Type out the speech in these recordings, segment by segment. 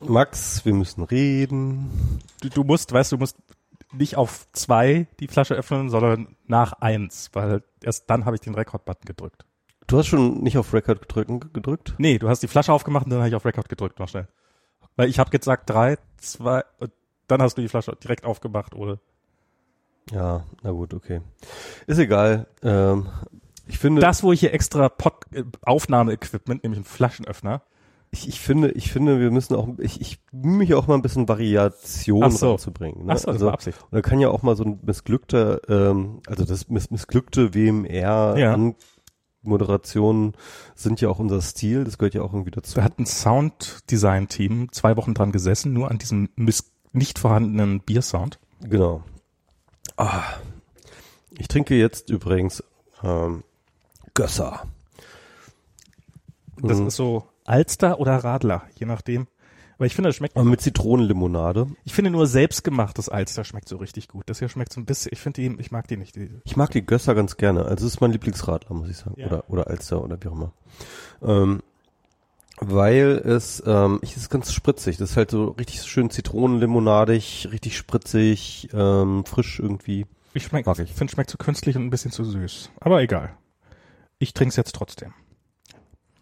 Max, wir müssen reden. Du, du musst, weißt du, musst nicht auf zwei die Flasche öffnen, sondern nach eins, weil erst dann habe ich den Rekord-Button gedrückt. Du hast schon nicht auf Record gedrückt? gedrückt? Nee, du hast die Flasche aufgemacht und dann habe ich auf Record gedrückt, noch schnell. Weil ich habe gesagt drei, zwei, und dann hast du die Flasche direkt aufgemacht, oder? Ja, na gut, okay. Ist egal. Ähm, ich finde. Das, wo ich hier extra Pod äh, Aufnahmeequipment, nämlich einen Flaschenöffner. Ich, ich finde, ich finde, wir müssen auch, ich, ich bemühe mich auch mal ein bisschen Variation so. reinzubringen. Ne? Ach so, also, Absicht. und da kann ja auch mal so ein missglückter, ähm, also das miss missglückte WMR Ja. an Moderationen sind ja auch unser Stil, das gehört ja auch irgendwie dazu. Da hat ein Sounddesign-Team zwei Wochen dran gesessen, nur an diesem miss nicht vorhandenen Biersound. Genau. Ah, ich trinke jetzt übrigens ähm, Gösser. Das Mhm. ist so Alster oder Radler, je nachdem. Aber ich finde, das schmeckt, Aber mit Zitronenlimonade. ich finde nur selbstgemachtes Alster schmeckt so richtig gut. Das hier schmeckt so ein bisschen, ich finde die, ich mag die nicht. Ich mag die Gösser ganz gerne. Also es ist mein Lieblingsradler, muss ich sagen. Ja. Oder, oder Alster oder wie auch immer. Ähm, weil es, ähm, ich, es ist ganz spritzig. Das ist halt so richtig schön zitronenlimonadig, richtig spritzig, ähm, frisch irgendwie. ich schmeck, Mag ich. finde, schmeckt zu künstlich und ein bisschen zu süß. Aber egal. Ich trinke es jetzt trotzdem.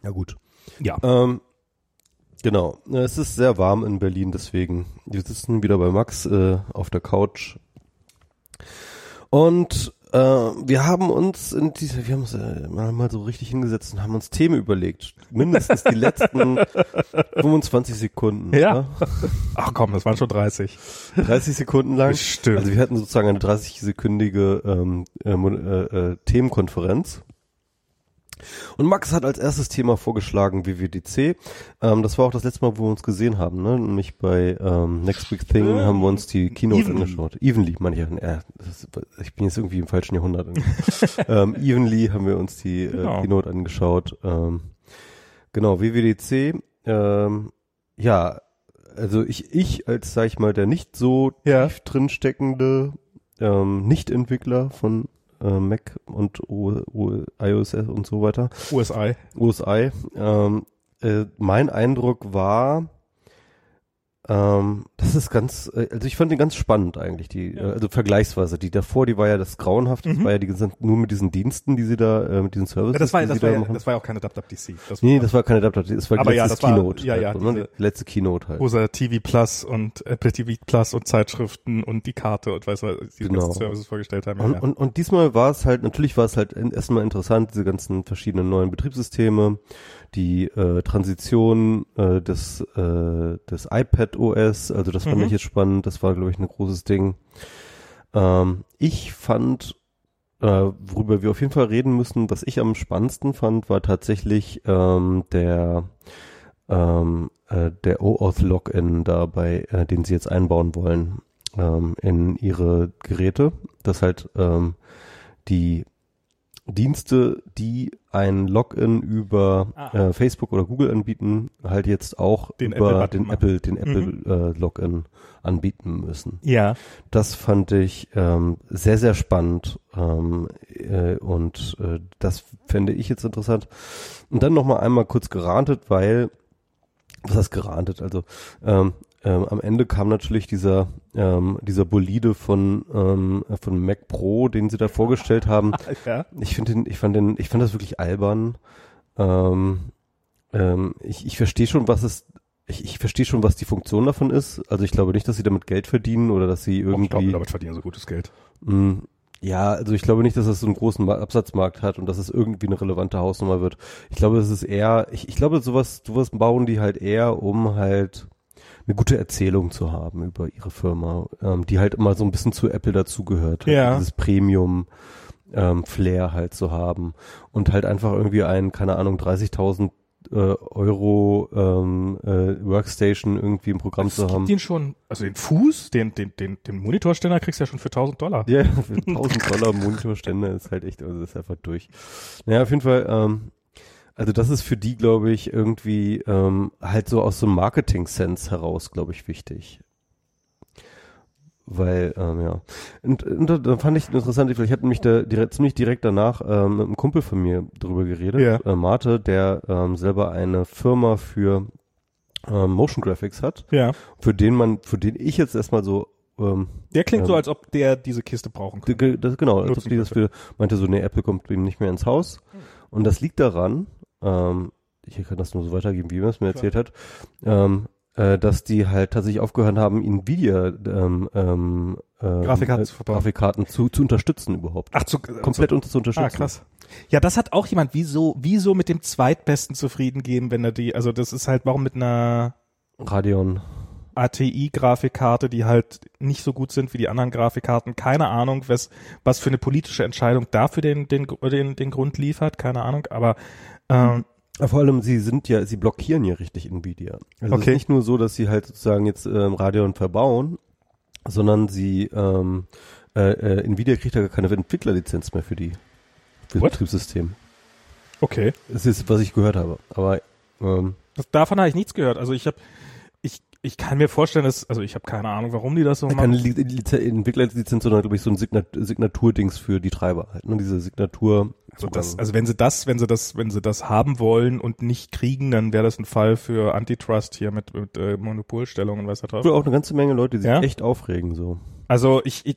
Ja gut. Ja. Ähm, genau. Es ist sehr warm in Berlin, deswegen. Wir sitzen wieder bei Max äh, auf der Couch. Und äh, wir haben uns in diese, wir haben uns äh, mal, so richtig hingesetzt und haben uns Themen überlegt. Mindestens die letzten 25 Sekunden. Ja. oder? Ach komm, das waren schon 30. 30 Sekunden lang. Bestimmt. Also wir hatten sozusagen eine 30-sekündige ähm, äh, äh, äh, Themenkonferenz. Und Max hat als erstes Thema vorgeschlagen WWDC. Ähm, das war auch das letzte Mal, wo wir uns gesehen haben, ne? Nämlich bei ähm, Next Big Thing Stimmt. haben wir uns die Keynote Evenly. angeschaut. Evenly, meine ich. Ja, das ist, ich bin jetzt irgendwie im falschen Jahrhundert. ähm, Evenly haben wir uns die äh, Genau. Keynote angeschaut. Ähm, genau, WWDC. Ähm, ja, also ich, ich als, sag ich mal, der nicht so Ja. tief drin steckende ähm, Nicht-Entwickler von äh, Mac und o, o, iOS und so weiter, USI. OSI, ähm, äh, mein Eindruck war, ähm, das ist ganz, äh, also ich fand den ganz spannend eigentlich, die, Ja. äh, also vergleichsweise, die davor, die war ja das Grauenhafte, das Mhm. war ja die sind nur mit diesen Diensten, die sie da, äh, mit diesen Services, Ja, das war, die das war, da ja, machen. das war ja auch keine WWDC. Das nee, war, das war keine Adapter, das war die Aber ja, letzte das war- Keynote. ja, ja, halt, ne? letzte Keynote halt. wo sie TV Plus und Apple TV Plus und Zeitschriften und die Karte und weiß was, die Genau. ganzen Services vorgestellt haben. Und, und, und diesmal war es halt, natürlich war es halt erstmal interessant, diese ganzen verschiedenen neuen Betriebssysteme, die äh, Transition äh, des, äh, des iPad OS, also das fand Mhm. ich jetzt spannend, das war, glaube ich, ein großes Ding. Ähm, ich fand, äh, worüber wir auf jeden Fall reden müssen, was ich am spannendsten fand, war tatsächlich ähm, der ähm, äh, der OAuth Login dabei, äh, den sie jetzt einbauen wollen ähm, in ihre Geräte, dass halt ähm, die Dienste, die ein Login über äh, Facebook oder Google anbieten, halt jetzt auch Den über Apple-Button den. Apple, den Apple Mhm. äh, Login anbieten müssen. ja. Das fand ich ähm, sehr, sehr spannend ähm, äh, und äh, das fände ich jetzt interessant. Und dann nochmal einmal kurz gerantet, weil, was heißt gerantet? Also ähm, ähm, am Ende kam natürlich dieser ähm, dieser Bolide von ähm, von Mac Pro, den sie da vorgestellt haben. ja. Ich finde den, ich fand den, ich fand das wirklich albern. Ähm, ähm, ich ich verstehe schon, was es, ich, ich verstehe schon, was die Funktion davon ist. Also ich glaube nicht, dass sie damit Geld verdienen oder dass sie Ich glaube, irgendwie. damit verdienen sie gutes Geld. mh, ja, also ich glaube nicht, dass es so einen großen Ma- Absatzmarkt hat und dass es irgendwie eine relevante Hausnummer wird. Ich glaube, es ist eher, ich, ich glaube, sowas, sowas bauen die halt eher, um halt eine gute Erzählung zu haben über ihre Firma, ähm, die halt immer so ein bisschen zu Apple dazugehört. Halt Ja. Dieses Premium ähm, Flair halt zu haben und halt einfach irgendwie ein, keine Ahnung, 30.000 äh, Euro ähm, äh, Workstation irgendwie im Programm Es zu haben. ihn schon, also den Fuß, den, den, den, den Monitorständer kriegst du ja schon für 1000 Dollar. Ja, für 1000 Dollar Monitorständer ist halt echt, also das ist einfach durch. Naja, auf jeden Fall, ähm, also das ist für die, glaube ich, irgendwie ähm, halt so aus so einem Marketing-Sense heraus, glaube ich, wichtig. Weil, ähm, ja. Und, und da- fand ich interessant, ich hatte mich da direkt, ziemlich direkt danach ähm, mit einem Kumpel von mir drüber geredet, Ja. äh, Marte, der ähm, selber eine Firma für ähm, Motion Graphics hat, Ja. für den man, für den ich jetzt erstmal so ähm, Der klingt Ähm, so, als ob der diese Kiste brauchen könnte. Das, genau, als ob die das für, meinte so, nee, Apple kommt ihm nicht mehr ins Haus. Und das liegt daran, ähm, ich kann das nur so weitergeben, wie er es mir Klar. erzählt hat, ähm, äh, dass die halt tatsächlich aufgehört haben, Nvidia ähm, ähm, ähm, Grafikkarten äh, zu verbauen. Grafikkarten zu, zu unterstützen überhaupt. Ach, zu, Komplett unter zu unterstützen. Ah, krass. Ja, das hat auch jemand, wieso, wieso mit dem Zweitbesten zufrieden geben, wenn er die, also das ist halt, warum mit einer Radeon. ATI-Grafikkarte, die halt nicht so gut sind wie die anderen Grafikkarten. Keine Ahnung, was, was für eine politische Entscheidung dafür den, den, den, den Grund liefert. Keine Ahnung, aber ähm, Vor allem, sie sind ja, sie blockieren ja richtig Nvidia. Also es Okay. ist nicht nur so, dass sie halt sozusagen jetzt ähm, Radeon verbauen, sondern sie, ähm, äh, äh, Nvidia kriegt ja gar keine Entwicklerlizenz mehr für die, für das What? Betriebssystem. okay. Das ist, was ich gehört habe. Aber, ähm, Das, davon habe ich nichts gehört. Also ich habe, ich, kann mir vorstellen, dass, also ich habe keine Ahnung, warum die das so machen. Li Lize Entwicklerlizenz, sondern glaube ich so ein Signat Signaturdings für die Treiber halt, ne? Diese Signatur. Also, das, also wenn sie das, wenn sie das, wenn sie das haben wollen und nicht kriegen, dann wäre das ein Fall für Antitrust hier mit, mit äh, Monopolstellung und was da drauf. Auch eine ganze Menge Leute, die sich Ja? echt aufregen, so. Also ich, ich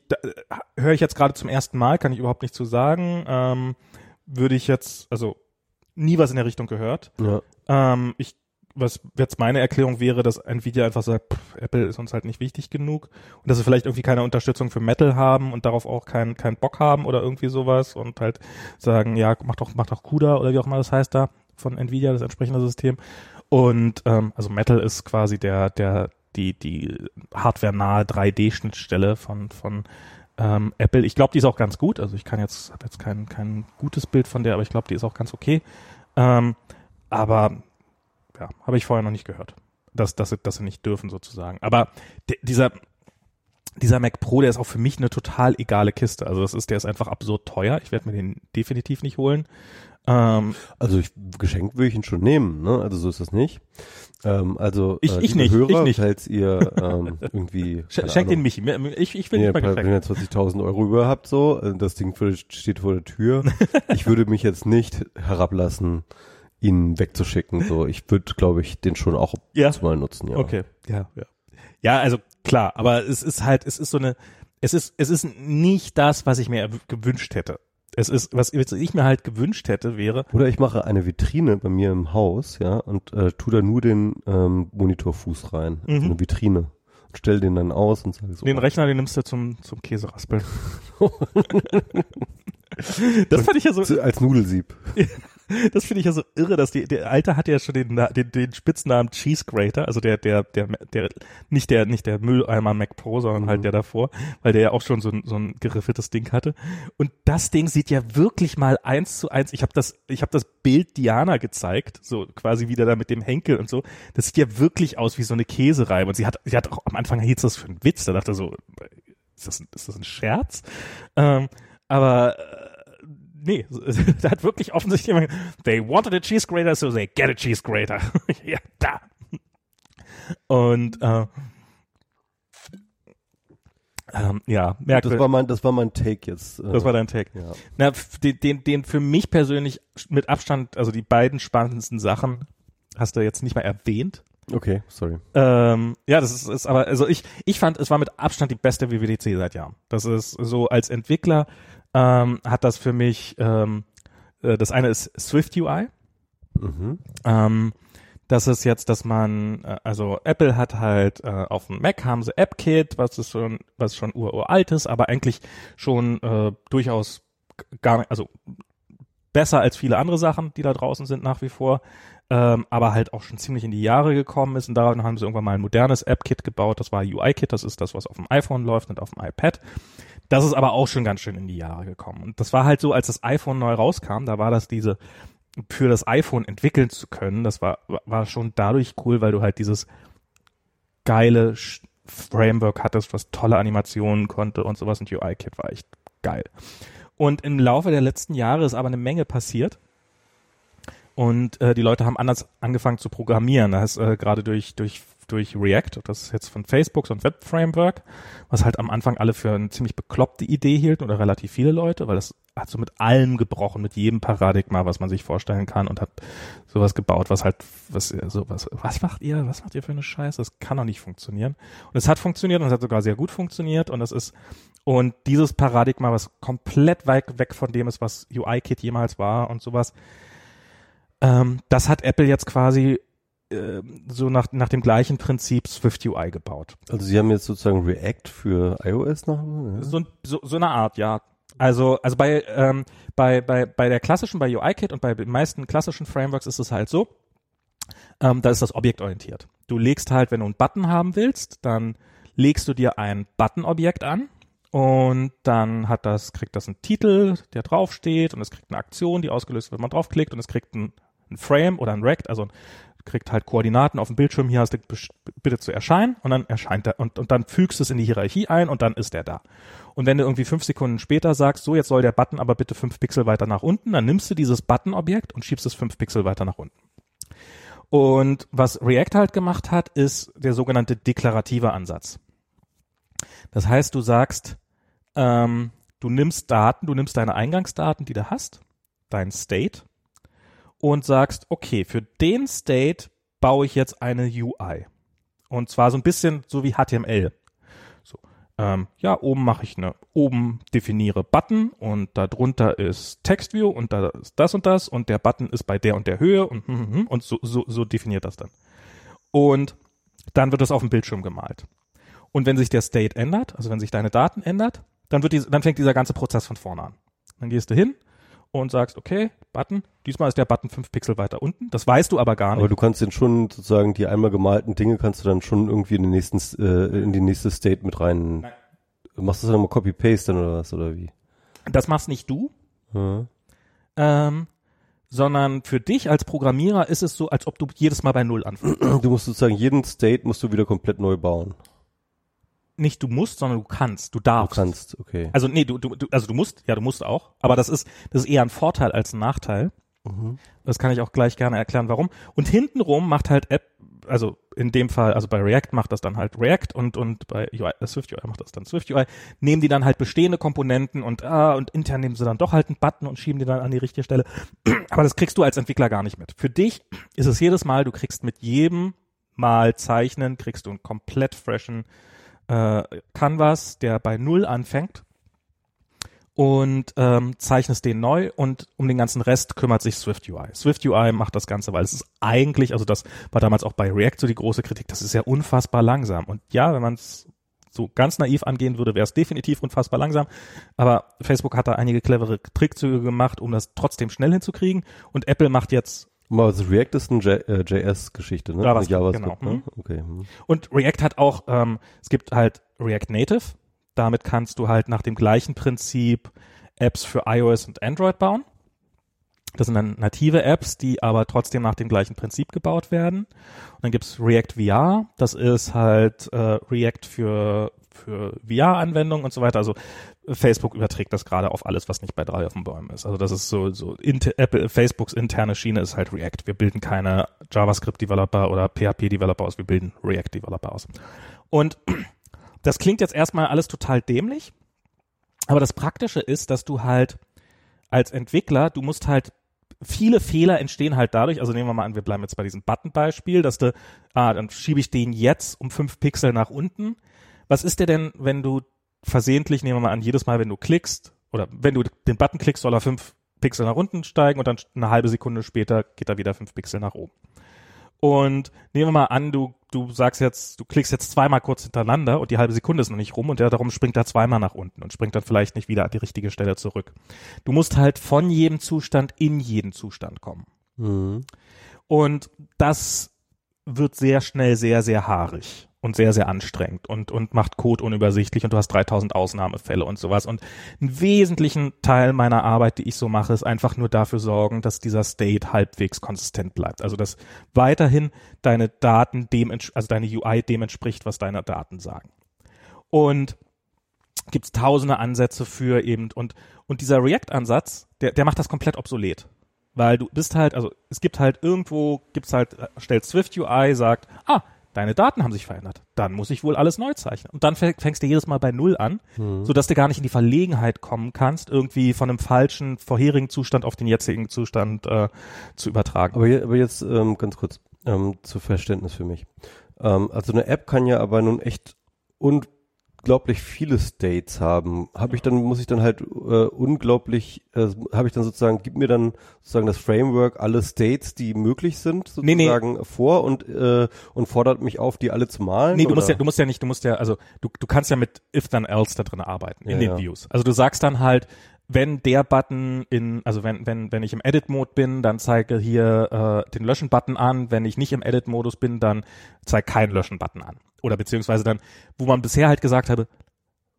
höre ich jetzt gerade zum ersten Mal, kann ich überhaupt nicht zu sagen. Ähm, würde ich jetzt, also nie was in der Richtung gehört. Ja. Ähm, ich, was jetzt meine Erklärung wäre, dass Nvidia einfach sagt, pff, Apple ist uns halt nicht wichtig genug und dass sie vielleicht irgendwie keine Unterstützung für Metal haben und darauf auch keinen keinen Bock haben oder irgendwie sowas und halt sagen, ja, mach doch, mach doch CUDA oder wie auch immer das heißt da von Nvidia, das entsprechende System. Und ähm, also Metal ist quasi der, der, die, die hardware-nahe 3D-Schnittstelle von, von ähm, Apple. Ich glaube, die ist auch ganz gut. Also ich kann jetzt, habe jetzt kein, kein gutes Bild von der, aber ich glaube, die ist auch ganz okay. Ähm, aber ja, habe ich vorher noch nicht gehört, dass, dass, sie, dass sie nicht dürfen sozusagen. Aber dieser, dieser Mac Pro, der ist auch für mich eine total egale Kiste. Also das ist, der ist einfach absurd teuer. Ich werde mir den definitiv nicht holen. Ähm, Also ich, geschenkt würde ich ihn schon nehmen, ne? Also so ist das nicht. Ähm, also Ich- äh, ich nicht, Hörer, ich nicht. falls ihr ähm, irgendwie sch keine schenk den Ahnung, Michi. Mir- Ich, ich will wenn nicht mal ihr, wenn geschenkt. ihr 20.000 Euro über habt, so, äh, das Ding steht vor der Tür. ich würde mich jetzt nicht herablassen, ihn wegzuschicken. So, ich würde, glaube ich, den schon auch Ja. mal nutzen. Ja. Okay, ja, ja. Ja, also klar, aber es ist halt, es ist so eine, es ist, es ist nicht das, was ich mir gewünscht hätte. Es ist, was ich mir halt gewünscht hätte, wäre, Oder ich mache eine Vitrine bei mir im Haus, ja, und äh, tu da nur den ähm, Monitorfuß rein, Mhm. so eine Vitrine. Und stell den dann aus und sage so. den Rechner, den nimmst du zum, zum Käseraspeln. das fand ich ja So als Nudelsieb. das finde ich ja so irre, dass die, der Alte hatte ja schon den, den, den Spitznamen Cheese Grater, also der, der, der, der, nicht der, nicht der Mülleimer Mac Pro, sondern halt der davor, weil der ja auch schon so ein, so ein geriffeltes Ding hatte. Und das Ding sieht ja wirklich mal eins zu eins, ich habe das, ich habe das Bild Diana gezeigt, so quasi wieder da mit dem Henkel und so. Das sieht ja wirklich aus wie so eine Käsereibe. Und sie hat, sie hat auch am Anfang hielt das für einen Witz, da dachte so, ist das, ist das ein Scherz? Ähm, aber, äh, nee, da hat wirklich offensichtlich jemand, they wanted a cheese grater, so they get a cheese grater. ja, da. Und, äh, ähm, ja, Das merkwürdig. war mein, das war mein Take jetzt. äh, Das war dein Take. ja. Na, den, den für mich persönlich mit Abstand, also die beiden spannendsten Sachen, hast du jetzt nicht mal erwähnt. Okay, sorry. Ähm, ja, das ist, ist aber, also ich, ich fand, es war mit Abstand die beste WWDC seit Jahren. Das ist so als Entwickler ähm, hat das für mich, ähm, äh, das eine ist Swift UI. Mhm. Ähm, das ist jetzt, dass man, äh, also Apple hat halt äh, auf dem Mac haben sie AppKit, was ist schon, was schon uralt ist, aber eigentlich schon äh, durchaus gar nicht, also besser als viele andere Sachen, die da draußen sind nach wie vor, ähm, aber halt auch schon ziemlich in die Jahre gekommen ist und daran haben sie irgendwann mal ein modernes AppKit gebaut, das war UI-Kit, das ist das, was auf dem iPhone läuft und auf dem iPad. Das ist aber auch schon ganz schön in die Jahre gekommen. Und das war halt so, als das iPhone neu rauskam, da war das diese, für das iPhone entwickeln zu können, das war, war schon dadurch cool, weil du halt dieses geile Framework hattest, was tolle Animationen konnte und sowas und UI-Kit war echt geil. Und im Laufe der letzten Jahre ist aber eine Menge passiert. Und äh, die Leute haben anders angefangen zu programmieren. Da ist äh, gerade durch, durch durch React. Das ist jetzt von Facebook so ein Web-Framework, was halt am Anfang alle für eine ziemlich bekloppte Idee hielten oder relativ viele Leute, weil das hat so mit allem gebrochen, mit jedem Paradigma, was man sich vorstellen kann und hat sowas gebaut, was halt, was, sowas, was macht ihr, was macht ihr für eine Scheiße? Das kann doch nicht funktionieren. Und es hat funktioniert und es hat sogar sehr gut funktioniert und das ist, und dieses Paradigma, was komplett weit weg von dem ist, was UI-Kit jemals war und sowas, ähm, das hat Apple jetzt quasi äh, so nach, nach dem gleichen Prinzip Swift UI gebaut. Also Sie haben jetzt sozusagen React für iOS noch? Ja. So, so, so eine Art, ja. Also, also bei, ähm, bei, bei, bei der klassischen, bei UIKit und bei den meisten klassischen Frameworks ist es halt so, ähm, da ist das objektorientiert. Du legst halt, wenn du einen Button haben willst, dann legst du dir ein Button-Objekt an und dann hat das, kriegt das einen Titel, der draufsteht und es kriegt eine Aktion, die ausgelöst wird, wenn man draufklickt und es kriegt ein, ein Frame oder ein Rect, also kriegt halt Koordinaten auf dem Bildschirm, hier hast du bitte zu erscheinen und dann erscheint er und, und dann fügst du es in die Hierarchie ein und dann ist er da. Und wenn du irgendwie fünf Sekunden später sagst, so jetzt soll der Button aber bitte fünf Pixel weiter nach unten, dann nimmst du dieses Button-Objekt und schiebst es fünf Pixel weiter nach unten. Und was React halt gemacht hat, ist der sogenannte deklarative Ansatz. Das heißt, du sagst, ähm, du nimmst Daten, du nimmst deine Eingangsdaten, die du hast, dein State, und sagst, okay, für den State baue ich jetzt eine UI. Und zwar so ein bisschen so wie HTML. So, ähm, ja, oben mache ich eine, oben definiere Button und darunter ist TextView und da ist das und das und der Button ist bei der und der Höhe und, hm, hm, hm, und so, so, so definiert das dann. Und dann wird das auf dem Bildschirm gemalt. Und wenn sich der State ändert, also wenn sich deine Daten ändert, dann wird die, dann fängt dieser ganze Prozess von vorne an. Dann gehst du hin und sagst, okay, Button, diesmal ist der Button fünf Pixel weiter unten. Das weißt du aber gar nicht. Aber du kannst den schon sozusagen die einmal gemalten Dinge kannst du dann schon irgendwie in den nächsten äh, in die nächste State mit rein. Nein. Machst du das dann mal Copy Paste dann oder was oder wie? Das machst nicht du. Hm. Ähm, sondern für dich als Programmierer ist es so, als ob du jedes Mal bei Null anfängst. Du musst sozusagen jeden State musst du wieder komplett neu bauen nicht du musst, sondern du kannst, du darfst. Du kannst, okay. Also nee, du, du, du also du musst, ja, du musst auch, aber das ist das ist eher ein Vorteil als ein Nachteil. Mhm. Das kann ich auch gleich gerne erklären, warum. Und hintenrum macht halt App, also in dem Fall, also bei React macht das dann halt React und und bei UI, äh, Swift UI macht das dann Swift UI, nehmen die dann halt bestehende Komponenten und ah, und intern nehmen sie dann doch halt einen Button und schieben die dann an die richtige Stelle. Aber das kriegst du als Entwickler gar nicht mit. Für dich ist es jedes Mal, du kriegst mit jedem Mal zeichnen, kriegst du einen komplett freshen äh, Canvas, der bei Null anfängt und ähm, zeichnest den neu und um den ganzen Rest kümmert sich Swift UI. Swift UI macht das Ganze, weil es ist eigentlich, also das war damals auch bei React so die große Kritik, das ist ja unfassbar langsam. Und ja, wenn man es so ganz naiv angehen würde, wäre es definitiv unfassbar langsam. Aber Facebook hat da einige clevere Trickzüge gemacht, um das trotzdem schnell hinzukriegen. Und Apple macht jetzt also React ist eine äh, JS-Geschichte, ne? JavaScript, JavaScript genau. Ne? Mhm. Okay. Hm. Und React hat auch, ähm, es gibt halt React Native. Damit kannst du halt nach dem gleichen Prinzip Apps für iOS und Android bauen. Das sind dann native Apps, die aber trotzdem nach dem gleichen Prinzip gebaut werden. Und dann gibt's React VR. Das ist halt äh, React für für VR-Anwendungen und so weiter. Also Facebook überträgt das gerade auf alles, was nicht bei drei auf den Bäumen ist. Also das ist so, so Apple, Facebooks interne Schiene ist halt React. Wir bilden keine JavaScript-Developer oder PHP-Developer aus, wir bilden React-Developer aus. Und das klingt jetzt erstmal alles total dämlich, aber das Praktische ist, dass du halt als Entwickler, du musst halt viele Fehler entstehen halt dadurch, also nehmen wir mal an, wir bleiben jetzt bei diesem Button-Beispiel, dass du, ah, dann schiebe ich den jetzt um fünf Pixel nach unten was ist der denn, wenn du versehentlich, nehmen wir mal an, jedes Mal, wenn du klickst, oder wenn du den Button klickst, soll er fünf Pixel nach unten steigen und dann eine halbe Sekunde später geht er wieder fünf Pixel nach oben. Und nehmen wir mal an, du, du sagst jetzt, du klickst jetzt zweimal kurz hintereinander und die halbe Sekunde ist noch nicht rum und der darum springt er zweimal nach unten und springt dann vielleicht nicht wieder an die richtige Stelle zurück. Du musst halt von jedem Zustand in jeden Zustand kommen. Mhm. Und das wird sehr schnell sehr, sehr haarig und sehr, sehr anstrengend und, und macht Code unübersichtlich und du hast 3000 Ausnahmefälle und sowas. Und einen wesentlichen Teil meiner Arbeit, die ich so mache, ist einfach nur dafür sorgen, dass dieser State halbwegs konsistent bleibt. Also, dass weiterhin deine Daten dem, also deine UI dem entspricht, was deine Daten sagen. Und gibt's tausende Ansätze für eben, und, und dieser React-Ansatz, der, der macht das komplett obsolet. Weil du bist halt, also es gibt halt irgendwo, gibt's halt, stellt Swift UI, sagt, ah, deine Daten haben sich verändert. Dann muss ich wohl alles neu zeichnen. Und dann fängst du jedes Mal bei Null an, mhm. sodass du gar nicht in die Verlegenheit kommen kannst, irgendwie von einem falschen vorherigen Zustand auf den jetzigen Zustand äh, zu übertragen. Aber, je, aber jetzt ähm, ganz kurz ähm, zu Verständnis für mich. Ähm, also eine App kann ja aber nun echt und unglaublich viele States haben, habe ich dann, muss ich dann halt äh, unglaublich, äh, habe ich dann sozusagen, gib mir dann sozusagen das Framework alle States, die möglich sind, sozusagen nee, nee. vor und, äh, und fordert mich auf, die alle zu malen? Nee, du oder? musst ja, du musst ja nicht, du musst ja, also du, du kannst ja mit if then else da drin arbeiten, in ja, den ja. Views. Also du sagst dann halt, wenn der Button in, also wenn, wenn, wenn ich im Edit-Mode bin, dann zeige hier äh, den Löschen-Button an. Wenn ich nicht im Edit-Modus bin, dann zeige keinen Löschen-Button an. Oder beziehungsweise dann, wo man bisher halt gesagt habe,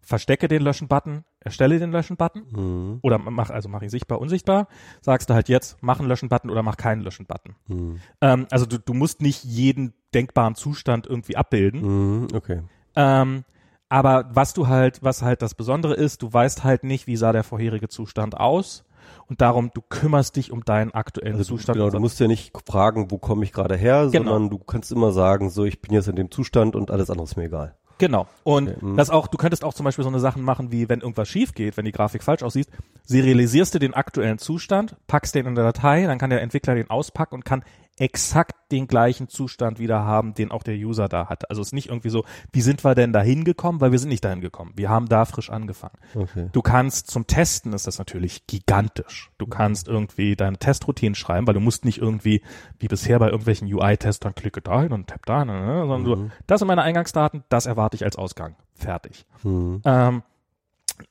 verstecke den Löschen-Button, erstelle den Löschen-Button mhm. oder mach, also mach ihn sichtbar, unsichtbar, sagst du halt jetzt, mach einen Löschen-Button oder mach keinen Löschen-Button. Mhm. Ähm, also du, du musst nicht jeden denkbaren Zustand irgendwie abbilden. Mhm, okay. Ähm, aber was du halt, was halt das Besondere ist, du weißt halt nicht, wie sah der vorherige Zustand aus und darum, du kümmerst dich um deinen aktuellen also Zustand. Genau, du musst ja nicht fragen, wo komme ich gerade her, genau. sondern du kannst immer sagen, so, ich bin jetzt in dem Zustand und alles andere ist mir egal. Genau. Und okay. Mhm. das auch, du könntest auch zum Beispiel so eine Sachen machen, wie wenn irgendwas schief geht, wenn die Grafik falsch aussieht, serialisierst du den aktuellen Zustand, packst den in der Datei, dann kann der Entwickler den auspacken und kann exakt den gleichen Zustand wieder haben, den auch der User da hat. Also es ist nicht irgendwie so, wie sind wir denn da hingekommen? Weil wir sind nicht dahin gekommen. Wir haben da frisch angefangen. Okay. Du kannst zum Testen ist das natürlich gigantisch. Du kannst irgendwie deine Testroutinen schreiben, weil du musst nicht irgendwie, wie bisher bei irgendwelchen UI-Testern, klicke dahin und tapp da, ne, sondern mhm. du, das sind meine Eingangsdaten, das erwarte ich als Ausgang. Fertig. Mhm. Ähm,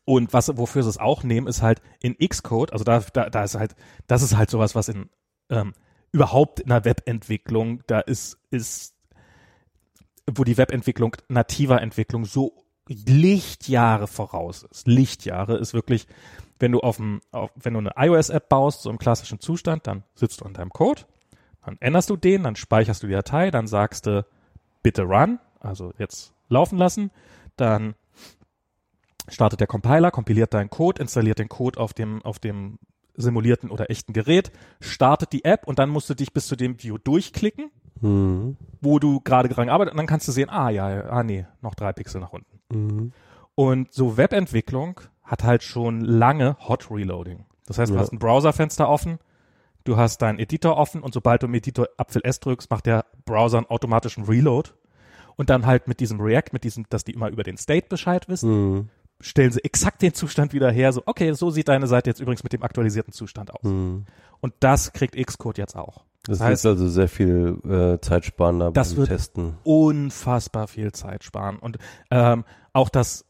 und was, wofür sie es auch nehmen, ist halt in Xcode, also da, da, da ist halt, das ist halt sowas, was in ähm, überhaupt in der Webentwicklung, da ist, ist, wo die Webentwicklung nativer Entwicklung so Lichtjahre voraus ist. Lichtjahre ist wirklich, wenn du auf dem, auf, wenn du eine iOS-App baust, so im klassischen Zustand, dann sitzt du an deinem Code, dann änderst du den, dann speicherst du die Datei, dann sagst du bitte run, also jetzt laufen lassen, dann startet der Compiler, kompiliert deinen Code, installiert den Code auf dem, auf dem simulierten oder echten Gerät, startet die App und dann musst du dich bis zu dem View durchklicken, mhm. wo du gerade dran arbeitest und dann kannst du sehen, ah ja, ah nee, noch drei Pixel nach unten. Mhm. Und so Webentwicklung hat halt schon lange Hot Reloading. Das heißt, du ja. hast ein Browserfenster offen, du hast deinen Editor offen und sobald du im Editor Apfel S drückst, macht der Browser einen automatischen Reload. Und dann halt mit diesem React, mit diesem, dass die immer über den State Bescheid wissen. Mhm stellen sie exakt den Zustand wieder her, so, okay, so sieht deine Seite jetzt übrigens mit dem aktualisierten Zustand aus. Mhm. Und das kriegt Xcode jetzt auch. Das, das heißt ist also sehr viel äh, Zeit sparen beim das wird Testen. Unfassbar viel Zeit sparen. Und ähm, auch das,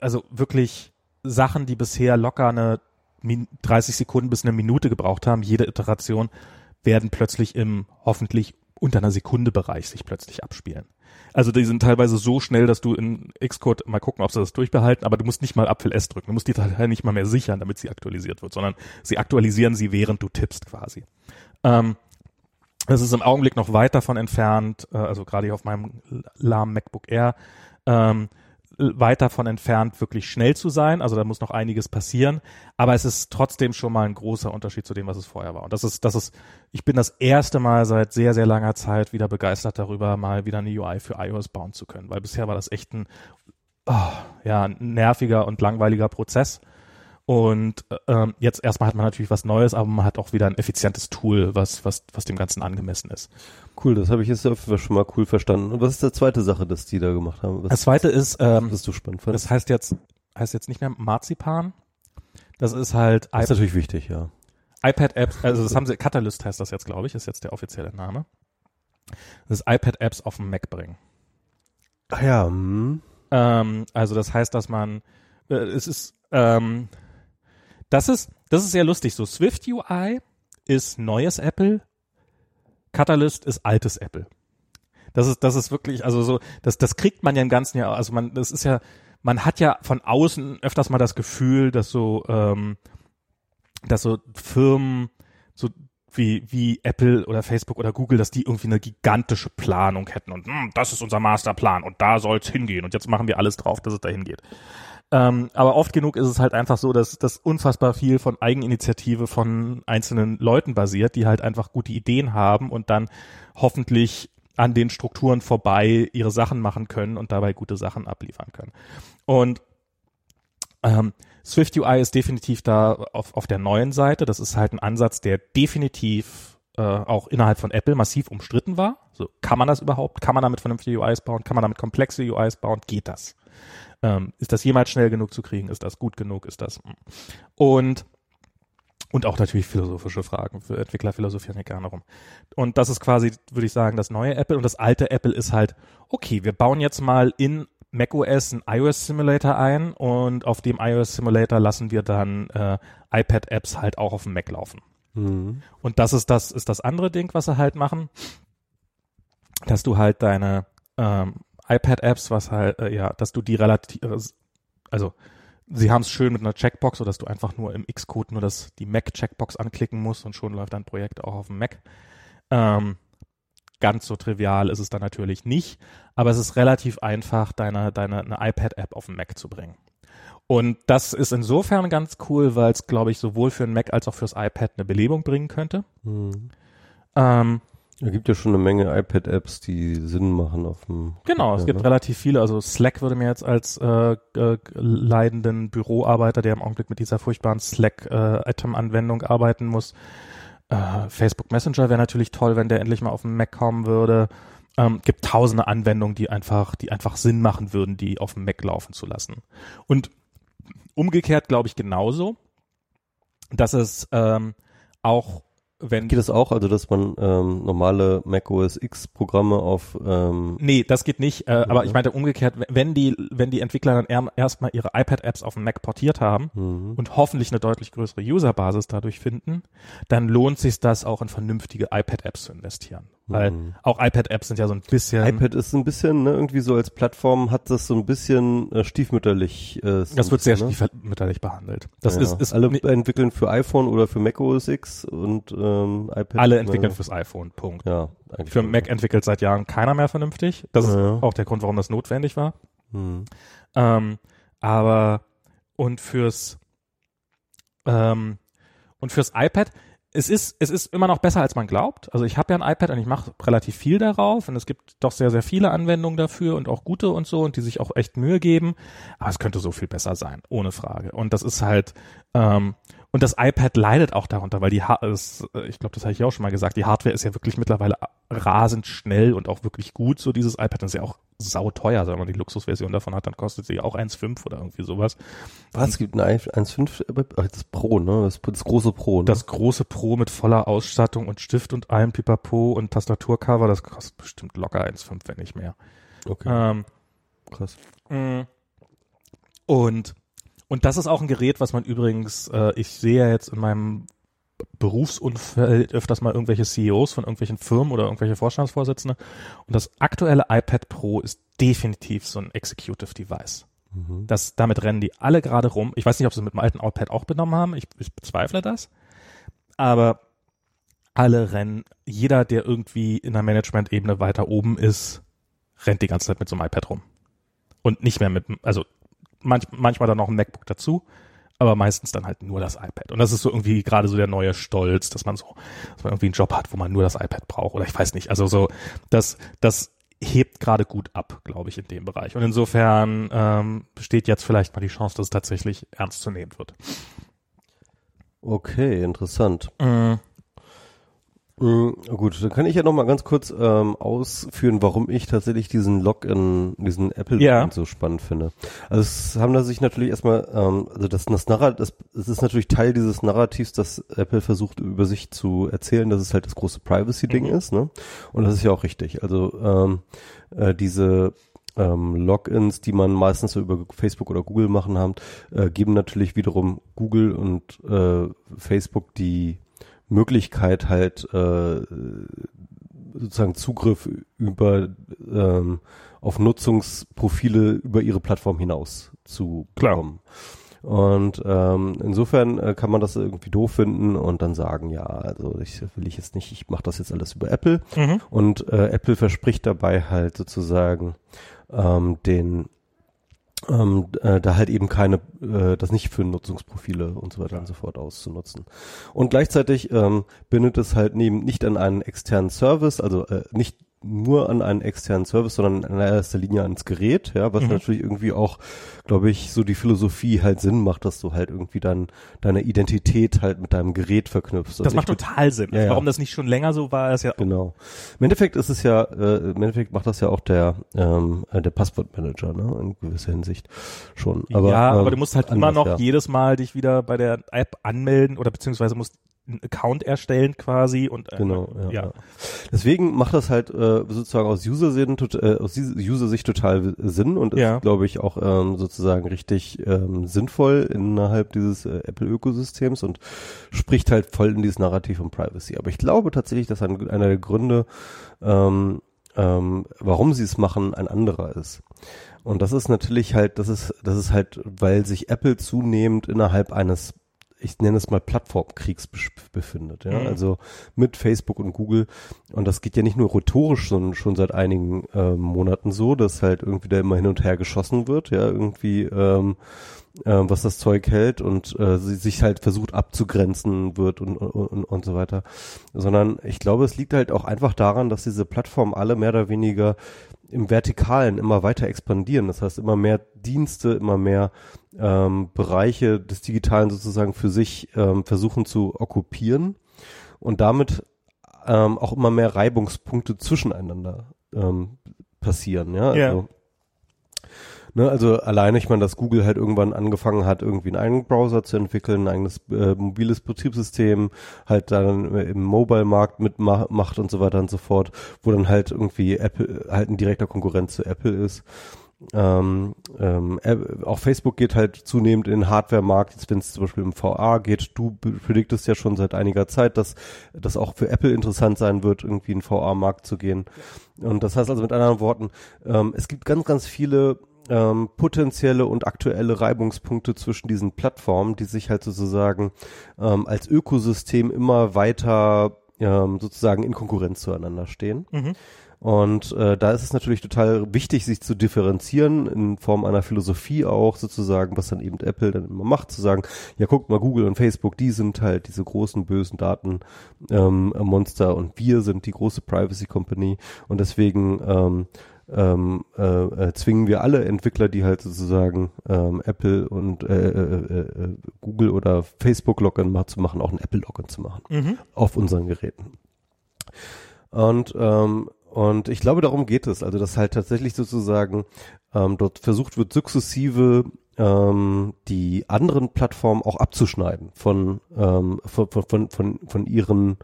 also wirklich Sachen, die bisher locker eine 30 Sekunden bis eine Minute gebraucht haben, jede Iteration, werden plötzlich im hoffentlich unter einer Sekunde Bereich sich plötzlich abspielen. Also die sind teilweise so schnell, dass du in Xcode mal gucken, ob sie das durchbehalten, aber du musst nicht mal Apfel S drücken. Du musst die Datei nicht mal mehr sichern, damit sie aktualisiert wird, sondern sie aktualisieren sie, während du tippst quasi. Ähm, das ist im Augenblick noch weit davon entfernt, äh, also gerade hier auf meinem lahmen MacBook Air, ähm, weit davon entfernt, wirklich schnell zu sein. Also da muss noch einiges passieren. Aber es ist trotzdem schon mal ein großer Unterschied zu dem, was es vorher war. Und das ist, das ist, ich bin das erste Mal seit sehr, sehr langer Zeit wieder begeistert darüber, mal wieder eine UI für iOS bauen zu können. Weil bisher war das echt ein, oh, ja, nerviger und langweiliger Prozess. Und ähm, jetzt erstmal hat man natürlich was Neues, aber man hat auch wieder ein effizientes Tool, was, was, was dem Ganzen angemessen ist. Cool, das habe ich jetzt schon mal cool verstanden. Und was ist die zweite Sache, dass die da gemacht haben? Was, das zweite ist, ähm, was du spannend fandest? das heißt jetzt, heißt jetzt nicht mehr Marzipan. Das ist halt. Das ist natürlich wichtig, ja. iPad-Apps, also das haben sie, Catalyst heißt das jetzt, glaube ich, ist jetzt der offizielle Name. Das ist iPad-Apps auf den Mac bringen. Ach ja. Hm. Ähm, also das heißt, dass man, äh, es ist, ähm, das ist, das ist sehr lustig. So Swift UI ist neues Apple, Catalyst ist altes Apple. Das ist, das ist wirklich, also so, das, das kriegt man ja im ganzen Jahr. Also man, das ist ja, man hat ja von außen öfters mal das Gefühl, dass so, ähm, dass so Firmen, so wie, wie Apple oder Facebook oder Google, dass die irgendwie eine gigantische Planung hätten und hm, das ist unser Masterplan und da soll's hingehen und jetzt machen wir alles drauf, dass es dahin geht. Ähm, aber oft genug ist es halt einfach so, dass das unfassbar viel von Eigeninitiative von einzelnen Leuten basiert, die halt einfach gute Ideen haben und dann hoffentlich an den Strukturen vorbei ihre Sachen machen können und dabei gute Sachen abliefern können. Und ähm, Swift UI ist definitiv da auf, auf der neuen Seite. Das ist halt ein Ansatz, der definitiv äh, auch innerhalb von Apple massiv umstritten war. So, kann man das überhaupt? Kann man damit vernünftige UIs bauen? Kann man damit komplexe UIs bauen? Geht das? Ähm, ist das jemals schnell genug zu kriegen? Ist das gut genug? Ist das? Hm. Und und auch natürlich philosophische Fragen. Für Entwickler philosophieren ja gerne rum. Und das ist quasi, würde ich sagen, das neue Apple. Und das alte Apple ist halt, okay, wir bauen jetzt mal in macOS einen iOS Simulator ein und auf dem iOS Simulator lassen wir dann äh, iPad-Apps halt auch auf dem Mac laufen. Mhm. Und das ist das, ist das andere Ding, was sie halt machen, dass du halt deine ähm, iPad-Apps, was halt, äh, ja, dass du die relativ, also sie haben es schön mit einer Checkbox, so dass du einfach nur im Xcode nur das, die Mac-Checkbox anklicken musst und schon läuft dein Projekt auch auf dem Mac. Ähm, ganz so trivial ist es dann natürlich nicht, aber es ist relativ einfach, deine, deine eine iPad-App auf den Mac zu bringen. Und das ist insofern ganz cool, weil es, glaube ich, sowohl für den Mac als auch fürs iPad eine Belebung bringen könnte. Mhm. Ähm, es gibt ja schon eine Menge iPad-Apps, die Sinn machen auf dem. Genau, es gibt ne? relativ viele. Also Slack würde mir jetzt als äh, äh, leidenden Büroarbeiter, der im Augenblick mit dieser furchtbaren Slack-Atom-Anwendung äh, arbeiten muss, äh, Facebook Messenger wäre natürlich toll, wenn der endlich mal auf dem Mac kommen würde. Ähm, gibt tausende Anwendungen, die einfach, die einfach Sinn machen würden, die auf dem Mac laufen zu lassen. Und umgekehrt glaube ich genauso, dass es ähm, auch wenn geht das auch, also dass man ähm, normale Mac OS X Programme auf ähm Nee, das geht nicht, äh, aber ich meinte umgekehrt, wenn die wenn die Entwickler dann erstmal ihre iPad Apps auf den Mac portiert haben mhm. und hoffentlich eine deutlich größere Userbasis dadurch finden, dann lohnt sich das auch in vernünftige iPad Apps zu investieren. Weil mhm. auch iPad-Apps sind ja so ein bisschen. iPad ist ein bisschen, ne, irgendwie so als Plattform hat das so ein bisschen äh, stiefmütterlich. Äh, das wird sehr ne? stiefmütterlich behandelt. Das ja. ist, ist alle entwickeln für iPhone oder für Mac OS X und ähm, iPad. Alle entwickeln ja. fürs iPhone. Punkt. Ja. Für Mac entwickelt seit Jahren keiner mehr vernünftig. Das ist ja. auch der Grund, warum das notwendig war. Mhm. Ähm, aber und fürs ähm, und fürs iPad es ist, es ist immer noch besser, als man glaubt. Also ich habe ja ein iPad und ich mache relativ viel darauf und es gibt doch sehr, sehr viele Anwendungen dafür und auch gute und so und die sich auch echt Mühe geben. Aber es könnte so viel besser sein, ohne Frage. Und das ist halt, ähm, und das iPad leidet auch darunter, weil die, ha ist, äh, ich glaube, das habe ich auch schon mal gesagt, die Hardware ist ja wirklich mittlerweile rasend schnell und auch wirklich gut. So dieses iPad ist ja auch sauteuer. Also wenn man die Luxusversion davon hat, dann kostet sie auch 1,5 oder irgendwie sowas. Was? Es gibt ein 1,5, das Pro, ne? Das, das, große Pro, ne? Das große Pro mit voller Ausstattung und Stift und allem Pipapo und Tastaturcover, das kostet bestimmt locker 1,5, wenn nicht mehr. Okay. Ähm, Krass. Mm. Und und das ist auch ein Gerät, was man übrigens, äh, ich sehe jetzt in meinem Berufsumfeld öfters mal irgendwelche CEOs von irgendwelchen Firmen oder irgendwelche Vorstandsvorsitzende. Und das aktuelle iPad Pro ist definitiv so ein Executive Device. Mhm. Das, damit rennen die alle gerade rum. Ich weiß nicht, ob sie es mit dem alten iPad auch benommen haben. Ich, ich bezweifle das. Aber alle rennen, jeder, der irgendwie in der Management-Ebene weiter oben ist, rennt die ganze Zeit mit so einem iPad rum. Und nicht mehr mit, also manch, manchmal dann noch ein MacBook dazu, aber meistens dann halt nur das iPad. Und das ist so irgendwie gerade so der neue Stolz, dass man so, dass man irgendwie einen Job hat, wo man nur das iPad braucht. Oder ich weiß nicht. Also so, das, das hebt gerade gut ab, glaube ich, in dem Bereich. Und insofern ähm, besteht jetzt vielleicht mal die Chance, dass es tatsächlich ernst zu nehmen wird. Okay, interessant. Mhm. Mhm, gut, dann kann ich ja noch mal ganz kurz ähm, ausführen, warum ich tatsächlich diesen Login, diesen Apple ja. so spannend finde. Also es haben da sich natürlich erstmal, ähm, also das, das Narrativ, das, das ist natürlich Teil dieses Narrativs, dass Apple versucht über sich zu erzählen, dass es halt das große Privacy-Ding mhm. ist, ne? Und das ist ja auch richtig. Also ähm, äh, diese ähm, Logins, die man meistens so über Facebook oder Google machen haben, äh, geben natürlich wiederum Google und äh, Facebook die Möglichkeit halt äh, sozusagen Zugriff über ähm, auf Nutzungsprofile über ihre Plattform hinaus zu bekommen. Und ähm, insofern äh, kann man das irgendwie doof finden und dann sagen, ja, also ich will ich jetzt nicht, ich mache das jetzt alles über Apple. Mhm. Und äh, Apple verspricht dabei halt sozusagen ähm, den ähm, äh, da halt eben keine, äh, das nicht für Nutzungsprofile und so weiter und so fort auszunutzen. Und gleichzeitig ähm, bindet es halt neben nicht an einen externen Service, also äh, nicht nur an einen externen Service, sondern in erster Linie ans Gerät, ja, was Mhm. natürlich irgendwie auch, glaube ich, so die Philosophie halt Sinn macht, dass du halt irgendwie dann deine Identität halt mit deinem Gerät verknüpfst. Das macht mit- total Sinn. Ja, ja. Warum das nicht schon länger so war, ist ja Genau. Im Endeffekt ist es ja, äh, im Endeffekt macht das ja auch der, ähm, äh, der Passwortmanager, ne, in gewisser Hinsicht schon. Aber, ja, ähm, aber du musst halt immer anders, noch ja. jedes Mal dich wieder bei der App anmelden oder beziehungsweise musst einen Account erstellen quasi und äh, Genau, ja, ja. ja. Deswegen macht das halt äh, sozusagen aus User-Sicht tot, äh, aus User-Sicht total Sinn und Ja. ist, glaube ich, auch ähm, sozusagen richtig ähm, sinnvoll innerhalb dieses äh, Apple-Ökosystems und spricht halt voll in dieses Narrativ von Privacy. Aber ich glaube tatsächlich, dass ein, einer der Gründe, ähm, ähm, warum sie es machen, ein anderer ist. Und das ist natürlich halt, das ist, das ist halt, weil sich Apple zunehmend innerhalb eines ich nenne es mal Plattformkriegs bef- befindet, ja, Mhm. also mit Facebook und Google und das geht ja nicht nur rhetorisch, sondern schon seit einigen ähm, Monaten so, dass halt irgendwie da immer hin und her geschossen wird, ja, irgendwie ähm, ähm, was das Zeug hält und äh, sich halt versucht abzugrenzen wird und, und, und, und so weiter. Sondern ich glaube, es liegt halt auch einfach daran, dass diese Plattformen alle mehr oder weniger im Vertikalen immer weiter expandieren. Das heißt, immer mehr Dienste, immer mehr ähm, Bereiche des Digitalen sozusagen für sich ähm, versuchen zu okkupieren und damit ähm, auch immer mehr Reibungspunkte zwischeneinander ähm, passieren. Ja, also Ne, also alleine, ich meine, dass Google halt irgendwann angefangen hat, irgendwie einen eigenen Browser zu entwickeln, ein eigenes äh, mobiles Betriebssystem, halt dann im Mobile-Markt mitmacht und so weiter und so fort, wo dann halt irgendwie Apple halt ein direkter Konkurrent zu Apple ist. Ähm, ähm, auch Facebook geht halt zunehmend in den Hardware-Markt, jetzt wenn es zum Beispiel im VR geht, du prediktest ja schon seit einiger Zeit, dass das auch für Apple interessant sein wird, irgendwie in den VR-Markt zu gehen. Und das heißt also mit anderen Worten, ähm, es gibt ganz, ganz viele ähm, potenzielle und aktuelle Reibungspunkte zwischen diesen Plattformen, die sich halt sozusagen ähm, als Ökosystem immer weiter ähm, sozusagen in Konkurrenz zueinander stehen. Mhm. Und äh, da ist es natürlich total wichtig, sich zu differenzieren in Form einer Philosophie auch sozusagen, was dann eben Apple dann immer macht, zu sagen, ja guckt mal, Google und Facebook, die sind halt diese großen bösen Datenmonster ähm, Monster und wir sind die große Privacy Company und deswegen ähm, ähm, äh, äh, zwingen wir alle Entwickler, die halt sozusagen ähm, Apple und äh, äh, äh, Google oder Facebook Login zu machen, auch ein Apple Login zu machen Mhm. auf unseren Geräten. Und ähm, und ich glaube, darum geht es. Also, dass halt tatsächlich sozusagen ähm, dort versucht wird, sukzessive ähm, die anderen Plattformen auch abzuschneiden von, ähm, von, von, von, von, von ihren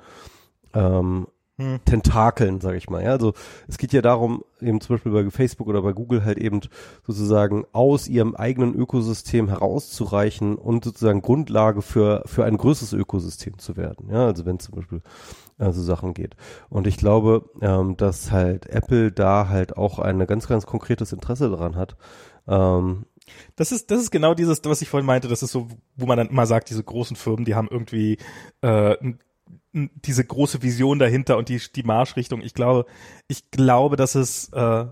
ähm, Hm. Tentakeln, sage ich mal. Ja, also es geht ja darum, eben zum Beispiel bei Facebook oder bei Google halt eben sozusagen aus ihrem eigenen Ökosystem herauszureichen und sozusagen Grundlage für für ein größeres Ökosystem zu werden. Ja, also wenn zum Beispiel äh, so Sachen geht. Und ich glaube, ähm, dass halt Apple da halt auch ein ganz ganz konkretes Interesse daran hat. Ähm, Das ist, das ist genau dieses, was ich vorhin meinte, das ist so, wo man dann immer sagt, diese großen Firmen, die haben irgendwie äh, n- n- diese große Vision dahinter und die, die Marschrichtung. Ich glaube, ich glaube, dass es, äh,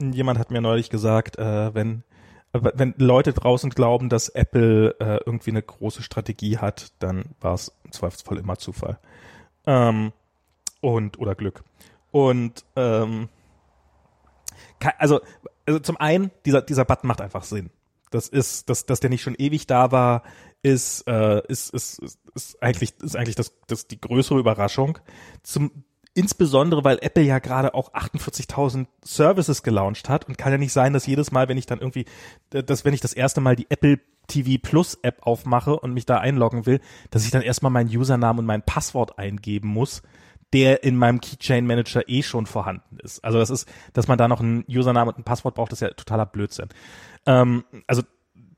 jemand hat mir neulich gesagt, äh, wenn, äh, wenn Leute draußen glauben, dass Apple äh, irgendwie eine große Strategie hat, dann war es im Zweifelsfall immer Zufall. Ähm, und, oder Glück. Und, ähm, also, also zum einen, dieser, dieser Button macht einfach Sinn. Das ist, dass, dass der nicht schon ewig da war, ist, äh, ist, ist, ist, ist eigentlich, ist eigentlich das, das die größere Überraschung. Zum, insbesondere, weil Apple ja gerade auch 48.000 Services gelauncht hat und kann ja nicht sein, dass jedes Mal, wenn ich dann irgendwie, dass wenn ich das erste Mal die Apple TV Plus App aufmache und mich da einloggen will, dass ich dann erstmal meinen Usernamen und mein Passwort eingeben muss, der in meinem Keychain Manager eh schon vorhanden ist. Also das ist, dass man da noch einen Username und ein Passwort braucht, das ist ja totaler Blödsinn. Ähm, also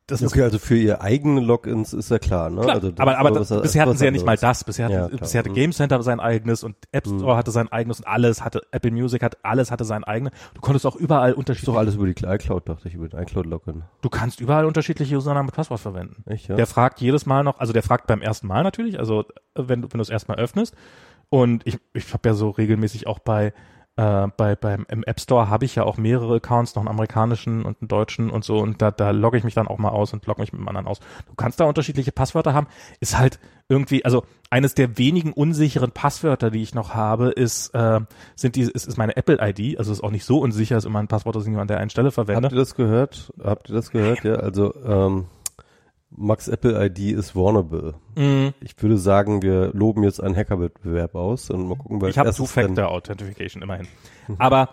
das ist okay, also für ihr eigene Logins ist ja klar, ne? Klar, also aber, ist aber das, bisher hatten sie ja nicht mal das. Bisher, Ja, hatten, klar. bisher hatte Mhm. Game Center sein eigenes und App Store hatte sein eigenes und alles hatte, Apple Music hat, alles hatte sein eigenes. Du konntest auch überall Ist doch unterschiedliche, alles über die iCloud, dachte ich, über den iCloud-Login. du kannst überall unterschiedliche Usernamen mit Passwort verwenden. Echt, ja? Der fragt jedes Mal noch, also der fragt beim ersten Mal natürlich, also äh, wenn du, wenn du es erstmal öffnest. Und ich, ich habe ja so regelmäßig auch bei äh, bei beim im App Store habe ich ja auch mehrere Accounts, noch einen amerikanischen und einen deutschen und so und da da logge ich mich dann auch mal aus und logge mich mit dem anderen aus. Du kannst da unterschiedliche Passwörter haben, ist halt irgendwie also eines der wenigen unsicheren Passwörter, die ich noch habe, ist äh, sind die ist, ist meine Apple ID, also ist auch nicht so unsicher, ist immer ein Passwort, das ich nur an der einen Stelle verwende. Habt ihr das gehört? Habt ihr das gehört? Ja, also ähm, Max Apple ID ist vulnerable. Mm. Ich würde sagen, wir loben jetzt einen Hackerwettbewerb aus und mal gucken, wer Ich habe erstes Two-Factor Authentification immerhin. Aber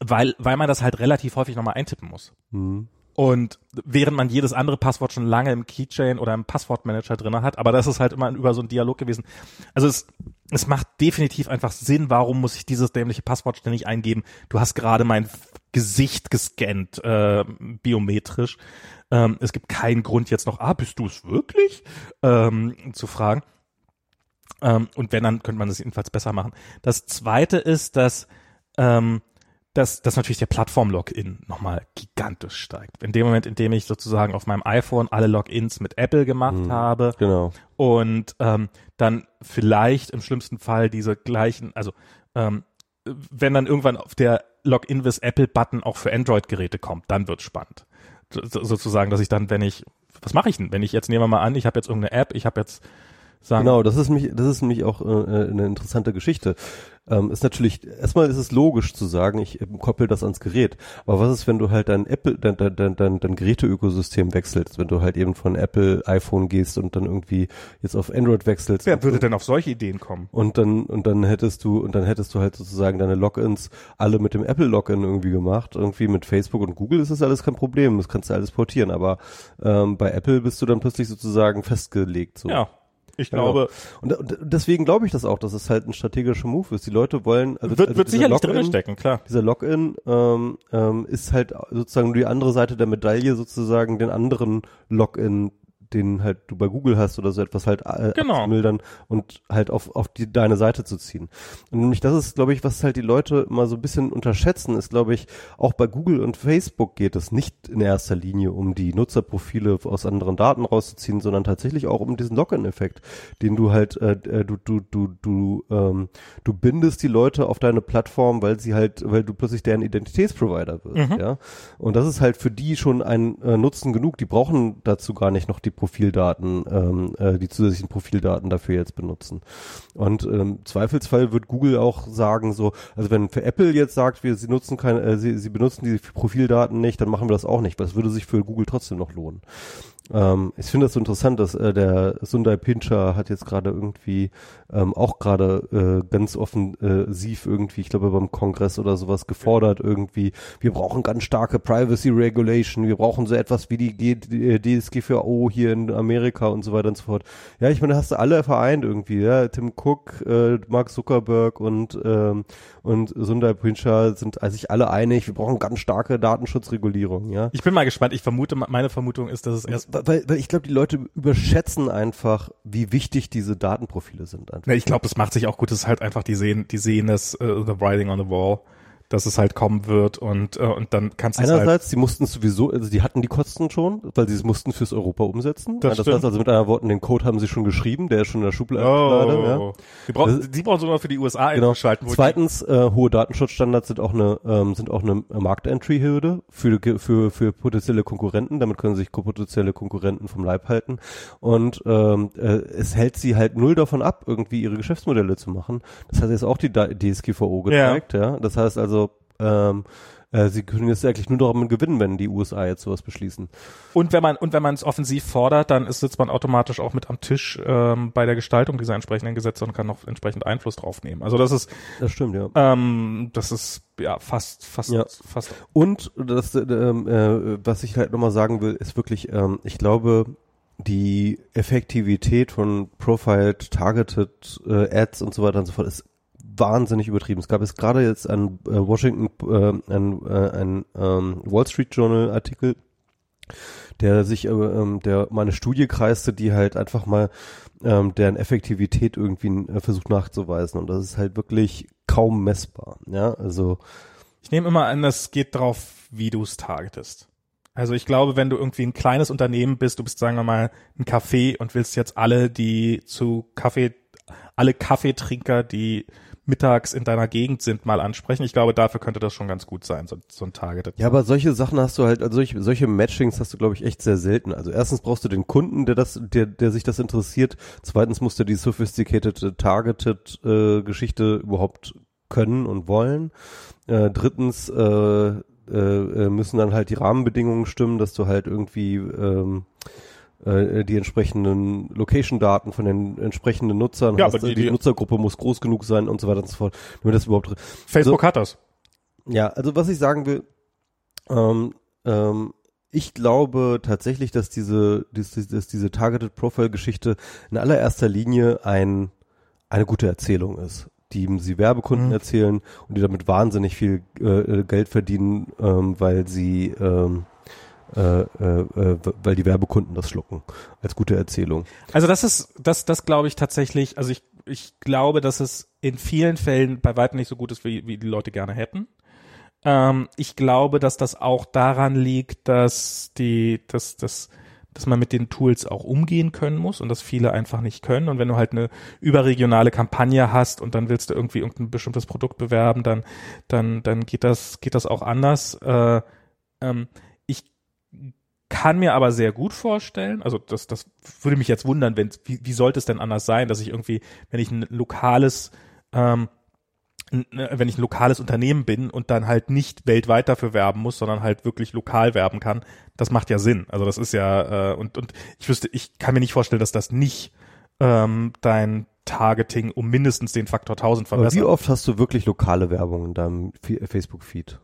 weil weil man das halt relativ häufig nochmal eintippen muss. dann- Hm. Und während man jedes andere Passwort schon lange im Keychain oder im Passwortmanager drinne hat, aber das ist halt immer über so einen Dialog gewesen. Also es, es macht definitiv einfach Sinn, warum muss ich dieses dämliche Passwort ständig eingeben? Du hast gerade mein Gesicht gescannt, äh, biometrisch. Ähm, es gibt keinen Grund jetzt noch, ah, bist du es wirklich? Ähm, zu fragen. Ähm, und wenn, dann könnte man das jedenfalls besser machen. Das zweite ist, dass, ähm, dass, dass natürlich der Plattform-Login nochmal gigantisch steigt. In dem Moment, in dem ich sozusagen auf meinem iPhone alle Logins mit Apple gemacht Mhm. habe Genau. und ähm, dann vielleicht im schlimmsten Fall diese gleichen, also ähm, wenn dann irgendwann auf der Login with Apple-Button auch für Android-Geräte kommt, dann wird's spannend. So, sozusagen, dass ich dann, wenn ich, was mache ich denn? Wenn ich jetzt, nehmen wir mal an, ich habe jetzt irgendeine App, ich habe jetzt sagen, Genau, das ist mich, das ist nämlich auch äh, eine interessante Geschichte. Ähm, ist natürlich, erstmal ist es logisch zu sagen, ich ähm, koppel das ans Gerät. Aber was ist, wenn du halt dein Apple, dein, dein, dein, dein, dein Geräteökosystem wechselst, wenn du halt eben von Apple iPhone gehst und dann irgendwie jetzt auf Android wechselst? wer würde denn auf solche Ideen kommen? und dann und dann hättest du und dann hättest du halt sozusagen deine Logins alle mit dem Apple Login irgendwie gemacht, irgendwie mit Facebook und Google ist das alles kein Problem, das kannst du alles portieren, aber ähm, bei Apple bist du dann plötzlich sozusagen festgelegt so. Ja, ich Genau. glaube, Und, und deswegen glaube ich das auch, dass es halt ein strategischer Move ist. Die Leute wollen, also, wird, also wird dieser sicherlich drin stecken, klar. Dieser Login ähm, ähm, ist halt sozusagen die andere Seite der Medaille, sozusagen den anderen Login, den halt du bei Google hast oder so etwas halt äh, Genau. abzumildern und halt auf, auf die, deine Seite zu ziehen. Und nämlich das ist, glaube ich, was halt die Leute immer so ein bisschen unterschätzen, ist, glaube ich, auch bei Google und Facebook geht es nicht in erster Linie um die Nutzerprofile aus anderen Daten rauszuziehen, sondern tatsächlich auch um diesen Login-Effekt, den du halt, äh, äh, du, du, du, du, ähm, du bindest die Leute auf deine Plattform, weil sie halt, weil du plötzlich deren Identitätsprovider wirst, Mhm. ja. Und das ist halt für die schon ein äh, Nutzen genug. Die brauchen dazu gar nicht noch die Profildaten, ähm, äh, die zusätzlichen Profildaten dafür jetzt benutzen. Und ähm, Zweifelsfall wird Google auch sagen so, also wenn für Apple jetzt sagt, wir sie nutzen keine, äh, sie, sie benutzen die Profildaten nicht, dann machen wir das auch nicht, weil das würde sich für Google trotzdem noch lohnen. Ähm, ich finde das so interessant, dass äh, der Sundar Pichai hat jetzt gerade irgendwie ähm, auch gerade äh, ganz offensiv irgendwie, ich glaube beim Kongress oder sowas gefordert irgendwie, wir brauchen ganz starke Privacy Regulation, wir brauchen so etwas wie die, G die DSGVO hier in Amerika und so weiter und so fort. Ja, ich meine, hast du alle vereint irgendwie, ja, Tim Cook, äh, Mark Zuckerberg und ähm, und Sundar Pichai sind sich alle einig, wir brauchen ganz starke Datenschutzregulierung, ja. Ich bin mal gespannt. Ich vermute, meine Vermutung ist, dass es erst Weil, weil ich glaube, die Leute überschätzen einfach, wie wichtig diese Datenprofile sind. Einfach. Ich glaube, das macht sich auch gut. Das ist halt einfach, die sehen, die sehen das, äh, the writing on the wall, dass es halt kommen wird und, äh, und dann kannst du halt. Einerseits, die mussten es sowieso, also die hatten die Kosten schon, weil sie es mussten fürs Europa umsetzen. Das das stimmt. heißt also mit anderen Worten, den Code haben sie schon geschrieben, der ist schon in der Schublade. ja. Oh, die brauchen, Das- die brauchen sogar für die USA Genau. einzuschalten. Zweitens, äh, hohe Datenschutzstandards sind auch eine ähm, sind auch eine Marktentry-Hürde für, für für potenzielle Konkurrenten. Damit können sich potenzielle Konkurrenten vom Leib halten. Und ähm, äh, es hält sie halt null davon ab, irgendwie ihre Geschäftsmodelle zu machen. Das hat jetzt auch die DSGVO gezeigt. Ja. Das heißt also ähm, äh, sie können jetzt eigentlich nur darum gewinnen, wenn die USA jetzt sowas beschließen. Und wenn man und wenn man es offensiv fordert, dann ist, sitzt man automatisch auch mit am Tisch ähm, bei der Gestaltung dieser entsprechenden Gesetze und kann noch entsprechend Einfluss drauf nehmen. Also das ist Das stimmt, ja. ähm, das ist ja fast fast Ja. fast Und das, äh, ähm, äh, was ich halt nochmal sagen will, ist wirklich, ähm, ich glaube, die Effektivität von Profiled, Targeted äh, Ads und so weiter und so fort ist wahnsinnig übertrieben. Es gab jetzt gerade jetzt ein äh, Washington, äh, ein, äh, ein ähm, Wall Street Journal Artikel, der sich, äh, ähm, der mal eine Studie kreiste, die halt einfach mal ähm, deren Effektivität irgendwie äh, versucht nachzuweisen. Und das ist halt wirklich kaum messbar. Ja, also Ich nehme immer an, es geht drauf, wie du es targetest. Also ich glaube, wenn du irgendwie ein kleines Unternehmen bist, du bist, sagen wir mal, ein Café und willst jetzt alle, die zu Kaffee, alle Kaffeetrinker, die mittags in deiner Gegend sind, mal ansprechen. Ich glaube, dafür könnte das schon ganz gut sein, so, so ein Targeted. Ja, aber solche Sachen hast du halt, also solche, solche Matchings hast du, glaube ich, echt sehr selten. Also erstens brauchst du den Kunden, der das, der, der sich das interessiert. Zweitens musst du die sophisticated äh, targeted äh, Geschichte überhaupt können und wollen. Äh, drittens äh, äh, äh müssen dann halt die Rahmenbedingungen stimmen, dass du halt irgendwie ähm, äh, die entsprechenden Location-Daten von den entsprechenden Nutzern ja, hast. Aber die, die, die, Nutzergruppe muss groß genug sein und so weiter und so fort. Nur das überhaupt. Facebook so, hat das. Ja, also was ich sagen will, ähm, ähm, ich glaube tatsächlich, dass diese, dass, dass diese Targeted Profile Geschichte in allererster Linie ein, eine gute Erzählung ist, die sie Werbekunden mhm. erzählen und die damit wahnsinnig viel äh, Geld verdienen, ähm, weil sie ähm, äh, äh, äh, weil die Werbekunden das schlucken als gute Erzählung. Also das ist, das, das glaube ich tatsächlich, also ich, ich glaube, dass es in vielen Fällen bei weitem nicht so gut ist, wie, wie die Leute gerne hätten. Ähm, ich glaube, dass das auch daran liegt, dass die, dass, dass, dass man mit den Tools auch umgehen können muss und dass viele einfach nicht können. Und wenn du halt eine überregionale Kampagne hast und dann willst du irgendwie irgendein bestimmtes Produkt bewerben, dann, dann, dann geht das, geht das auch anders. Äh, ähm, kann mir aber sehr gut vorstellen, also das, das würde mich jetzt wundern, wenn, wie, wie sollte es denn anders sein, dass ich irgendwie, wenn ich ein lokales, ähm, ne, wenn ich ein lokales Unternehmen bin und dann halt nicht weltweit dafür werben muss, sondern halt wirklich lokal werben kann, das macht ja Sinn. Also das ist ja, äh, und, und ich wüsste, ich kann mir nicht vorstellen, dass das nicht ähm, dein Targeting um mindestens den Faktor 1000 verbessert. Aber wie oft hast du wirklich lokale Werbung in deinem Facebook-Feed?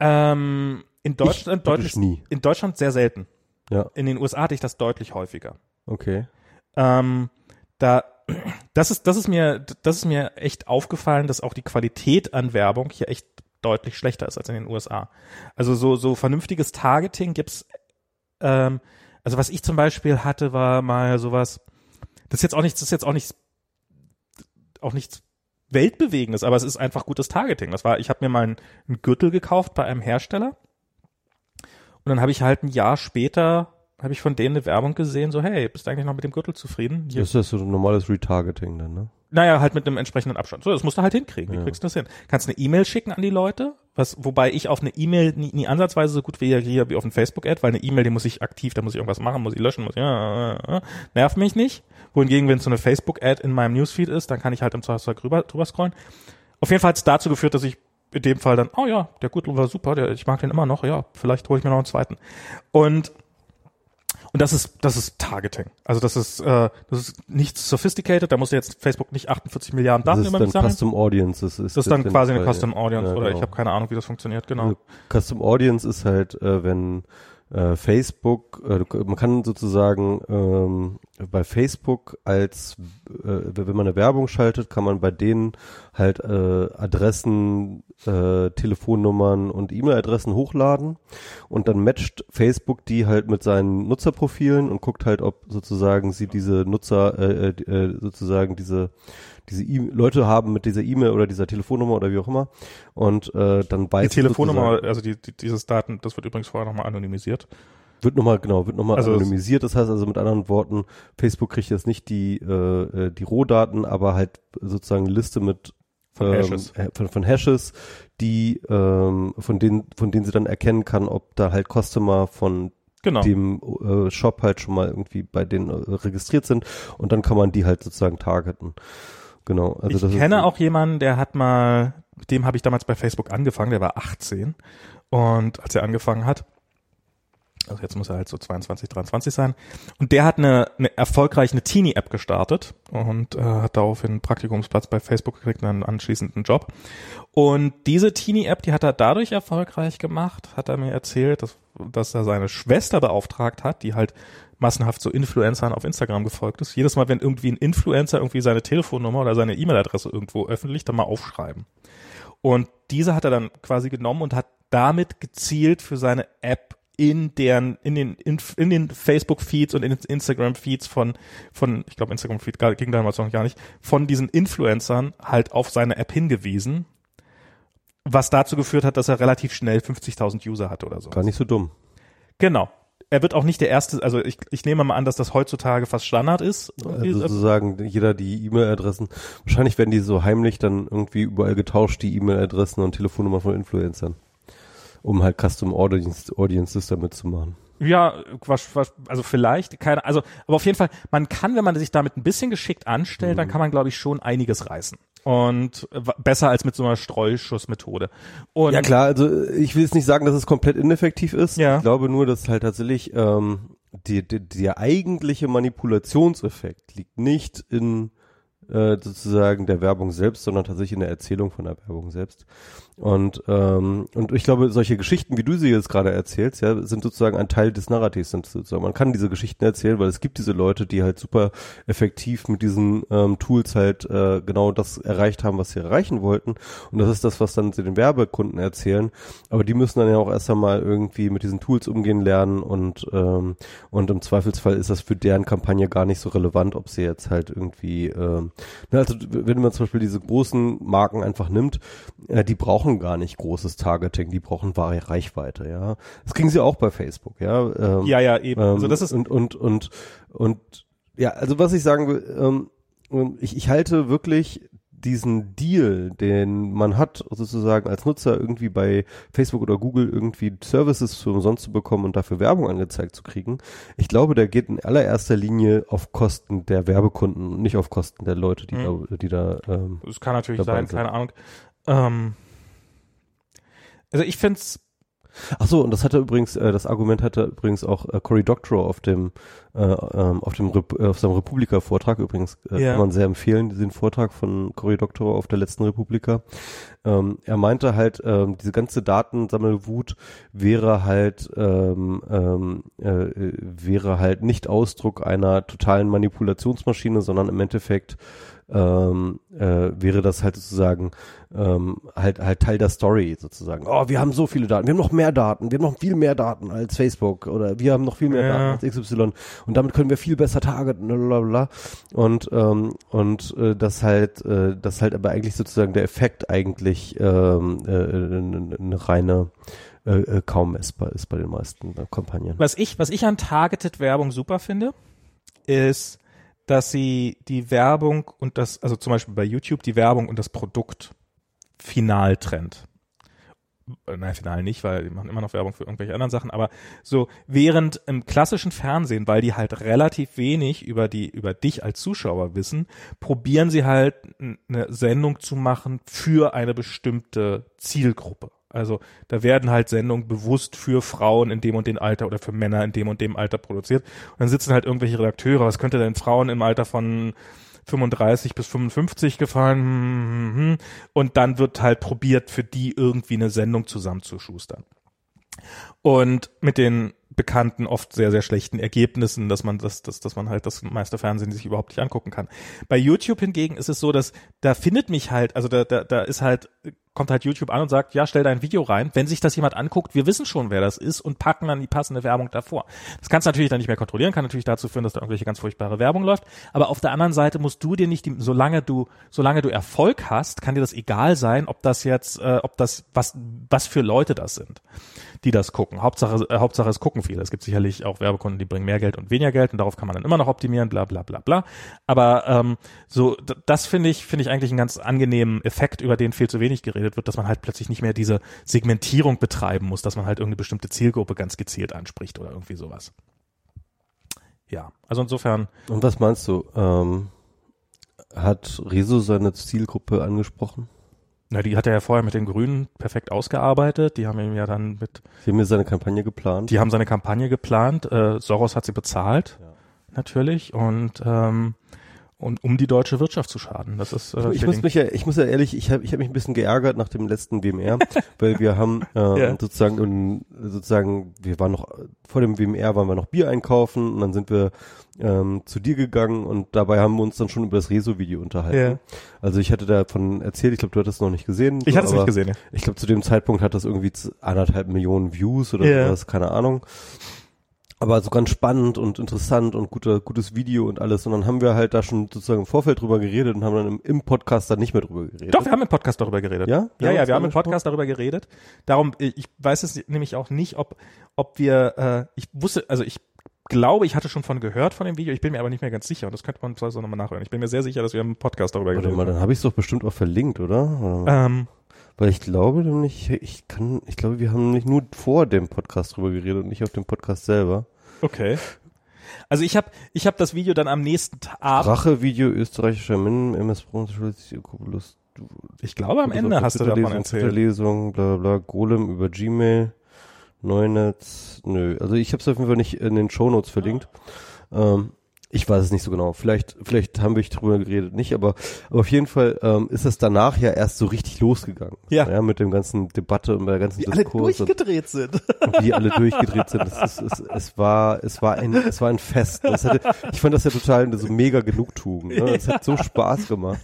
Ähm, in Deutschland, ich, deutlich, nie. in Deutschland sehr selten. Ja. In den USA hatte ich das deutlich häufiger. Okay. Ähm, da, das ist, das ist mir, das ist mir echt aufgefallen, dass auch die Qualität an Werbung hier echt deutlich schlechter ist als in den USA. Also so, so vernünftiges Targeting gibt's, ähm, also was ich zum Beispiel hatte, war mal sowas, das ist jetzt auch nichts, das ist jetzt auch nichts, auch nichts Weltbewegendes, aber es ist einfach gutes Targeting. Das war, ich habe mir mal einen, einen Gürtel gekauft bei einem Hersteller und dann habe ich halt ein Jahr später habe ich von denen eine Werbung gesehen, so, hey, bist du eigentlich noch mit dem Gürtel zufrieden? Hier. Das ist das so ein normales Retargeting dann, ne? Naja, halt mit einem entsprechenden Abstand. So, das musst du halt hinkriegen. Wie ja. kriegst du das hin? Kannst eine E-Mail schicken an die Leute, was, wobei ich auf eine E-Mail nie, nie ansatzweise so gut wie hier wie auf ein Facebook-Ad, weil eine E-Mail, die muss ich aktiv, da muss ich irgendwas machen, muss ich löschen, muss ich, ja, ja, ja, nervt mich nicht. Wohingegen, wenn so eine Facebook-Ad in meinem Newsfeed ist, dann kann ich halt im Zweifelsfall drüber, drüber scrollen. Auf jeden Fall hat es dazu geführt, dass ich in dem Fall dann, oh ja, der Gürtel war super, der, ich mag den immer noch, ja, vielleicht hole ich mir noch einen zweiten. Und und das ist das ist Targeting. Also das ist äh, das ist nicht sophisticated. Da muss jetzt Facebook nicht 48 Milliarden Daten mich sammeln. Custom Audience. Das ist, das ist dann quasi eine Custom Audience ja, oder genau. ich habe keine Ahnung, wie das funktioniert. Genau. Also Custom Audience ist halt, äh, wenn äh, Facebook, äh, man kann sozusagen ähm, bei Facebook als, äh, wenn man eine Werbung schaltet, kann man bei denen halt äh, Adressen, äh, Telefonnummern und E-Mail-Adressen hochladen und dann matcht Facebook die halt mit seinen Nutzerprofilen und guckt halt, ob sozusagen sie diese Nutzer, sozusagen diese diese e Leute haben mit dieser E-Mail oder dieser Telefonnummer oder wie auch immer und äh, dann weiß Die Telefonnummer, also die, die, dieses Daten, das wird übrigens vorher nochmal anonymisiert. Wird nochmal, genau, wird nochmal also anonymisiert. Das heißt also mit anderen Worten, Facebook kriegt jetzt nicht die, äh, äh die Rohdaten, aber halt sozusagen eine Liste mit von, ähm, Hashes. Von, von Hashes, die ähm, von denen, von denen sie dann erkennen kann, ob da halt Customer von genau. dem äh, Shop halt schon mal irgendwie bei denen äh, registriert sind und dann kann man die halt sozusagen targeten. Genau. Also ich kenne auch jemanden, der hat mal, mit dem habe ich damals bei Facebook angefangen, der war 18 und als er angefangen hat, also jetzt muss er halt so 22, 23 sein. Und der hat eine, eine erfolgreiche Teenie-App gestartet und äh, hat daraufhin einen Praktikumsplatz bei Facebook gekriegt und einen anschließenden Job. Und diese Teenie-App, die hat er dadurch erfolgreich gemacht, hat er mir erzählt, dass, dass er seine Schwester beauftragt hat, die halt massenhaft so Influencern auf Instagram gefolgt ist. Jedes Mal, wenn irgendwie ein Influencer irgendwie seine Telefonnummer oder seine E-Mail-Adresse irgendwo öffentlich, dann mal aufschreiben. Und diese hat er dann quasi genommen und hat damit gezielt für seine App in deren, in den, in, in den Facebook-Feeds und in den Instagram-Feeds von, von, ich glaube, Instagram-Feed ging damals noch gar nicht, von diesen Influencern halt auf seine App hingewiesen, was dazu geführt hat, dass er relativ schnell 50.000 User hatte oder so. Gar nicht so dumm. Genau. Er wird auch nicht der erste, also ich, ich nehme mal an, dass das heutzutage fast Standard ist. Also sozusagen jeder die E-Mail-Adressen, wahrscheinlich werden die so heimlich dann irgendwie überall getauscht, die E-Mail-Adressen und Telefonnummer von Influencern, um halt Custom Audience, Audiences damit zu machen. Ja, was, was, also vielleicht, keine, also, aber auf jeden Fall, man kann, wenn man sich damit ein bisschen geschickt anstellt, mhm. dann kann man, glaube ich, schon einiges reißen. Und besser als mit so einer Streuschussmethode. Und ja klar, also ich will jetzt nicht sagen, dass es komplett ineffektiv ist. Ja. Ich glaube nur, dass halt tatsächlich ähm, die, die, der eigentliche Manipulationseffekt liegt nicht in äh, sozusagen der Werbung selbst, sondern tatsächlich in der Erzählung von der Werbung selbst. Und, ähm, und ich glaube, solche Geschichten, wie du sie jetzt gerade erzählst, ja, sind sozusagen ein Teil des Narrativs. Sozusagen. Man kann diese Geschichten erzählen, weil es gibt diese Leute, die halt super effektiv mit diesen ähm, Tools halt äh, genau das erreicht haben, was sie erreichen wollten. Und das ist das, was dann sie den Werbekunden erzählen. Aber die müssen dann ja auch erst einmal irgendwie mit diesen Tools umgehen lernen und, ähm, und im Zweifelsfall ist das für deren Kampagne gar nicht so relevant, ob sie jetzt halt irgendwie, ähm, also wenn man zum Beispiel diese großen Marken einfach nimmt, äh, die brauchen gar nicht großes Targeting, die brauchen wahre Reichweite, ja. Das kriegen sie auch bei Facebook, ja. Ähm, ja, ja, eben. Ähm, also das ist und und und und ja, also was ich sagen will, ähm, ich, ich halte wirklich diesen Deal, den man hat, sozusagen als Nutzer irgendwie bei Facebook oder Google irgendwie Services für umsonst zu bekommen und dafür Werbung angezeigt zu kriegen, ich glaube, der geht in allererster Linie auf Kosten der Werbekunden und nicht auf Kosten der Leute, die mhm. da, die da. Ähm, das kann natürlich sein, sind. keine Ahnung. Ähm, also ich finde es Ach so, und das hatte übrigens, äh, das Argument hatte übrigens auch äh, Cory Doctorow auf dem, äh, ähm, auf dem, Rep äh, auf seinem Republika-Vortrag übrigens, äh, ja. kann man sehr empfehlen, diesen Vortrag von Cory Doctorow auf der letzten Republika. Ähm, er meinte halt, ähm, diese ganze Datensammelwut wäre halt, ähm, ähm, äh, wäre halt nicht Ausdruck einer totalen Manipulationsmaschine, sondern im Endeffekt ähm, äh, wäre das halt sozusagen ähm, halt halt Teil der Story sozusagen. Oh, wir haben so viele Daten, wir haben noch mehr Daten, wir haben noch viel mehr Daten als Facebook oder wir haben noch viel mehr ja. Daten als XY und damit können wir viel besser targeten, blablabla. und ähm, und äh, das halt äh, das halt aber eigentlich sozusagen der Effekt eigentlich ähm, äh, eine reine äh, äh, kaum messbar ist bei den meisten Kampagnen. Was ich was ich an Targeted Werbung super finde, ist dass sie die Werbung und das, also zum Beispiel bei YouTube, die Werbung und das Produkt final trennt. Äh, nein, final nicht, weil die machen immer noch Werbung für irgendwelche anderen Sachen, aber so während im klassischen Fernsehen, weil die halt relativ wenig über die, über dich als Zuschauer wissen, probieren sie halt eine Sendung zu machen für eine bestimmte Zielgruppe. Also da werden halt Sendungen bewusst für Frauen in dem und dem Alter oder für Männer in dem und dem Alter produziert. Und dann sitzen halt irgendwelche Redakteure, was könnte denn Frauen im Alter von 35 bis 55 gefallen? Hm, hm, hm. Und dann wird halt probiert, für die irgendwie eine Sendung zusammenzuschustern. Und mit den bekannten, oft sehr, sehr schlechten Ergebnissen, dass man das, dass, dass man halt das meiste Fernsehen sich überhaupt nicht angucken kann. Bei YouTube hingegen ist es so, dass da findet mich halt, also da, da, da ist halt kommt halt YouTube an und sagt, ja, stell dein Video rein. Wenn sich das jemand anguckt, wir wissen schon, wer das ist und packen dann die passende Werbung davor. Das kannst du natürlich dann nicht mehr kontrollieren, kann natürlich dazu führen, dass da irgendwelche ganz furchtbare Werbung läuft. Aber auf der anderen Seite musst du dir nicht, die, solange du, solange du Erfolg hast, kann dir das egal sein, ob das jetzt, äh, ob das, was, was für Leute das sind die das gucken. Hauptsache, äh, Hauptsache es gucken viele. Es gibt sicherlich auch Werbekunden, die bringen mehr Geld und weniger Geld und darauf kann man dann immer noch optimieren, bla bla bla bla. Aber ähm, so, das finde ich, finde ich eigentlich einen ganz angenehmen Effekt, über den viel zu wenig geredet wird, dass man halt plötzlich nicht mehr diese Segmentierung betreiben muss, dass man halt irgendeine bestimmte Zielgruppe ganz gezielt anspricht oder irgendwie sowas. Ja, also insofern. Und was meinst du? Ähm, hat Rezo seine Zielgruppe angesprochen? Na, die hat er ja vorher mit den Grünen perfekt ausgearbeitet. Die haben ihm ja dann mit. Sie haben ja seine Kampagne geplant. Die haben seine Kampagne geplant. Äh, Soros hat sie bezahlt, ja. natürlich. Und ähm, und um die deutsche Wirtschaft zu schaden. Das ist äh, ich muss mich ja, ich muss ja ehrlich, ich habe ich hab mich ein bisschen geärgert nach dem letzten WMR, weil wir haben äh, ja. sozusagen sozusagen wir waren noch vor dem WMR waren wir noch Bier einkaufen und dann sind wir ähm, zu dir gegangen und dabei haben wir uns dann schon über das Rezo-Video unterhalten. Ja. Also ich hatte davon erzählt, ich glaube, du hattest es noch nicht gesehen. Ich hatte es nicht gesehen, ja. Ich glaube, zu dem Zeitpunkt hat das irgendwie anderthalb Millionen Views oder ja. sowas, keine Ahnung. Aber so ganz spannend und interessant und guter, gutes Video und alles. Und dann haben wir halt da schon sozusagen im Vorfeld drüber geredet und haben dann im, im Podcast dann nicht mehr drüber geredet. Doch, wir haben im Podcast darüber geredet. Ja? Ja, ja, wir haben im? Podcast darüber geredet. Darum, ich weiß es nämlich auch nicht, ob, ob wir, äh, ich wusste, also ich glaube, ich hatte schon von gehört von dem Video, ich bin mir aber nicht mehr ganz sicher und das könnte man vielleicht nochmal nachhören. Ich bin mir sehr sicher, dass wir im Podcast darüber Warte geredet mal, haben. dann habe ich es doch bestimmt auch verlinkt, oder? oder? Ähm, Weil ich glaube nämlich, ich kann, ich glaube, wir haben nämlich nur vor dem Podcast drüber geredet und nicht auf dem Podcast selber. okay. Also ich habe ich hab das Video dann am nächsten Abend, Rache-Video österreichischer Min, MS Kubulus, ich glaube am Ende hast du davon erzählt. Lesung, bla bla, Golem über Gmail, Neunetz, nö. Also ich habe es auf jeden Fall nicht in den Shownotes verlinkt. Ähm, ich weiß es nicht so genau. Vielleicht, vielleicht haben wir drüber geredet, nicht, aber, aber auf jeden Fall ähm, ist es danach ja erst so richtig losgegangen. Ja. ja mit dem ganzen Debatte und der ganzen alle Diskurs. und- durchgedreht sind. wie alle durchgedreht sind. Es, ist, es, es war, es war ein, es war ein Fest. Hatte, ich fand das ja total so mega Genugtuung. Ne? Es hat so Spaß gemacht.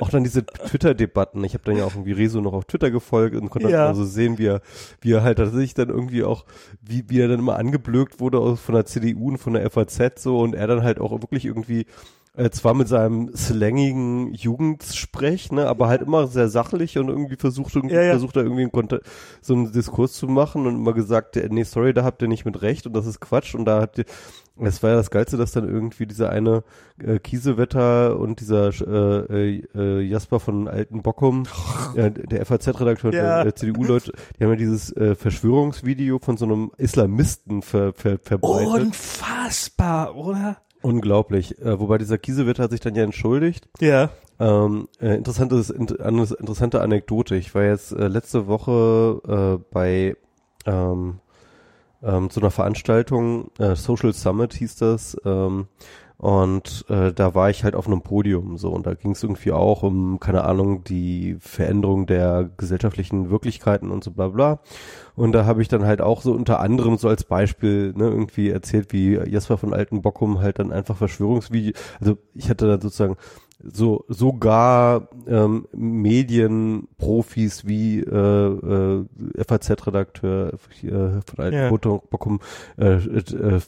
Auch dann diese Twitter-Debatten. Ich habe dann ja auch irgendwie Rezo noch auf Twitter gefolgt und konnte Ja. dann also sehen, wie er, wie er halt tatsächlich dann irgendwie auch, wie, wie er dann immer angeblökt wurde aus, von der CDU und von der FAZ so und er dann halt auch wirklich irgendwie äh, zwar mit seinem slangigen Jugendsprech, ne, aber halt immer sehr sachlich und irgendwie versucht, irgendwie, Ja, ja. versucht er irgendwie einen so einen Diskurs zu machen und immer gesagt, äh, nee, sorry, da habt ihr nicht mit recht und das ist Quatsch und da habt ihr, es war ja das Geilste, dass dann irgendwie dieser eine äh, Kiesewetter und dieser äh, äh, äh, Jasper von Alten Bockum, äh, der FAZ-Redakteur Ja. der, der CDU-Leute, die haben ja dieses äh, Verschwörungsvideo von so einem Islamisten ver, ver, verbreitet. Unfassbar, oder? Unglaublich. Äh, wobei dieser Kiesewetter hat sich dann ja entschuldigt. Ja. Ähm, äh, interessantes, int, an- interessante Anekdote. Ich war jetzt äh, letzte Woche äh, bei ähm, ähm, zu einer Veranstaltung, äh, Social Summit hieß das, ähm, und äh, da war ich halt auf einem Podium so und da ging es irgendwie auch um, keine Ahnung, die Veränderung der gesellschaftlichen Wirklichkeiten und so bla bla. Und da habe ich dann halt auch so unter anderem so als Beispiel ne, irgendwie erzählt, wie Jasper von Alten Bockum halt dann einfach Verschwörungsvideo, also ich hatte da sozusagen so sogar ähm, Medienprofis wie äh, äh, FAZ-Redakteur äh, von Alten Ja. Bockum äh, äh,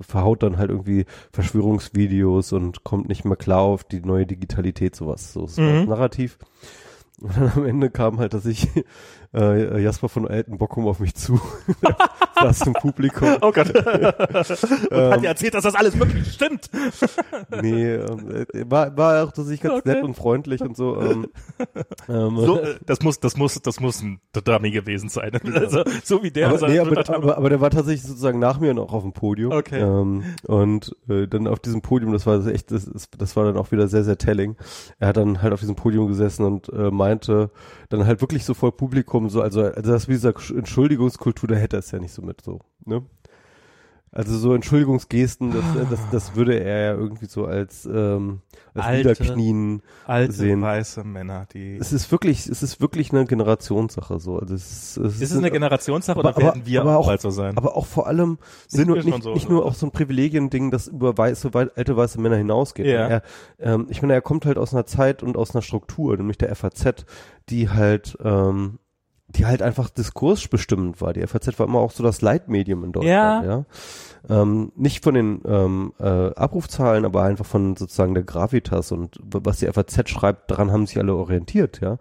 verhaut dann halt irgendwie Verschwörungsvideos und kommt nicht mehr klar auf die neue Digitalität, sowas, so ist Mhm. das Narrativ. Und dann am Ende kam halt, dass ich äh, Jasper von Alten Bockum auf mich zu saß im Publikum. Oh Gott. Und Ähm. hat dir erzählt, dass das alles wirklich stimmt. Nee, ähm, äh, war, war auch tatsächlich ganz Okay. nett und freundlich und so. Ähm, ähm, So, äh, das muss, das muss, das muss ein Dummy gewesen sein. Also, so wie der aber, nee, aber, aber, aber der war tatsächlich sozusagen nach mir noch auf dem Podium. Okay. Ähm, und äh, dann auf diesem Podium, das war echt, das, das war dann auch wieder sehr, sehr telling. Er hat dann halt auf diesem Podium gesessen und äh, meinte dann halt wirklich so vor Publikum, so, also, also das wie dieser Entschuldigungskultur, da hätte er es ja nicht so mit so, ne? Also so Entschuldigungsgesten, das, äh, das, das würde er ja irgendwie so als, ähm, als Alte, Niederknien Alte sehen. weiße Männer, die. Es ist wirklich, es ist wirklich eine Generationssache so. Also es, es Ist es eine Generationssache aber- oder werden wir aber auch bald so sein? aber auch vor allem Sind nicht nur, nicht, so, nicht nur auch so ein Privilegiending, das über weiße, wei- alte weiße Männer hinausgeht. Ja. Er, ähm, ich meine, er kommt halt aus einer Zeit und aus einer Struktur, nämlich der FAZ, die halt, ähm, die halt einfach diskursbestimmend war. Die FAZ war immer auch so das Leitmedium in Deutschland, ja. Ähm, nicht von den ähm, äh, Abrufzahlen, aber einfach von sozusagen der Gravitas und was die FAZ schreibt, daran haben sich alle orientiert, ja.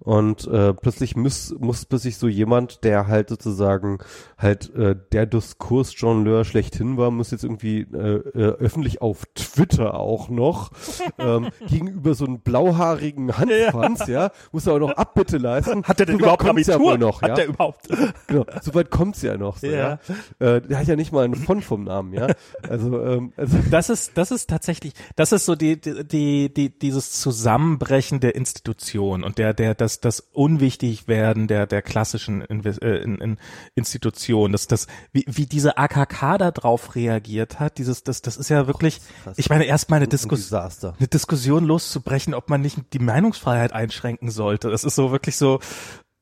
Und äh, plötzlich muss, muss plötzlich so jemand, der halt sozusagen halt äh, der Diskursjongleur schlechthin war, muss jetzt irgendwie äh, äh, öffentlich auf Twitter auch noch ähm, gegenüber so einem blauhaarigen Handfanz, ja, muss er auch noch Abbitte leisten. Hat der denn So überhaupt Abitur? Ja wohl noch, Hat ja? der überhaupt? Genau, so weit kommt's ja noch. So, Ja. ja. Äh, der hat ja nicht mal einen Font vom Namen, ja. Also, ähm, also Das ist, das ist tatsächlich, das ist so die, die, die, die dieses Zusammenbrechen der Institution und der, der, das, das Unwichtigwerden der, der klassischen äh, in, in Institutionen, das, das, wie, wie diese AKK da drauf reagiert hat, dieses, das, das ist ja wirklich, ich meine, erstmal eine ein Diskussion, eine Diskussion loszubrechen, ob man nicht die Meinungsfreiheit einschränken sollte. Das ist so wirklich so,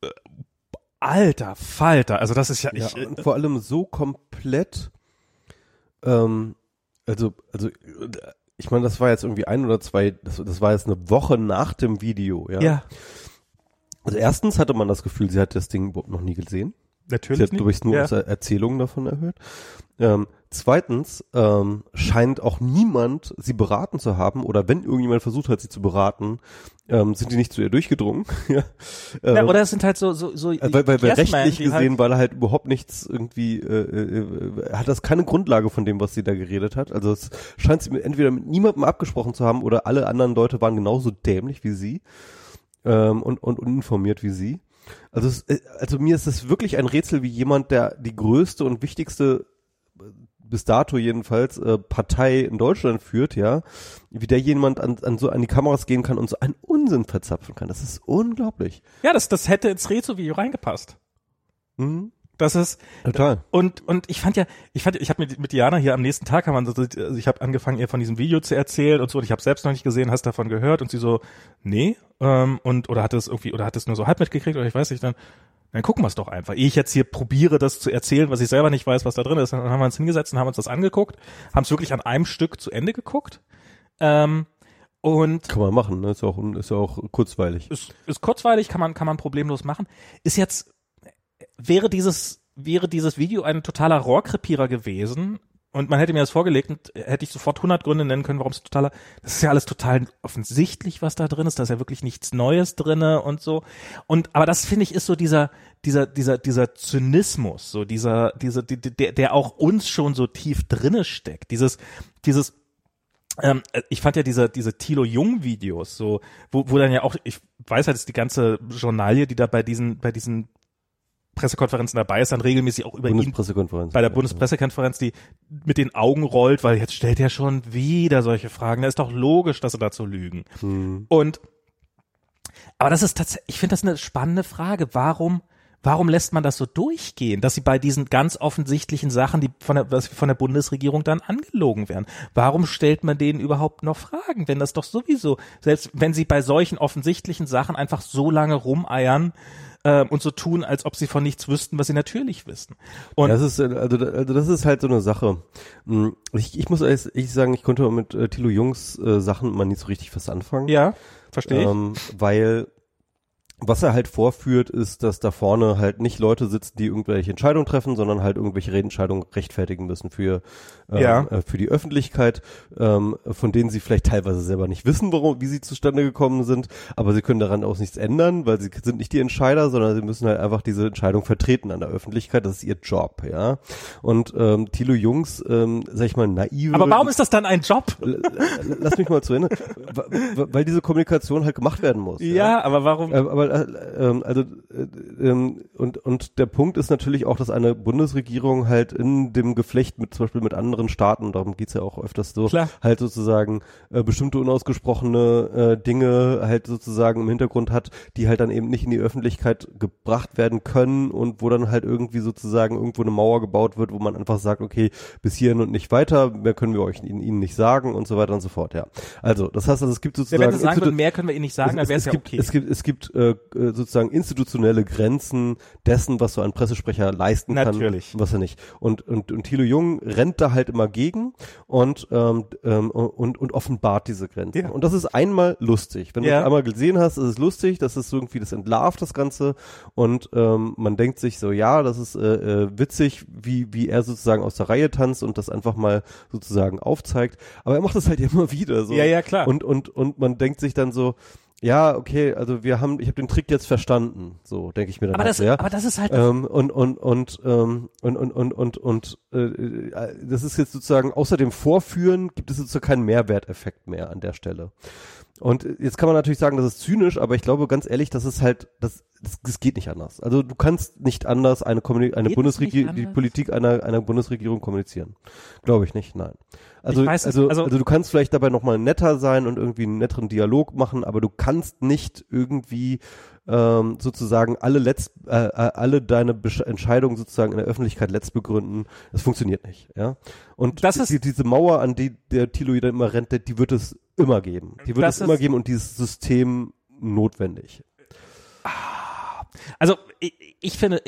äh, alter Falter, also das ist ja, Ja, ich, äh, und vor allem so komplett, ähm, also, also, ich meine, das war jetzt irgendwie ein oder zwei, das, das war jetzt eine Woche nach dem Video, ja. ja, Also erstens hatte man das Gefühl, sie hat das Ding überhaupt noch nie gesehen. Natürlich Sie hat, glaube ich, nur Ja. aus Er- Erzählungen davon erhört. Ähm, zweitens ähm, scheint auch niemand sie beraten zu haben oder wenn irgendjemand versucht hat, sie zu beraten, ähm, sind die nicht zu ihr durchgedrungen. ja. Ja, Ähm, oder es sind halt so, so, so äh, weil, weil, weil rechtlich die gesehen, halt, weil er halt überhaupt nichts irgendwie, äh, äh, hat das keine Grundlage von dem, was sie da geredet hat. Also es scheint sie entweder mit niemandem abgesprochen zu haben oder alle anderen Leute waren genauso dämlich wie sie ähm, und, und uninformiert wie sie. Also, es, äh, also mir ist es wirklich ein Rätsel, wie jemand, der die größte und wichtigste äh, bis dato jedenfalls äh, Partei in Deutschland führt, ja, wie der jemand an, an so an die Kameras gehen kann und so einen Unsinn verzapfen kann. Das ist unglaublich. ja, das, das hätte ins Rezo-Video reingepasst. Mhm. Das ist, Total. Und und ich fand ja, ich fand, ich habe mit mit Diana hier am nächsten Tag haben wir, so- also ich habe angefangen ihr von diesem Video zu erzählen und so. Und ich habe selbst noch nicht gesehen, hast davon gehört und sie so, nee, ähm, und oder hat es irgendwie oder hat es nur so halb mitgekriegt oder ich weiß nicht. Dann dann gucken wir es doch einfach. Ehe ich jetzt hier probiere, das zu erzählen, was ich selber nicht weiß, was da drin ist, dann haben wir uns hingesetzt und haben uns das angeguckt, haben es wirklich an einem Stück zu Ende geguckt. Ähm, und Kann man machen, ne? Ist auch, ist auch kurzweilig. ist, ist kurzweilig, kann man, kann man problemlos machen. Ist jetzt, wäre dieses, wäre dieses Video ein totaler Rohrkrepierer gewesen und man hätte mir das vorgelegt und hätte ich sofort 100 Gründe nennen können, warum es totaler, das ist ja alles total offensichtlich, was da drin ist, da ist ja wirklich nichts Neues drinne und so. Und, aber das finde ich ist so dieser, dieser, dieser, dieser Zynismus, so dieser, dieser, die- der, der auch uns schon so tief drinne steckt. Dieses, dieses, ähm, ich fand ja diese, diese Thilo Jung Videos, so, wo, wo dann ja auch, ich weiß halt, dass die ganze Journalie, die da bei diesen, bei diesen Pressekonferenzen dabei ist, dann regelmäßig auch über ihn Bundespressekonferenz. bei der Bundespressekonferenz, die mit den Augen rollt, weil jetzt stellt er schon wieder solche Fragen. Da ist doch logisch, dass sie dazu lügen. Hm. Und aber das ist tatsächlich, ich finde das eine spannende Frage. Warum, warum lässt man das so durchgehen, dass sie bei diesen ganz offensichtlichen Sachen, die von der, was von der Bundesregierung dann angelogen werden? Warum stellt man denen überhaupt noch Fragen, wenn das doch sowieso, selbst wenn sie bei solchen offensichtlichen Sachen einfach so lange rumeiern, äh, und so tun, als ob sie von nichts wüssten, was sie natürlich wissen. Und das ist, äh, also, also das ist halt so eine Sache. Hm, Ich, ich muss ehrlich ich sagen, ich konnte mit äh, Thilo Jungs äh, Sachen mal nicht so richtig was anfangen. ja, verstehe ich. Ähm, weil was er halt vorführt, ist, dass da vorne halt nicht Leute sitzen, die irgendwelche Entscheidungen treffen, sondern halt irgendwelche Entscheidungen rechtfertigen müssen für, ähm, Ja. äh, für die Öffentlichkeit, ähm, von denen sie vielleicht teilweise selber nicht wissen, warum, wie sie zustande gekommen sind, aber sie können daran auch nichts ändern, weil sie sind nicht die Entscheider, sondern sie müssen halt einfach diese Entscheidung vertreten an der Öffentlichkeit, das ist ihr Job, ja. Und ähm, Thilo Jungs, ähm, sag ich mal, naive Aber warum ist das dann ein Job? Lass mich mal zu Ende. Weil diese Kommunikation halt gemacht werden muss. Ja, aber warum? Ähm, aber äh, ähm, also äh, ähm, und und der Punkt ist natürlich auch, dass eine Bundesregierung halt in dem Geflecht mit zum Beispiel mit anderen Staaten, darum geht's ja auch öfters so, Klar. halt sozusagen äh, bestimmte unausgesprochene äh, Dinge halt sozusagen im Hintergrund hat, die halt dann eben nicht in die Öffentlichkeit gebracht werden können und wo dann halt irgendwie sozusagen irgendwo eine Mauer gebaut wird, wo man einfach sagt, okay, bis hierhin und nicht weiter, mehr können wir euch ihnen, ihnen nicht sagen und so weiter und so fort, ja. Also, das heißt also, es gibt sozusagen wenn sie sagen würden, mehr können wir ihnen nicht sagen, dann wäre es ja gibt, okay. Es gibt, es gibt äh, äh, sozusagen institutionelle Grenzen dessen, was so ein Pressesprecher leisten Natürlich. kann, was er nicht. Und und und Thilo Jung rennt da halt immer gegen und ähm, ähm, und und offenbart diese Grenzen. Ja. Und das ist einmal lustig. Wenn du Ja. es einmal gesehen hast, ist es lustig. Das ist irgendwie das entlarvt das Ganze und ähm, man denkt sich so, ja, das ist äh, äh, witzig, wie wie er sozusagen aus der Reihe tanzt und das einfach mal sozusagen aufzeigt. Aber er macht das halt immer wieder so. Ja, ja, klar. Und und und man denkt sich dann so, ja, okay, also wir haben, ich habe den Trick jetzt verstanden, so denke ich mir dann aber halt das, ja. aber das ist halt, Ähm, und und und ähm, und und und und und äh, äh, das ist jetzt sozusagen außer dem Vorführen gibt es sozusagen keinen Mehrwerteffekt mehr an der Stelle. Und jetzt kann man natürlich sagen, das ist zynisch, aber ich glaube ganz ehrlich, das ist halt, das, das, das geht nicht anders. Also du kannst nicht anders eine, Kommuni eine Bundesregierung, die? Politik einer, einer Bundesregierung kommunizieren. Glaube ich nicht, nein. Also, weiß also, also- also, du kannst vielleicht dabei nochmal netter sein und irgendwie einen netteren Dialog machen, aber du kannst nicht irgendwie ähm, sozusagen alle letzt, äh, äh, alle deine Besch Entscheidungen sozusagen in der Öffentlichkeit letzt begründen. Das funktioniert nicht, ja. Und Das ist- die, diese Mauer, an die der Thilo wieder immer rennt, die wird es immer geben. Die wird Das es immer geben und dieses System notwendig. also ich, ich finde,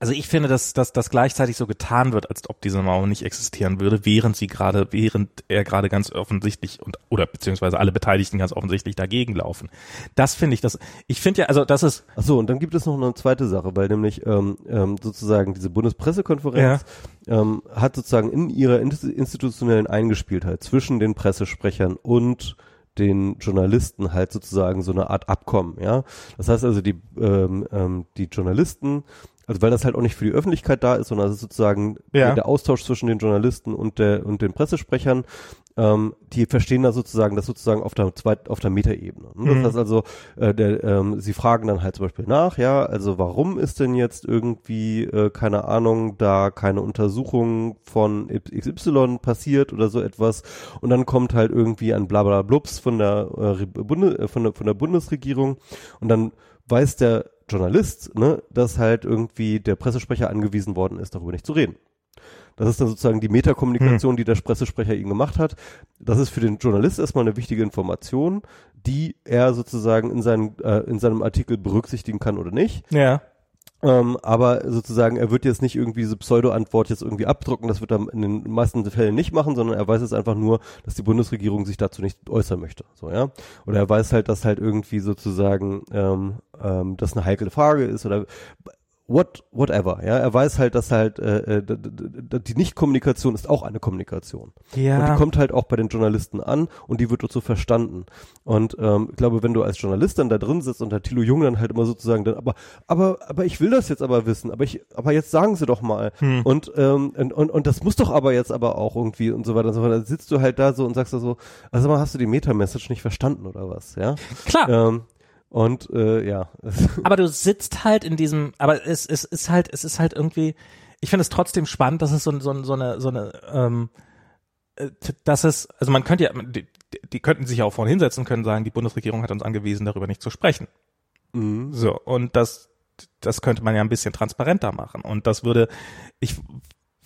also ich finde, dass, dass das gleichzeitig so getan wird, als ob diese Mauer nicht existieren würde, während sie gerade, während er gerade ganz offensichtlich und oder beziehungsweise alle Beteiligten ganz offensichtlich dagegen laufen. Das finde ich, das ich finde ja, also das ist. Ach so, und dann gibt es noch eine zweite Sache, weil nämlich ähm, ähm, sozusagen diese Bundespressekonferenz ja. ähm, hat sozusagen in ihrer institutionellen Eingespieltheit zwischen den Pressesprechern und den Journalisten halt sozusagen so eine Art Abkommen, ja. Das heißt also, die, ähm, ähm, die Journalisten also weil das halt auch nicht für die Öffentlichkeit da ist, sondern es ist sozusagen ja. der Austausch zwischen den Journalisten und der und den Pressesprechern, ähm, die verstehen da sozusagen das sozusagen auf der zweit, auf der Metaebene. Ne? Das mhm. heißt also, äh, der, ähm, sie fragen dann halt zum Beispiel nach, ja, also warum ist denn jetzt irgendwie, äh, keine Ahnung, da keine Untersuchung von XY passiert oder so etwas und dann kommt halt irgendwie ein Blablablups von der, äh, Bunde, äh, von der von der Bundesregierung und dann weiß der Journalist, ne, dass halt irgendwie der Pressesprecher angewiesen worden ist, darüber nicht zu reden. Das ist dann sozusagen die Metakommunikation, hm. die der Pressesprecher ihm gemacht hat. Das ist für den Journalist erstmal eine wichtige Information, die er sozusagen in, seinen, äh, in seinem Artikel berücksichtigen kann oder nicht. Ja. Ähm, aber sozusagen, er wird jetzt nicht irgendwie diese Pseudo-Antwort jetzt irgendwie abdrucken, das wird er in den meisten Fällen nicht machen, sondern er weiß es einfach nur, dass die Bundesregierung sich dazu nicht äußern möchte. So, ja. Oder er weiß halt, dass halt irgendwie sozusagen ähm, ähm, das eine heikle Frage ist oder what, whatever. Ja, er weiß halt, dass halt äh, äh die Nicht-Kommunikation ist auch eine Kommunikation. Ja. Und die kommt halt auch bei den Journalisten an und die wird so verstanden. Und ähm, ich glaube, wenn du als Journalist dann da drin sitzt und der Thilo Jung dann halt immer sozusagen dann, aber, aber, aber ich will das jetzt aber wissen, aber ich, aber jetzt sagen sie doch mal. Hm. Und, ähm, und, und, und das muss doch aber jetzt aber auch irgendwie und so weiter und so weiter. Dann sitzt du halt da so und sagst da so, also mal hast du die Meta-Message nicht verstanden oder was, ja? Klar. Ähm, und äh, ja. aber du sitzt halt in diesem, aber es, es ist halt, es ist halt irgendwie, ich finde es trotzdem spannend, dass es so, so, so eine, so eine, ähm, äh, dass es, also man könnte ja, die, die könnten sich ja auch vorhin hinsetzen und können sagen, die Bundesregierung hat uns angewiesen, darüber nicht zu sprechen. Mhm. So, und das, das könnte man ja ein bisschen transparenter machen. Und das würde, ich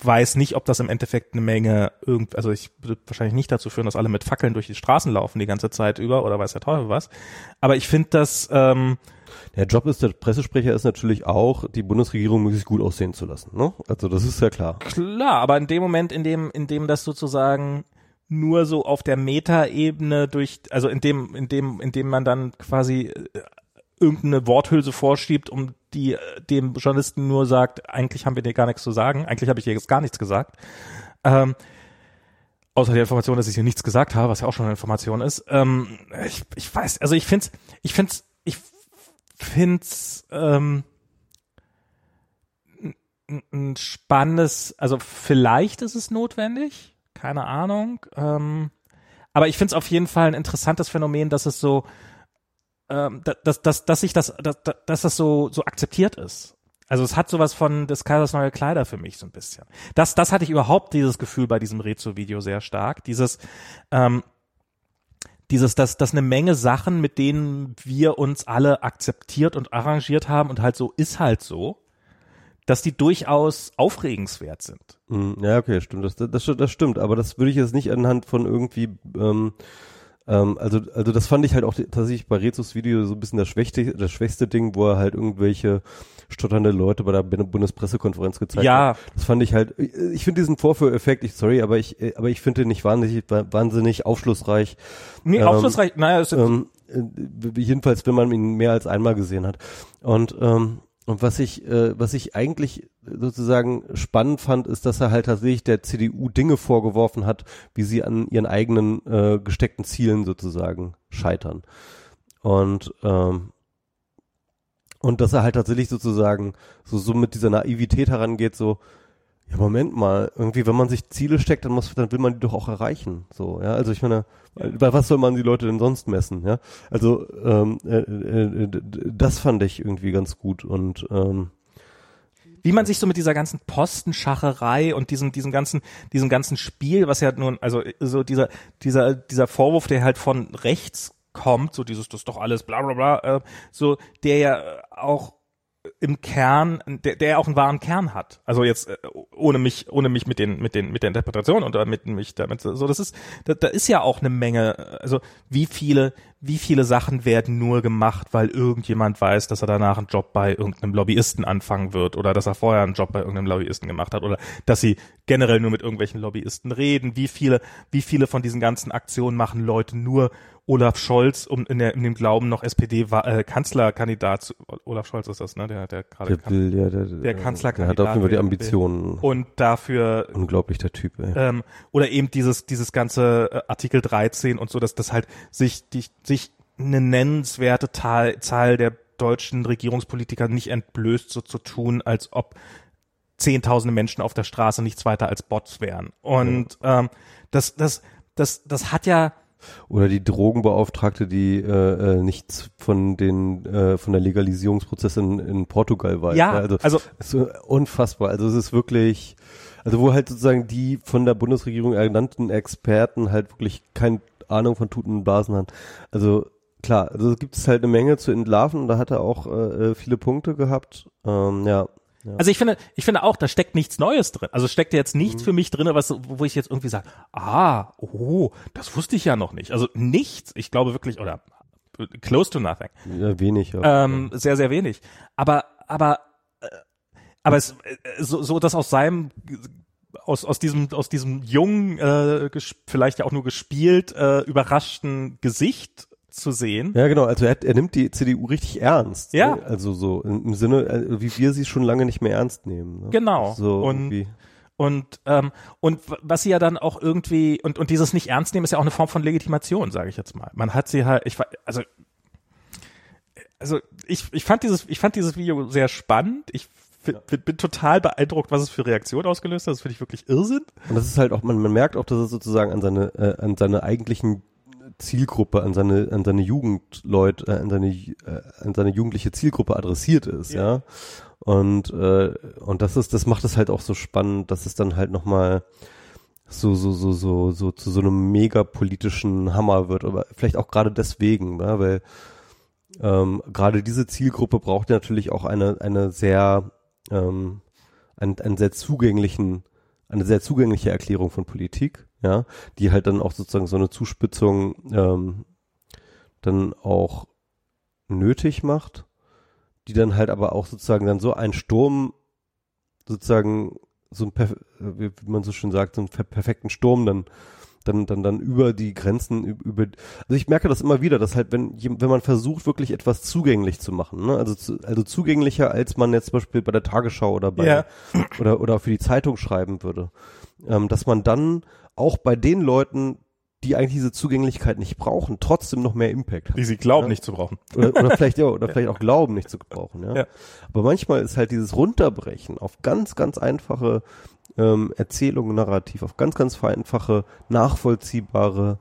weiß nicht, ob das im Endeffekt eine Menge irgend, also ich würde wahrscheinlich nicht dazu führen, dass alle mit Fackeln durch die Straßen laufen die ganze Zeit über oder weiß der Teufel was. Aber ich finde das, ähm, der Job ist der Pressesprecher ist natürlich auch, die Bundesregierung möglichst gut aussehen zu lassen. Ne? Also das ist ja klar. Klar, aber in dem Moment, in dem, in dem das sozusagen nur so auf der Metaebene durch, also in dem, in dem, in dem man dann quasi äh, irgendeine Worthülse vorschiebt, um die dem Journalisten nur sagt, eigentlich haben wir dir gar nichts zu sagen, eigentlich habe ich dir jetzt gar nichts gesagt. Ähm, außer der Information, dass ich hier nichts gesagt habe, was ja auch schon eine Information ist. Ähm, ich, ich weiß, also ich find's, ich find's, ich find's ähm, ein spannendes, also vielleicht ist es notwendig, keine Ahnung. Ähm, aber ich find's auf jeden Fall ein interessantes Phänomen, dass es so ähm, dass, dass, dass sich das, dass, dass das so, so akzeptiert ist. Also es hat sowas von des Kaisers neue Kleider für mich so ein bisschen. Das, das hatte ich überhaupt dieses Gefühl bei diesem Rezo-Video sehr stark. Dieses, ähm, dieses, dass, dass eine Menge Sachen, mit denen wir uns alle akzeptiert und arrangiert haben und halt so ist halt so, dass die durchaus aufregenswert sind. Hm, ja, okay, stimmt. Das, das, das stimmt. Aber das würde ich jetzt nicht anhand von irgendwie ähm, ähm, also, also das fand ich halt auch tatsächlich bei Rezos Video so ein bisschen das schwächste, das schwächste Ding, wo er halt irgendwelche stotternde Leute bei der Bundespressekonferenz gezeigt ja. hat. Das fand ich halt, ich finde diesen Vorführeffekt, ich sorry, aber ich, aber ich finde den nicht wahnsinnig, wahnsinnig aufschlussreich. Nee, ähm, aufschlussreich, naja, ist ähm, äh, jedenfalls, wenn man ihn mehr als einmal gesehen hat. Und ähm, und was ich, äh, was ich eigentlich sozusagen spannend fand, ist, dass er halt tatsächlich der CDU Dinge vorgeworfen hat, wie sie an ihren eigenen äh, gesteckten Zielen sozusagen scheitern. Und ähm, und dass er halt tatsächlich sozusagen so, so mit dieser Naivität herangeht, so, ja, Moment mal, irgendwie, wenn man sich Ziele steckt, dann muss, dann will man die doch auch erreichen. So, ja. Also ich meine, bei was soll man die Leute denn sonst messen, ja? Also ähm, äh, äh, das fand ich irgendwie ganz gut und ähm, wie man sich so mit dieser ganzen Postenschacherei und diesem diesem ganzen diesem ganzen Spiel, was ja nun also so dieser dieser dieser Vorwurf, der halt von rechts kommt, so dieses das ist doch alles bla bla bla, äh, so der ja auch im Kern, der, der auch einen wahren Kern hat. Also jetzt äh, ohne mich, ohne mich mit den, mit den, mit der Interpretation und damit mich damit so, das ist, da, da ist ja auch eine Menge. Also wie viele, wie viele Sachen werden nur gemacht, weil irgendjemand weiß, dass er danach einen Job bei irgendeinem Lobbyisten anfangen wird oder dass er vorher einen Job bei irgendeinem Lobbyisten gemacht hat oder dass sie generell nur mit irgendwelchen Lobbyisten reden. Wie viele, wie viele von diesen ganzen Aktionen machen Leute nur, Olaf Scholz, um in, der, in dem Glauben noch SPD-Kanzlerkandidat zu, Olaf Scholz ist das, ne? Der, der gerade der, will, ja, der, der Kanzlerkandidat. Der hat auf jeden Fall die Ambitionen. Und dafür unglaublich der Typ. Ey. Ähm, oder eben dieses dieses ganze äh, Artikel 13 und so, dass das halt sich die, sich eine nennenswerte Zahl, Zahl der deutschen Regierungspolitiker nicht entblößt, so zu tun, als ob zehntausende Menschen auf der Straße nichts weiter als Bots wären. Und ähm, das das das das hat ja oder die Drogenbeauftragte, die äh, äh, nichts von den äh, von der Legalisierungsprozess in, in Portugal weiß. Ja, also, also ist unfassbar. Also es ist wirklich, also wo halt sozusagen die von der Bundesregierung ernannten Experten halt wirklich keine Ahnung von Tuten und Blasen haben. Also klar, also gibt es halt eine Menge zu entlarven und da hat er auch äh, äh viele Punkte gehabt. Ähm, ja, ja. Also ich finde, ich finde auch, da steckt nichts Neues drin. Also steckt jetzt nichts mhm. für mich drin, was, wo ich jetzt irgendwie sage, ah, oh, das wusste ich ja noch nicht. Also nichts. Ich glaube wirklich, oder close to nothing. Ja, wenig. Ja. Ähm, sehr, sehr wenig. Aber, aber, äh, aber es, äh, so, so, dass aus seinem aus, aus diesem, aus diesem jungen, äh, vielleicht ja auch nur gespielt, äh, überraschten Gesicht zu sehen. Ja, genau. Also er, er nimmt die CDU richtig ernst. Ja. Ne? Also so im Sinne, äh, wie wir sie schon lange nicht mehr ernst nehmen. Ne? Genau. So und irgendwie. und ähm, und was sie ja dann auch irgendwie und und dieses nicht ernst nehmen ist ja auch eine Form von Legitimation, sage ich jetzt mal. Man hat sie halt, ich also also ich ich fand dieses ich fand dieses Video sehr spannend. Ich bin, bin, total beeindruckt, was es für Reaktionen ausgelöst hat. Das finde ich wirklich Irrsinn. Und das ist halt auch, man, man merkt auch, dass es sozusagen an seine, äh, an seine eigentlichen Zielgruppe, an seine, an seine Jugendleute, äh, an seine, äh, an seine jugendliche Zielgruppe adressiert ist, ja. ja? Und, äh, und das ist, das macht es halt auch so spannend, dass es dann halt nochmal so, so, so, so, so zu so einem mega politischen Hammer wird, aber vielleicht auch gerade deswegen, ja, weil ähm, gerade diese Zielgruppe braucht natürlich auch eine, eine sehr, ähm, einen, einen sehr zugänglichen, eine sehr zugängliche Erklärung von Politik ja, die halt dann auch sozusagen so eine Zuspitzung ähm, dann auch nötig macht, die dann halt aber auch sozusagen dann so ein Sturm sozusagen so ein, wie man so schön sagt, so einen perfekten Sturm dann dann, dann, dann über die Grenzen, über, also ich merke das immer wieder, dass halt, wenn, wenn man versucht, wirklich etwas zugänglich zu machen, ne, also, zu, also zugänglicher, als man jetzt zum Beispiel bei der Tagesschau oder bei, ja. oder, oder für die Zeitung schreiben würde, ähm, dass man dann auch bei den Leuten, die eigentlich diese Zugänglichkeit nicht brauchen, trotzdem noch mehr Impact hat. Die sie glauben ja? nicht zu brauchen. Oder, oder vielleicht ja, oder vielleicht auch glauben nicht zu brauchen, ja? ja. Aber manchmal ist halt dieses Runterbrechen auf ganz, ganz einfache ähm, Erzählungen, Narrativ, auf ganz, ganz einfache, nachvollziehbare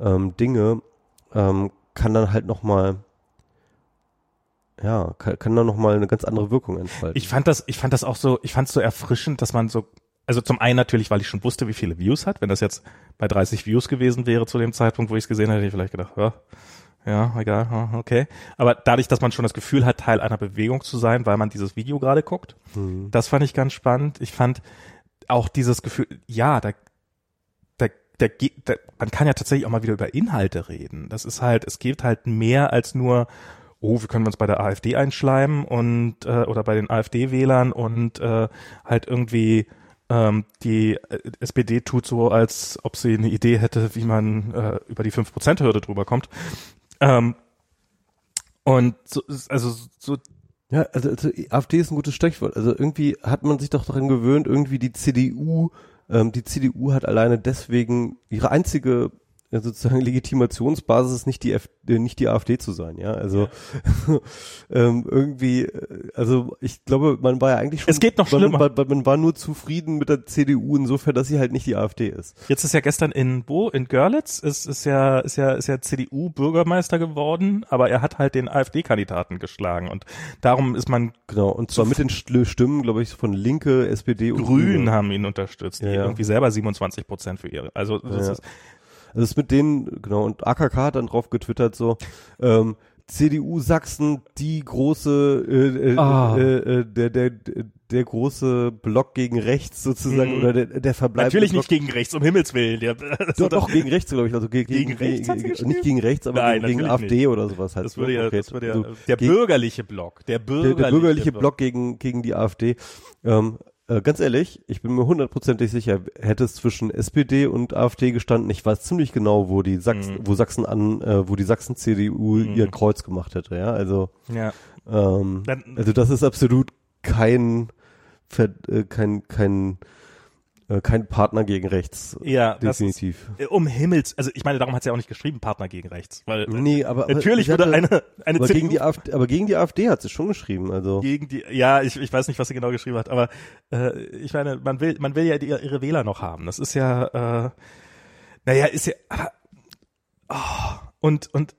ähm, Dinge, ähm, kann dann halt nochmal ja, kann, kann dann nochmal eine ganz andere Wirkung entfalten. Ich fand das, ich fand das auch so, ich fand es so erfrischend, dass man so also zum einen natürlich, weil ich schon wusste, wie viele Views hat. Wenn das jetzt bei 30 Views gewesen wäre zu dem Zeitpunkt, wo ich es gesehen hätte, hätte ich vielleicht gedacht, ja, ja, egal, okay. Aber dadurch, dass man schon das Gefühl hat, Teil einer Bewegung zu sein, weil man dieses Video gerade guckt, mhm. das fand ich ganz spannend. Ich fand auch dieses Gefühl, ja, da, da, da, da, man kann ja tatsächlich auch mal wieder über Inhalte reden. Das ist halt, es gibt halt mehr als nur oh, wir können uns bei der AfD einschleimen und äh, oder bei den AfD-Wählern und äh, halt irgendwie ähm, die äh, SPD tut so, als ob sie eine Idee hätte, wie man äh, über die 5%-Hürde drüber kommt. Ähm, und so, also so ja, also, also AfD ist ein gutes Stichwort. Also irgendwie hat man sich doch daran gewöhnt, irgendwie die CDU, ähm, die CDU hat alleine deswegen ihre einzige ja, sozusagen Legitimationsbasis nicht die F äh, nicht die AfD zu sein, ja. Also ja. ähm, irgendwie, äh, also ich glaube, man war ja eigentlich schon. Es geht noch schlimmer. Man, man, man, war nur zufrieden mit der CDU insofern, dass sie halt nicht die AfD ist. Jetzt ist ja gestern in wo in Görlitz ist ist ja ist ja ist ja CDU Bürgermeister geworden, aber er hat halt den AfD-Kandidaten geschlagen und darum ist man genau und zwar mit den Stimmen, glaube ich, von Linke, SPD und Grünen haben ihn unterstützt, die ja, irgendwie selber 27 Prozent für ihre. Also das ist also es mit denen, genau, und AKK hat dann drauf getwittert so, ähm, CDU Sachsen die große, äh, äh, Ah. äh, äh, der, der, der große Block gegen rechts sozusagen, Mhm. oder der, der verbleibende Natürlich Block, nicht gegen rechts, um Himmels Willen. Der, Doch, doch, gegen rechts, glaube ich. Also gegen, Gegen rechts sie geschrieben? Nicht gegen rechts, aber Nein, gegen, gegen AfD oder sowas halt. das würde ja, konkret. das würde ja, Also der gegen- bürgerliche Block, der der, bürgerliche, der bürgerliche Block gegen, gegen die AfD. Ähm, äh, ganz ehrlich, ich bin mir hundertprozentig sicher, hätte es zwischen SPD und AfD gestanden, ich weiß ziemlich genau, wo die Sachsen, Mhm. wo Sachsen an, äh, wo die Sachsen CDU Mhm. ihr Kreuz gemacht hätte, ja. Also, Ja. ähm, Dann, also das ist absolut kein, äh, kein, kein, kein Partner gegen rechts. ja, das ist, Definitiv. äh, um Himmels, also ich meine, darum hat sie ja auch nicht geschrieben, Partner gegen rechts, weil äh, Nee, aber, aber natürlich sie würde eine, eine aber CDU gegen die AfD, aber gegen die AfD hat sie schon geschrieben, also. gegen die, ja, ich, ich weiß nicht, was sie genau geschrieben hat, aber äh, ich meine, man will, man will ja die, ihre Wähler noch haben. Das ist ja, äh, naja, ist ja, aber, oh, und und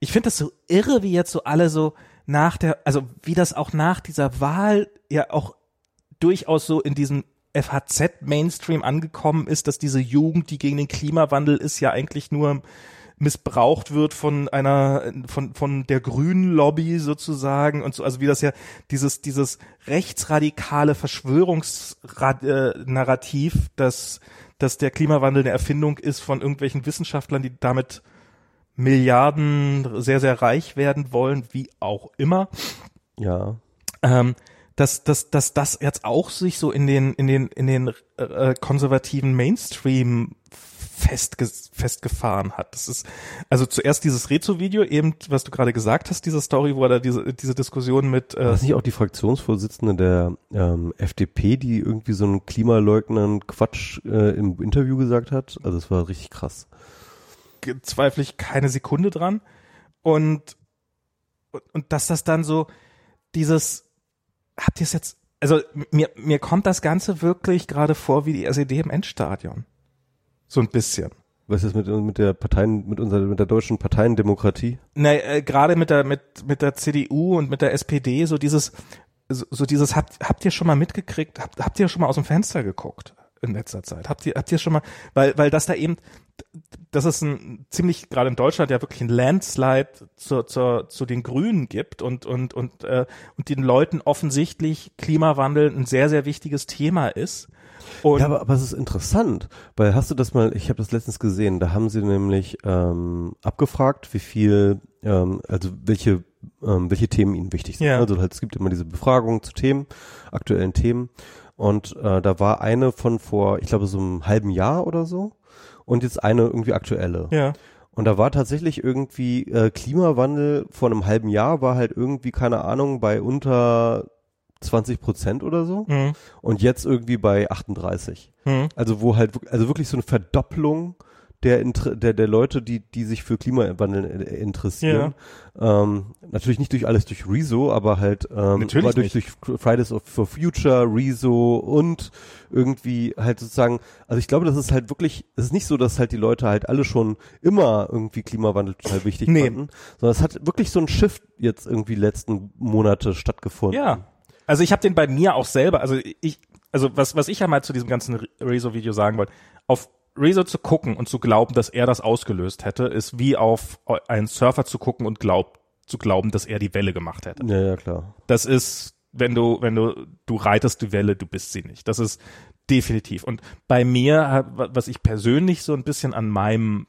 ich finde das so irre, wie jetzt so alle so nach der, also wie das auch nach dieser Wahl ja auch durchaus so in diesem FHZ-Mainstream angekommen ist, dass diese Jugend, die gegen den Klimawandel ist, ja eigentlich nur missbraucht wird von einer von von der grünen Lobby sozusagen und so also wie das ja dieses dieses rechtsradikale Verschwörungsnarrativ, dass dass der Klimawandel eine Erfindung ist von irgendwelchen Wissenschaftlern, die damit Milliarden sehr sehr reich werden wollen, wie auch immer Ja. ähm, dass, dass, dass das jetzt auch sich so in den, in den, in den äh, konservativen Mainstream festge festgefahren hat. Das ist also zuerst dieses Rezo-Video, eben was du gerade gesagt hast, diese Story, wo er da diese, diese Diskussion mit War äh, das nicht auch die Fraktionsvorsitzende der ähm, FDP, die irgendwie so einen klimaleugnenden Quatsch äh, im Interview gesagt hat? Also es war richtig krass. zweifle ich keine Sekunde dran. Und, und, und dass das dann so dieses, habt ihr es jetzt, also mir, mir kommt das Ganze wirklich gerade vor wie die SED im Endstadion. So ein bisschen. Was ist mit, mit der Parteien, mit unserer, mit der deutschen Parteiendemokratie? Na, äh, gerade mit der, mit, mit der CDU und mit der SPD, so dieses, so, so dieses, habt, habt ihr schon mal mitgekriegt, habt, habt ihr schon mal aus dem Fenster geguckt in letzter Zeit? Habt ihr, habt ihr schon mal, weil, weil das da eben, dass es ein ziemlich, gerade in Deutschland ja wirklich ein Landslide zur, zur, zu den Grünen gibt und, und, und, äh, und den Leuten offensichtlich Klimawandel ein sehr, sehr wichtiges Thema ist. Und ja, aber, aber es ist interessant, weil hast du das mal, ich habe das letztens gesehen, da haben sie nämlich ähm, abgefragt, wie viel, ähm, also welche, ähm, welche Themen ihnen wichtig sind. Ja. Also halt, es gibt immer diese Befragungen zu Themen, aktuellen Themen. Und äh, da war eine von vor, ich glaube, so einem halben Jahr oder so. Und jetzt eine irgendwie aktuelle. ja, Und da war tatsächlich irgendwie äh, Klimawandel vor einem halben Jahr war halt irgendwie, keine Ahnung, bei unter 20 Prozent oder so. hm, Und jetzt irgendwie bei 38. hm, Also wo halt, also wirklich so eine Verdopplung der, der, der Leute, die, die sich für Klimawandel interessieren. Ähm, natürlich nicht durch alles durch Rezo, aber halt ähm, Natürlich aber durch, durch Fridays of, for Future, Rezo und irgendwie halt sozusagen, also ich glaube, das ist halt wirklich, es ist nicht so, dass halt die Leute halt alle schon immer irgendwie Klimawandel total wichtig Nee. fanden, sondern es hat wirklich so ein Shift jetzt irgendwie letzten Monate stattgefunden. Ja. Also ich habe den bei mir auch selber, also ich, also was, was ich ja mal zu diesem ganzen Rezo-Video sagen wollte, auf Rezo zu gucken und zu glauben, dass er das ausgelöst hätte, ist wie auf einen Surfer zu gucken und glaubt, zu glauben, dass er die Welle gemacht hätte. Ja, ja, klar. Das ist, wenn du, wenn du, du reitest die Welle, du bist sie nicht. Das ist definitiv. Und bei mir, was ich persönlich so ein bisschen an meinem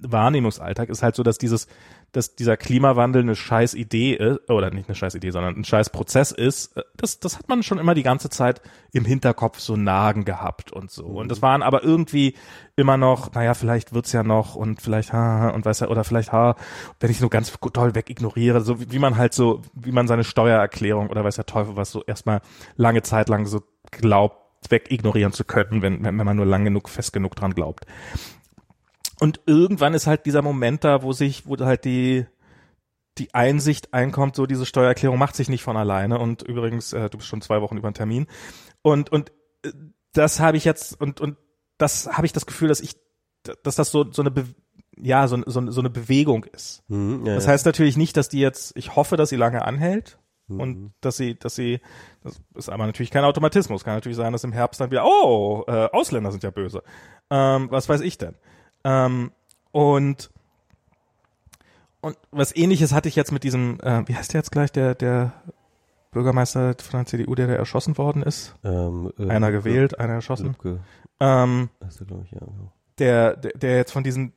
Wahrnehmungsalltag ist halt so, dass dieses, dass dieser Klimawandel eine scheiß Idee ist, oder nicht eine scheiß Idee, sondern ein scheiß Prozess ist, das, das hat man schon immer die ganze Zeit im Hinterkopf so nagen gehabt und so. Und das waren aber irgendwie immer noch, naja, vielleicht wird's ja noch und vielleicht, ha, und weiß ja, oder vielleicht, ha, wenn ich so ganz toll wegignoriere, so wie, wie man halt so, wie man seine Steuererklärung oder weiß der Teufel was so erstmal lange Zeit lang so glaubt, wegignorieren zu können, wenn, wenn man nur lang genug, fest genug dran glaubt. Und irgendwann ist halt dieser Moment da, wo sich, wo halt die, die Einsicht einkommt, so diese Steuererklärung macht sich nicht von alleine. Und übrigens, äh, du bist schon zwei Wochen über den Termin. Und, und äh, das habe ich jetzt, und, und das habe ich das Gefühl, dass ich, dass das so, so eine, Be ja, so, so, so eine Bewegung ist. Mhm, ja, Das heißt natürlich nicht, dass die jetzt, ich hoffe, dass sie lange anhält. Mhm. Und dass sie, dass sie, das ist aber natürlich kein Automatismus. Kann natürlich sein, dass im Herbst dann wieder, oh, äh, Ausländer sind ja böse. Ähm, was weiß ich denn? Ähm, und und was ähnliches hatte ich jetzt mit diesem, äh, wie heißt der jetzt gleich, der, der Bürgermeister von der CDU, der da erschossen worden ist? Ähm, äh, einer gewählt, einer erschossen. Lübcke, Ähm, glaube ich, ja. genau. der, der, der jetzt von diesen,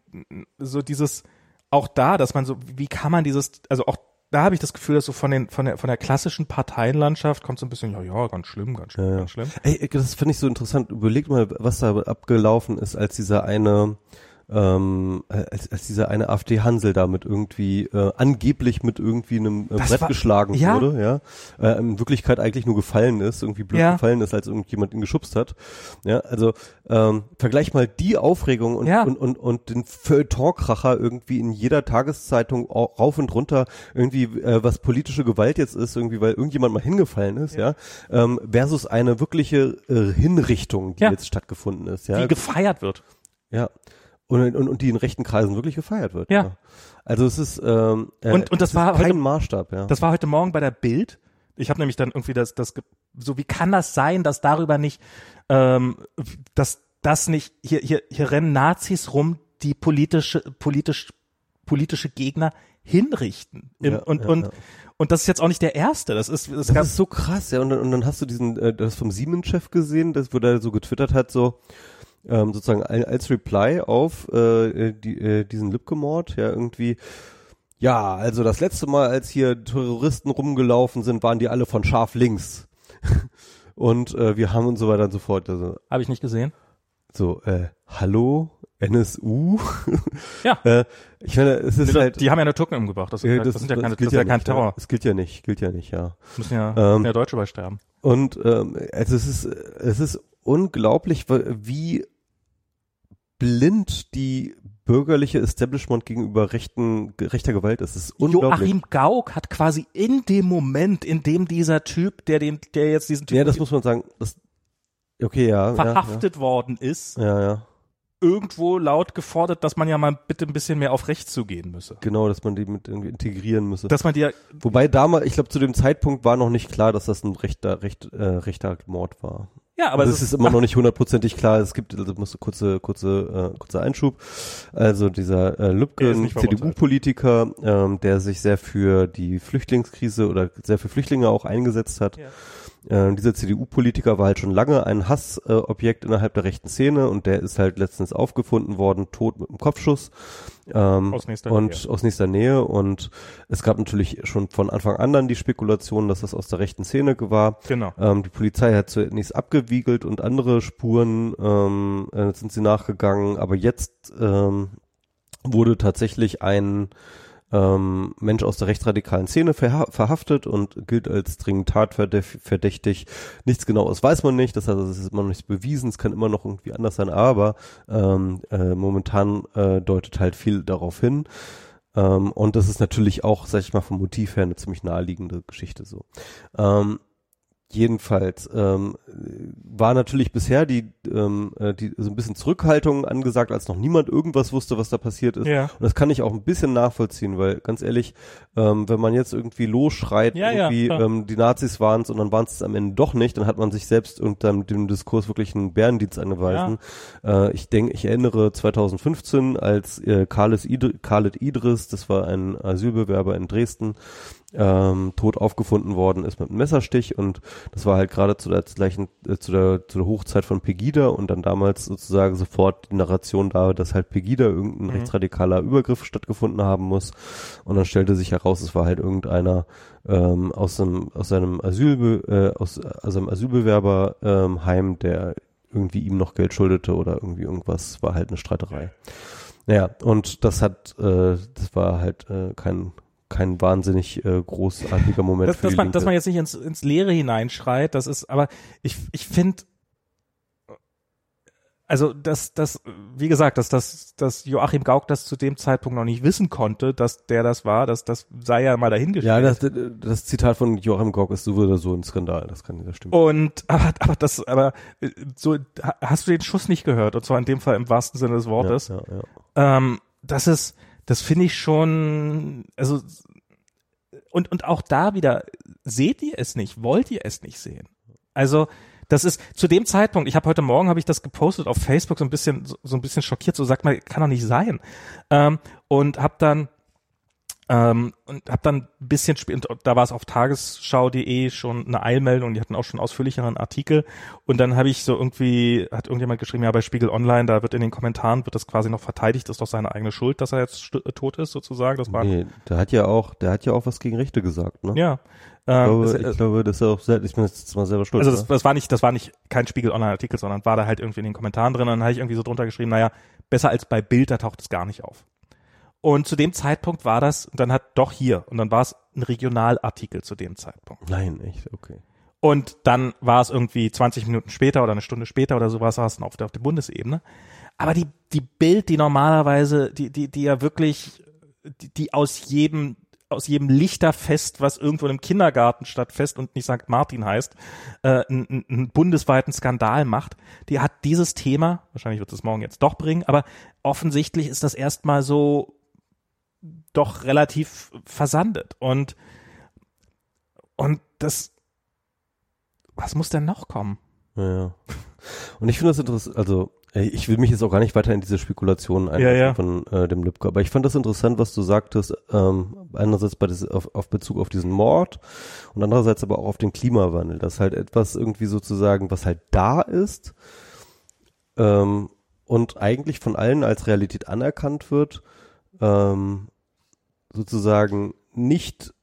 so dieses, auch da, dass man so, wie kann man dieses, also auch da habe ich das Gefühl, dass so von den, von der, von der klassischen Parteienlandschaft kommt so ein bisschen, ja, ja, ganz schlimm, ganz schlimm, ja. ganz schlimm. Ey, das finde ich so interessant. Überlegt mal, was da abgelaufen ist, als dieser eine, ähm, als, als dieser eine AfD-Hansel damit irgendwie äh, angeblich mit irgendwie einem äh, Das Brett war- geschlagen ja. wurde, ja, äh, in Wirklichkeit eigentlich nur gefallen ist, irgendwie blöd Ja. gefallen ist, als irgendjemand ihn geschubst hat. Ja, also ähm, vergleich mal die Aufregung und Ja. und und, und den Feuilletonkracher irgendwie in jeder Tageszeitung au- rauf und runter irgendwie äh, was politische Gewalt jetzt ist, irgendwie weil irgendjemand mal hingefallen ist, ja, ähm, versus eine wirkliche äh, Hinrichtung, die Ja. jetzt stattgefunden ist, ja. Die gefeiert wird. Ja. Und, und, und die in rechten Kreisen wirklich gefeiert wird. Ja. Also es ist ähm, äh, Und- und das war kein heute- Maßstab, ja. Das war heute Morgen bei der Bild. Ich habe nämlich dann irgendwie das, das, so wie kann das sein, dass darüber nicht, ähm, dass das nicht, hier, hier, hier rennen Nazis rum, die politische, politisch, politische Gegner hinrichten. Im, Ja, und, ja, und, ja. und das ist jetzt auch nicht der erste. Das ist, das das ist so krass, ja. Und, dann- und dann hast du diesen, äh, das vom Siemens-Chef gesehen, das, wo der so getwittert hat, so ähm, sozusagen al- als Reply auf äh, die, äh, diesen Lübcke-Mord, ja, irgendwie, ja, also das letzte Mal, als hier Terroristen rumgelaufen sind, waren die alle von scharf links. und äh, wir haben und so weiter und so fort. Also, habe ich nicht gesehen. so, äh, hallo, NSU? Ja. äh, ich meine, es ist halt. die haben ja nur Türken umgebracht. Das, ist äh, ja- das, sind ja keine, das gilt ist ja kein nicht, Terror. Es gilt ja nicht, gilt ja nicht, ja. Müssen ja, Ähm, müssen ja Deutsche bei sterben. Und ähm, also es ist es ist unglaublich, wie blind die bürgerliche Establishment gegenüber rechten rechter Gewalt ist. Es ist unglaublich. Joachim Gauck hat quasi in dem Moment, in dem dieser Typ, der den, der jetzt diesen Typ ja, das muss man sagen. Das, okay, ja. verhaftet worden ist, Ja, ja, ja. irgendwo laut gefordert, dass man ja mal bitte ein bisschen mehr auf rechts zugehen müsse. Genau, dass man die mit irgendwie integrieren müsse. Dass man die ja, Wobei damals, ich glaube, zu dem Zeitpunkt war noch nicht klar, dass das ein rechter, recht, äh, rechter Mord war. Ja, aber Aber es das ist immer noch nicht hundertprozentig klar. Es gibt, also musste kurze, kurze, äh, kurzer Einschub. Also dieser äh, ist verurteilt. CDU-Politiker, ähm, der sich sehr für die Flüchtlingskrise oder sehr für Flüchtlinge auch eingesetzt hat. Ja. Ähm, dieser CDU-Politiker war halt schon lange ein Hassobjekt äh, innerhalb der rechten Szene und der ist halt letztens aufgefunden worden, tot mit einem Kopfschuss. Ähm, Aus nächster und Nähe. aus nächster Nähe und es gab natürlich schon von Anfang an dann die Spekulation, dass das aus der rechten Szene war. genau. Ähm, die Polizei hat zunächst abgewiegelt und andere Spuren ähm, äh, sind sie nachgegangen, aber jetzt ähm, wurde tatsächlich ein ähm, Mensch aus der rechtsradikalen Szene verha verhaftet und gilt als dringend tatverdächtig. Nichts genaues weiß man nicht, das heißt, es ist immer noch nicht bewiesen, es kann immer noch irgendwie anders sein, aber ähm, äh, momentan äh, deutet halt viel darauf hin. Ähm, und das ist natürlich auch, sag ich mal, vom Motiv her eine ziemlich naheliegende Geschichte so. Ähm, jedenfalls ähm, war natürlich bisher die, ähm, äh, die so ein bisschen Zurückhaltung angesagt, als noch niemand irgendwas wusste, was da passiert ist. Ja. Und das kann ich auch ein bisschen nachvollziehen, weil ganz ehrlich, ähm, wenn man jetzt irgendwie losschreit, Ja, ja, irgendwie klar. ähm, die Nazis waren es und dann waren es am Ende doch nicht, dann hat man sich selbst unter dem Diskurs wirklich einen Bärendienst angeweisen. Äh, ich denke, ich erinnere 2015, als äh, Khaled, Idr Khaled Idris, das war ein Asylbewerber in Dresden, ähm, tot aufgefunden worden ist mit einem Messerstich und das war halt gerade zu der gleichen äh, zu der zu der Hochzeit von Pegida und dann damals sozusagen sofort die Narration da, dass halt Pegida irgendein Mhm. rechtsradikaler Übergriff stattgefunden haben muss und dann stellte sich heraus, es war halt irgendeiner ähm, aus einem aus seinem Asyl äh, aus, aus einem Asylbewerberheim, ähm, Heim, der irgendwie ihm noch Geld schuldete oder irgendwie irgendwas, war halt eine Streiterei. Naja, und das hat, äh, das war halt äh, kein kein wahnsinnig äh, großartiger Moment dass, für dass, man, Linke. dass man jetzt nicht ins, ins Leere hineinschreit, das ist, aber ich, ich finde, also dass das, wie gesagt, dass das, dass Joachim Gauck das zu dem Zeitpunkt noch nicht wissen konnte, dass der das war, dass das sei ja mal dahingestellt. ja, das, das Zitat von Joachim Gauck ist so oder so ein Skandal, das kann das stimmt. Und aber, aber das, aber so ha- hast du den Schuss nicht gehört und zwar in dem Fall im wahrsten Sinne des Wortes. Ja, ja, ja. Ähm, das ist, das finde ich schon, also und und auch da wieder seht ihr es nicht, wollt ihr es nicht sehen? Also das ist zu dem Zeitpunkt. Ich habe heute Morgen habe ich das gepostet auf Facebook so ein bisschen so, so ein bisschen schockiert, so sagt man, kann doch nicht sein. Ähm, und habe dann Ähm, und habe dann ein bisschen spät, da war es auf tagesschau.de schon eine Eilmeldung, die hatten auch schon ausführlicheren Artikel. Und dann habe ich so irgendwie, hat irgendjemand geschrieben, ja, bei Spiegel Online, da wird in den Kommentaren, wird das quasi noch verteidigt, das ist doch seine eigene Schuld, dass er jetzt tot ist, sozusagen. Das war Nee, der hat ja auch, der hat ja auch was gegen Rechte gesagt, ne? ja. Ich Ähm, glaube, es- ich glaube, das ist auch sehr, ich bin jetzt mal selber schuld. also das, ne? das war nicht, das war nicht kein Spiegel Online Artikel, sondern war da halt irgendwie in den Kommentaren drin und dann habe ich irgendwie so drunter geschrieben, naja, besser als bei Bild, da taucht es gar nicht auf. Und zu dem Zeitpunkt war das, und dann hat doch hier, und dann war es ein Regionalartikel zu dem Zeitpunkt. Nein, echt, okay. Und dann war es irgendwie 20 Minuten später oder eine Stunde später oder sowas, war es dann auf der, auf der Bundesebene. Aber die, die Bild, die normalerweise, die, die, die ja wirklich, die, die aus jedem, aus jedem Lichterfest, was irgendwo im Kindergarten stattfest und nicht St. Martin heißt, äh, einen, einen- einen bundesweiten Skandal macht, die hat dieses Thema, wahrscheinlich wird es morgen jetzt doch bringen, aber offensichtlich ist das erstmal so doch relativ versandet. Und, und das, was muss denn noch kommen? Ja. Und ich finde das interessant, also ich will mich jetzt auch gar nicht weiter in diese Spekulationen einlassen Ja, ja. von äh, dem Lübcke, aber ich fand das interessant, was du sagtest, ähm, einerseits bei des, auf, auf Bezug auf diesen Mord und andererseits aber auch auf den Klimawandel, dass halt etwas irgendwie sozusagen, was halt da ist ähm, und eigentlich von allen als Realität anerkannt wird, ähm, sozusagen nicht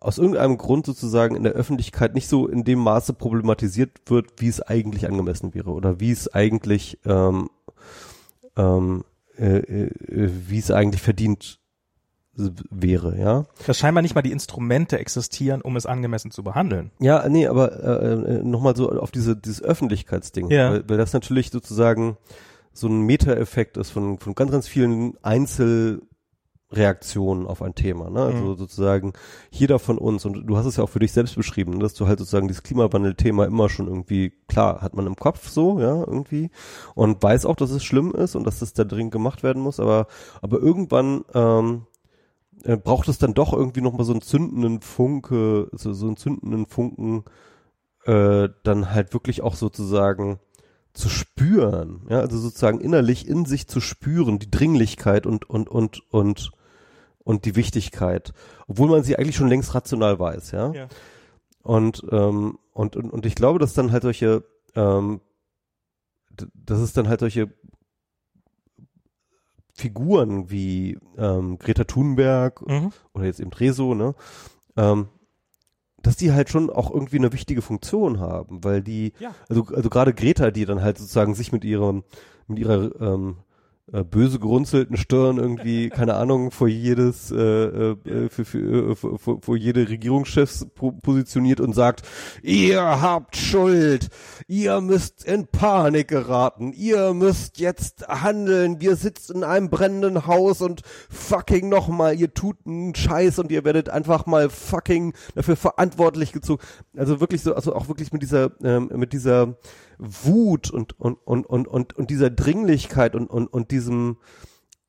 aus irgendeinem Grund sozusagen in der Öffentlichkeit nicht so in dem Maße problematisiert wird, wie es eigentlich angemessen wäre oder wie es eigentlich ähm, ähm, äh, äh, wie es eigentlich verdient wäre, ja. Dass scheinbar nicht mal die Instrumente existieren, um es angemessen zu behandeln. Ja, nee, aber äh, äh, nochmal so auf diese dieses Öffentlichkeitsding, Ja. weil, weil das natürlich sozusagen so ein Meta-Effekt ist von von ganz ganz vielen Einzelreaktionen auf ein Thema, ne? Also Mhm. sozusagen jeder von uns und du hast es ja auch für dich selbst beschrieben, ne, dass du halt sozusagen dieses Klimawandel-Thema immer schon irgendwie klar hat man im Kopf so, ja irgendwie und weiß auch, dass es schlimm ist und dass das da dringend gemacht werden muss, aber aber irgendwann ähm, äh, braucht es dann doch irgendwie noch mal so einen zündenden Funke, so, so einen zündenden Funken, äh, dann halt wirklich auch sozusagen zu spüren, ja, also sozusagen innerlich in sich zu spüren, die Dringlichkeit und und und und und die Wichtigkeit, obwohl man sie eigentlich schon längst rational weiß, ja. Ja. Und, ähm, und, und, und ich glaube, dass dann halt solche, ähm, dass es dann halt solche Figuren wie ähm, Greta Thunberg Mhm. oder jetzt eben Rezo, ne, ähm, dass die halt schon auch irgendwie eine wichtige Funktion haben, weil die, Ja. also, also gerade Greta, die dann halt sozusagen sich mit ihrem, mit ihrer ähm, äh, böse gerunzelten Stirn irgendwie, keine Ahnung, vor jedes, äh, äh, für, für, äh, vor, vor, jede Regierungschefs po positioniert und sagt, ihr habt Schuld, ihr müsst in Panik geraten, ihr müsst jetzt handeln, wir sitzen in einem brennenden Haus und fucking nochmal, ihr tut einen Scheiß und ihr werdet einfach mal fucking dafür verantwortlich gezogen. Also wirklich so, also auch wirklich mit dieser, ähm, mit dieser Wut und, und, und, und, und, und dieser Dringlichkeit und, und, und diesem,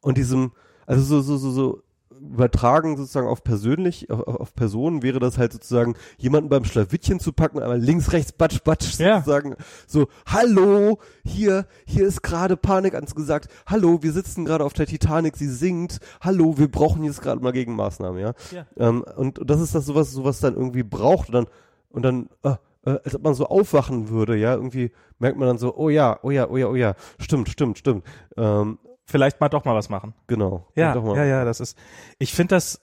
und diesem, also so, so, so, so übertragen sozusagen auf persönlich, auf, auf Personen wäre das halt sozusagen jemanden beim Schlawittchen zu packen, einmal links, rechts, batsch, batsch, Ja. sozusagen so, hallo, hier, hier ist gerade Panik angesagt, hallo, wir sitzen gerade auf der Titanic, sie sinkt, hallo, wir brauchen jetzt gerade mal Gegenmaßnahmen, ja. Ja. Ähm, und, und das ist das sowas, sowas dann irgendwie braucht und dann, und dann, äh, äh, als ob man so aufwachen würde, ja, irgendwie merkt man dann so, oh ja, oh ja, oh ja, oh ja, stimmt, stimmt, stimmt, ähm, Vielleicht mal doch mal was machen. genau. Ja, ja, ja, das ist. Ich finde das.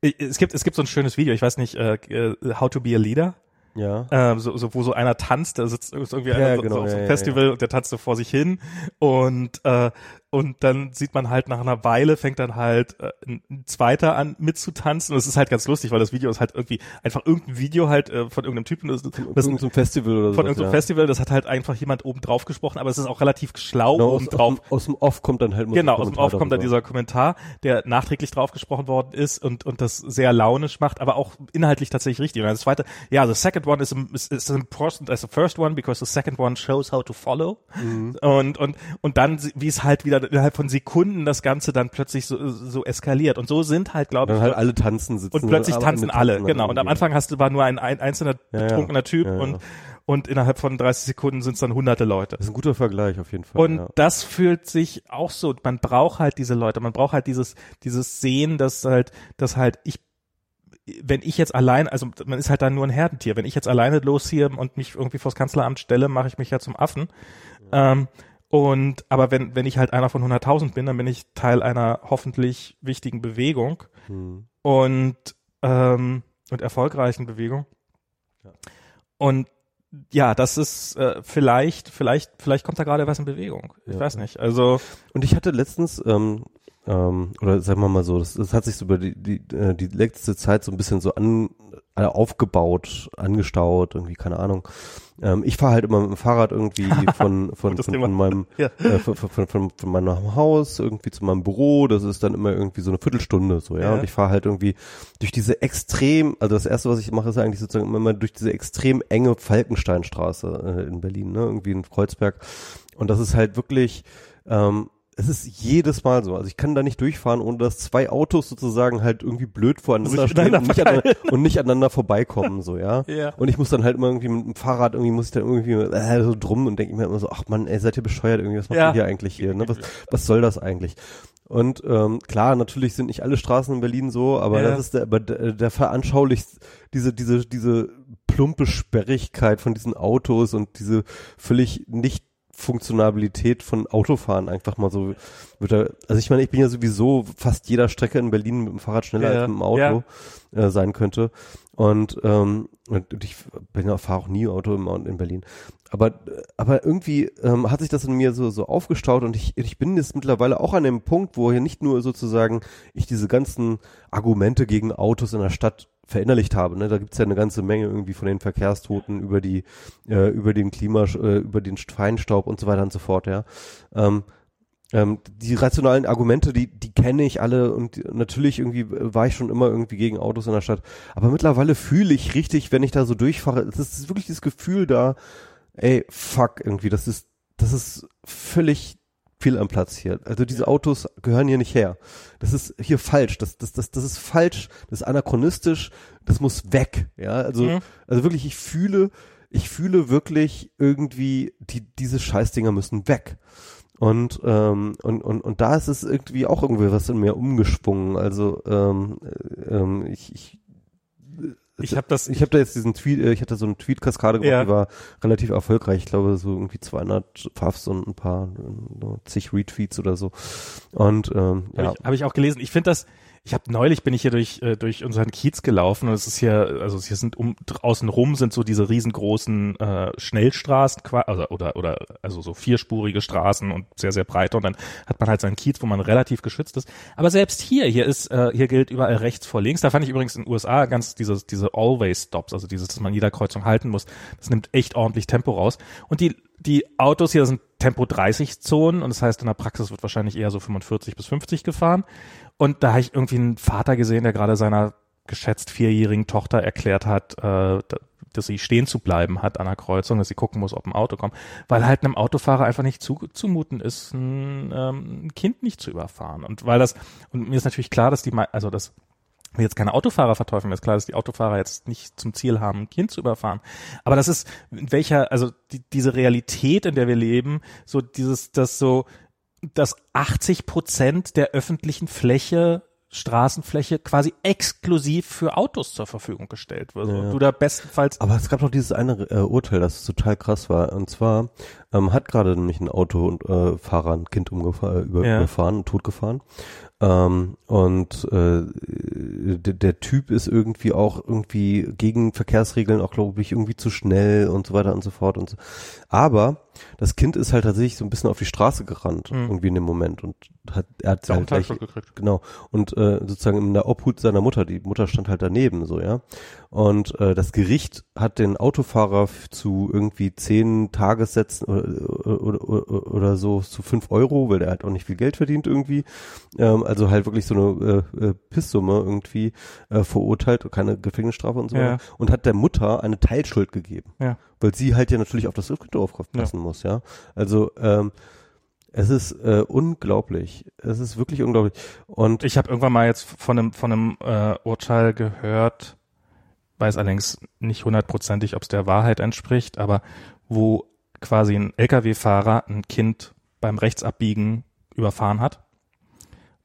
ich- Es gibt, es gibt so ein schönes Video. Ich weiß nicht, äh, äh, How to be a Leader. Ja. Ähm, so, so, wo so einer tanzt, da sitzt irgendwie Ja, einer genau, so auf so ja, einem ja, Festival und der tanzt so vor sich hin und äh, und dann sieht man halt nach einer Weile fängt dann halt äh, ein, zweiter an mitzutanzen und es ist halt ganz lustig, weil das Video ist halt irgendwie einfach irgendein Video halt äh, von irgendeinem Typen, das, das ist ein, zum Festival oder so. von irgendeinem ja. Festival, das hat halt einfach jemand oben drauf gesprochen, aber es ist auch relativ schlau Genau, oben aus, drauf. aus, dem- aus dem Off kommt dann halt Genau, aus dem Off kommt dann dieser Kommentar, der nachträglich drauf gesprochen worden ist und, und das sehr launisch macht, aber auch inhaltlich tatsächlich richtig. Und das zweite, ja, the second one is, is, is as important as the first one because the second one shows how to follow. Mhm. Und, und, und dann, wie es halt wieder innerhalb von Sekunden das Ganze dann plötzlich so, so eskaliert. Und so sind halt, glaube ich, halt alle tanzen sitzen. und plötzlich tanzen alle, dann genau. Und am. Anfang hast du war nur ein, ein einzelner Ja, ja. betrunkener Typ Ja, ja. und und innerhalb von 30 Sekunden sind es dann hunderte Leute. Das ist ein guter Vergleich auf jeden Fall. Und ja. das fühlt sich auch so, man braucht halt diese Leute, man braucht halt dieses, dieses Sehen, dass halt, dass halt ich wenn ich jetzt allein, also man ist halt dann nur ein Herdentier, wenn ich jetzt alleine losziehe und mich irgendwie vors Kanzleramt stelle, mache ich mich ja zum Affen. Ähm, und aber wenn wenn ich halt einer von 100.000 bin, dann bin ich Teil einer hoffentlich wichtigen Bewegung Hm. und ähm, und erfolgreichen Bewegung. Ja. Und ja, das ist äh, vielleicht vielleicht vielleicht kommt da gerade was in Bewegung. Ich Ja. weiß nicht. Also Und ich hatte letztens, ähm, ähm, oder sagen wir mal so, das, das hat sich so über die, die, äh, die letzte Zeit so ein bisschen so an, äh, aufgebaut, angestaut, irgendwie, keine Ahnung. Ähm, ich fahre halt immer mit dem Fahrrad irgendwie von, von, von, von meinem Ja. äh, von, von, von, von meinem Haus irgendwie zu meinem Büro, das ist dann immer irgendwie so eine Viertelstunde so, ja. Ja. Und ich fahre halt irgendwie durch diese extrem, also das erste, was ich mache, ist eigentlich sozusagen immer mal durch diese extrem enge Falkensteinstraße äh, in Berlin, ne, irgendwie in Kreuzberg. Und das ist halt wirklich, ähm, es ist jedes Mal so. Also ich kann da nicht durchfahren, ohne dass zwei Autos sozusagen halt irgendwie blöd voreinander stehen und nicht, aneinander, und nicht aneinander vorbeikommen, so, ja. Ja. Und ich muss dann halt immer irgendwie mit dem Fahrrad irgendwie muss ich dann irgendwie äh, so drum und denke mir immer so, ach man, ey, seid ihr bescheuert irgendwie, was macht Ja. ihr hier eigentlich hier, ne? Was, was soll das eigentlich? Und ähm, klar, natürlich sind nicht alle Straßen in Berlin so, aber Ja. das ist der, aber der, der veranschaulicht diese, diese, diese plumpe Sperrigkeit von diesen Autos und diese völlig nicht Funktionabilität von Autofahren einfach mal so wird er, also ich meine, ich bin ja sowieso fast jeder Strecke in Berlin mit dem Fahrrad schneller Ja, als mit dem Auto äh, sein könnte. Und, ähm, und ich bin ja fahre auch nie Auto im, in Berlin. Aber, aber irgendwie ähm, hat sich das in mir so, so aufgestaut und ich, ich bin jetzt mittlerweile auch an dem Punkt, wo hier nicht nur sozusagen ich diese ganzen Argumente gegen Autos in der Stadt verinnerlicht habe. Ne? Da gibt's ja eine ganze Menge irgendwie von den Verkehrstoten über die, äh, über den Klima, äh, über den Feinstaub und so weiter und so fort, ja. Ähm, ähm, die rationalen Argumente, die, die kenne ich alle und natürlich irgendwie äh, war ich schon immer irgendwie gegen Autos in der Stadt. Aber mittlerweile fühle ich richtig, wenn ich da so durchfahre, es ist wirklich dieses Gefühl da, ey, fuck, irgendwie, das ist, das ist völlig viel am Platz hier. Also diese Autos gehören hier nicht her. Das ist hier falsch. Das, das, das, das ist falsch. Das ist anachronistisch. Das muss weg. Ja, also, Mhm. also wirklich, ich fühle, ich fühle wirklich irgendwie, die, diese Scheißdinger müssen weg. Und, ähm, und, und, und da ist es irgendwie auch irgendwie was in mir umgesprungen. Also ähm, äh, ähm, ich, ich Ich habe das, ich habe da jetzt diesen Tweet, äh, ich hatte so eine Tweet-Kaskade gemacht, Ja. die war relativ erfolgreich. Ich glaube, so irgendwie 200 Puffs und ein paar, äh, zig Retweets oder so. Und ähm, ja, Habe ich, hab ich auch gelesen. Ich finde das, ich habe neulich bin ich hier durch äh, durch unseren Kiez gelaufen und es ist hier, also hier sind um draußen rum sind so diese riesengroßen äh, Schnellstraßen, also oder oder also so vierspurige Straßen und sehr sehr breite und dann hat man halt seinen Kiez, wo man relativ geschützt ist. Aber selbst hier, hier ist äh, hier gilt überall rechts vor links. Da fand ich übrigens in den USA ganz dieses diese Always Stops, also dieses, dass man jeder Kreuzung halten muss. Das nimmt echt ordentlich Tempo raus und die die Autos hier sind Tempo 30 Zonen und das heißt in der Praxis wird wahrscheinlich eher so 45 bis 50 gefahren. Und da habe ich irgendwie einen Vater gesehen, der gerade seiner geschätzt vierjährigen Tochter erklärt hat, äh, da- dass sie stehen zu bleiben hat an der Kreuzung, dass sie gucken muss, ob ein Auto kommt, weil halt einem Autofahrer einfach nicht zu, zumuten ist, ein, ähm, ein Kind nicht zu überfahren. Und weil das, und mir ist natürlich klar, dass die, also das will jetzt keine Autofahrer verteufeln, mir ist klar, dass die Autofahrer jetzt nicht zum Ziel haben, ein Kind zu überfahren. Aber das ist, welcher, also die, diese Realität, in der wir leben, so dieses, das so, dass 80 Prozent der öffentlichen Fläche, Straßenfläche quasi exklusiv für Autos zur Verfügung gestellt wird. Ja, du da bestenfalls, aber es gab noch dieses eine äh, Urteil, das total krass war. Und zwar ähm, hat gerade nämlich ein Auto und äh, Fahrer ein Kind umgefahren, äh, über, Ja. überfahren, totgefahren. Ähm, und äh, der, der Typ ist irgendwie auch irgendwie gegen Verkehrsregeln auch, glaube ich, irgendwie zu schnell und so weiter und so fort und so. Aber das Kind ist halt tatsächlich so ein bisschen auf die Straße gerannt, Mhm. irgendwie in dem Moment und hat, er hat einen halt gleich. Genau. Und äh, sozusagen in der Obhut seiner Mutter, die Mutter stand halt daneben, so, ja. Und äh, das Gericht hat den Autofahrer zu irgendwie zehn Tagessätzen oder, oder, oder, oder so zu fünf Euro, weil der halt auch nicht viel Geld verdient irgendwie. Ähm, also halt wirklich so eine äh, äh, Pisssumme irgendwie äh, verurteilt, keine Gefängnisstrafe und so Ja. weiter. Und hat der Mutter eine Teilschuld gegeben. Ja. Weil sie halt ja natürlich auf das Kind aufpassen muss, ja. Also ähm, es ist äh, unglaublich. Es ist wirklich unglaublich. Und Ich habe irgendwann mal jetzt von einem, von einem äh, Urteil gehört, weiß allerdings nicht hundertprozentig, ob es der Wahrheit entspricht, aber wo quasi ein Lkw-Fahrer ein Kind beim Rechtsabbiegen überfahren hat,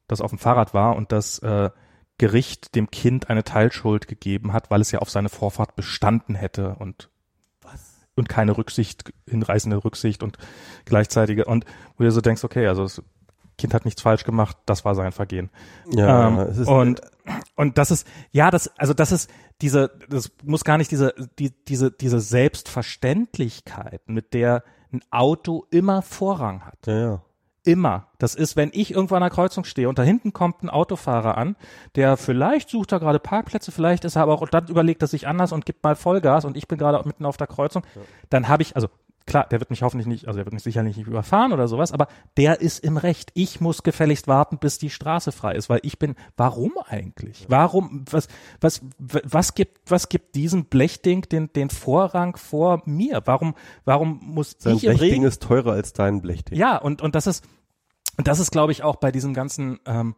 das auf dem Fahrrad war und das äh, Gericht dem Kind eine Teilschuld gegeben hat, weil es ja auf seine Vorfahrt bestanden hätte und? Und keine Rücksicht, hinreißende Rücksicht und gleichzeitige und wo du so denkst, okay, also das Kind hat nichts falsch gemacht, das war sein Vergehen. Ja, ähm, es ist, und und das ist ja das also das ist diese das muss gar nicht diese die diese diese Selbstverständlichkeit mit der ein Auto immer Vorrang hat ja, ja. Immer. Das ist wenn ich irgendwo an einer Kreuzung stehe und da hinten kommt ein Autofahrer an der vielleicht sucht er gerade Parkplätze vielleicht ist er aber auch und dann überlegt er sich anders und gibt mal Vollgas und ich bin gerade mitten auf der Kreuzung dann habe ich also klar, der wird mich hoffentlich nicht, also der wird mich sicherlich nicht überfahren oder sowas, aber der ist im Recht. Ich muss gefälligst warten, bis die Straße frei ist, weil ich bin, warum eigentlich? Warum, was, was, was gibt, was gibt diesem Blechding den, den Vorrang vor mir? Warum, warum muss Sein ich im Blechding Regen? ist teurer als dein Blechding. Ja, und, und das ist, und das ist, glaube ich, auch bei diesem ganzen, ähm,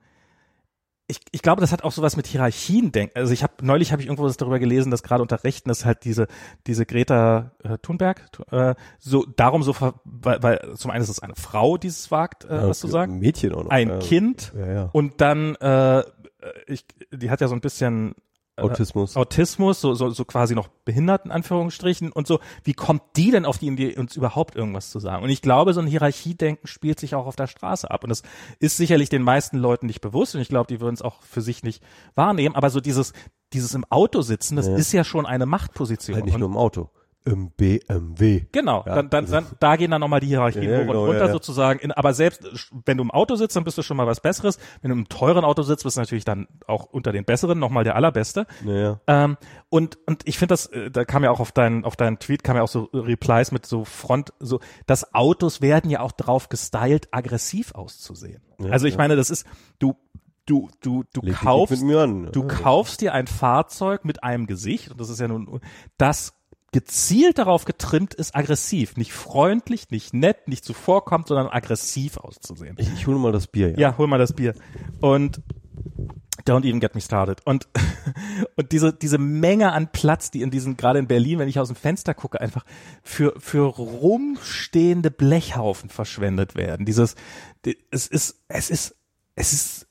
ich, ich glaube, das hat auch sowas mit Hierarchien denken. Also ich habe neulich habe ich irgendwo was darüber gelesen, dass gerade unter Rechten ist halt diese diese Greta äh, Thunberg äh, so darum so ver, weil, weil zum einen ist es eine Frau, die es wagt, äh, Ja, was zu sagen, Ein Mädchen auch noch. ein ja. Kind ja. und dann äh, ich, die hat ja so ein bisschen äh, Autismus. Autismus, so, so, so quasi noch behindert in Anführungsstrichen und so. Wie kommt die denn auf die Idee, uns überhaupt irgendwas zu sagen? Und ich glaube, so ein Hierarchiedenken spielt sich auch auf der Straße ab. Und das ist sicherlich den meisten Leuten nicht bewusst und ich glaube, die würden es auch für sich nicht wahrnehmen. Aber so dieses, dieses im Auto sitzen, das Ja. ist ja schon eine Machtposition. halt nicht nur im Auto. Im BMW. Genau, Ja, dann, dann, also- dann, da gehen dann nochmal die Hierarchien Ja, hoch genau, und runter ja, sozusagen. In, aber selbst wenn du im Auto sitzt, dann bist du schon mal was Besseres. Wenn du im teuren Auto sitzt, bist du natürlich dann auch unter den Besseren nochmal der Allerbeste. Ähm, und, und ich finde das, äh, da kam ja auch auf deinen, auf deinen Tweet, kam ja auch so Replies mit so Front, so, dass Autos werden ja auch drauf gestylt, aggressiv auszusehen. Also ich meine, das ist, du, du, du, du Leg kaufst, mit mir an. Du kaufst dir ein Fahrzeug mit einem Gesicht, und das ist ja nun, das gezielt darauf getrimmt ist, aggressiv, nicht freundlich, nicht nett, nicht zuvorkommt, sondern aggressiv auszusehen. Ich, ich hole mal das Bier, ja. Ja, hol mal das Bier. Und don't even get me started. Und, und diese, diese Menge an Platz, die in diesen, gerade in Berlin, wenn ich aus dem Fenster gucke, einfach für, für rumstehende Blechhaufen verschwendet werden. Dieses, die- es ist, es ist, es ist,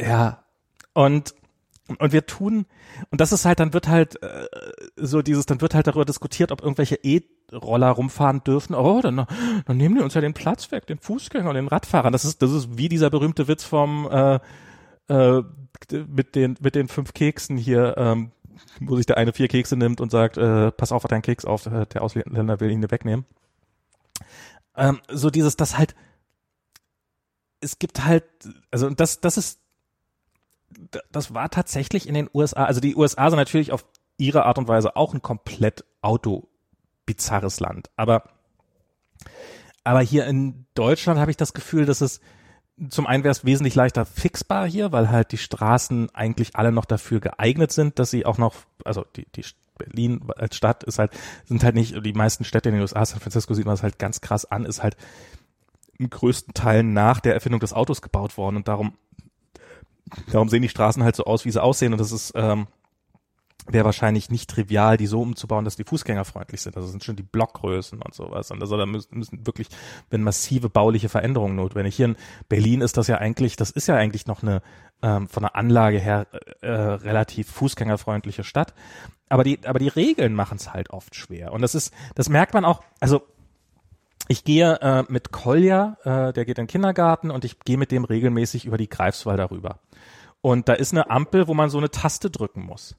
ja, und, und wir tun, und das ist halt, dann wird halt äh, so dieses, dann wird halt darüber diskutiert, ob irgendwelche E-Roller rumfahren dürfen. Oh, dann, dann nehmen die uns ja den Platz weg, den Fußgänger und den Radfahrern. Das ist, das ist wie dieser berühmte Witz vom äh, äh, mit den mit den fünf Keksen hier, ähm, wo sich der eine vier Kekse nimmt und sagt, äh, pass auf, hat deinen Keks auf, äh, der Ausländer will ihn wegnehmen. Ähm, so dieses, das halt, es gibt halt, also das, das ist das war tatsächlich in den USA, also die USA sind natürlich auf ihre Art und Weise auch ein komplett autobizarres Land, aber aber hier in Deutschland habe ich das Gefühl, dass es zum einen wäre es wesentlich leichter fixbar hier, weil halt die Straßen eigentlich alle noch dafür geeignet sind, dass sie auch noch, also die, die Berlin als Stadt ist halt, sind halt nicht, die meisten Städte in den USA, San Francisco sieht man das halt ganz krass an, ist halt im größten Teil nach der Erfindung des Autos gebaut worden und darum darum sehen die Straßen halt so aus, wie sie aussehen und das ist ähm, wäre wahrscheinlich nicht trivial, die so umzubauen, dass die Fußgänger freundlich sind. Also sind schon die Blockgrößen und sowas. Und also da müssen, müssen wirklich wenn massive bauliche Veränderungen notwendig. Hier in Berlin ist das ja eigentlich, das ist ja eigentlich noch eine ähm, von der Anlage her äh, relativ fußgängerfreundliche Stadt. Aber die, aber die Regeln machen es halt oft schwer. Und das ist, das merkt man auch, also ich gehe äh, mit Kolja, äh, der geht in den Kindergarten und ich gehe mit dem regelmäßig über die Greifswalder rüber. Und da ist eine Ampel, wo man so eine Taste drücken muss.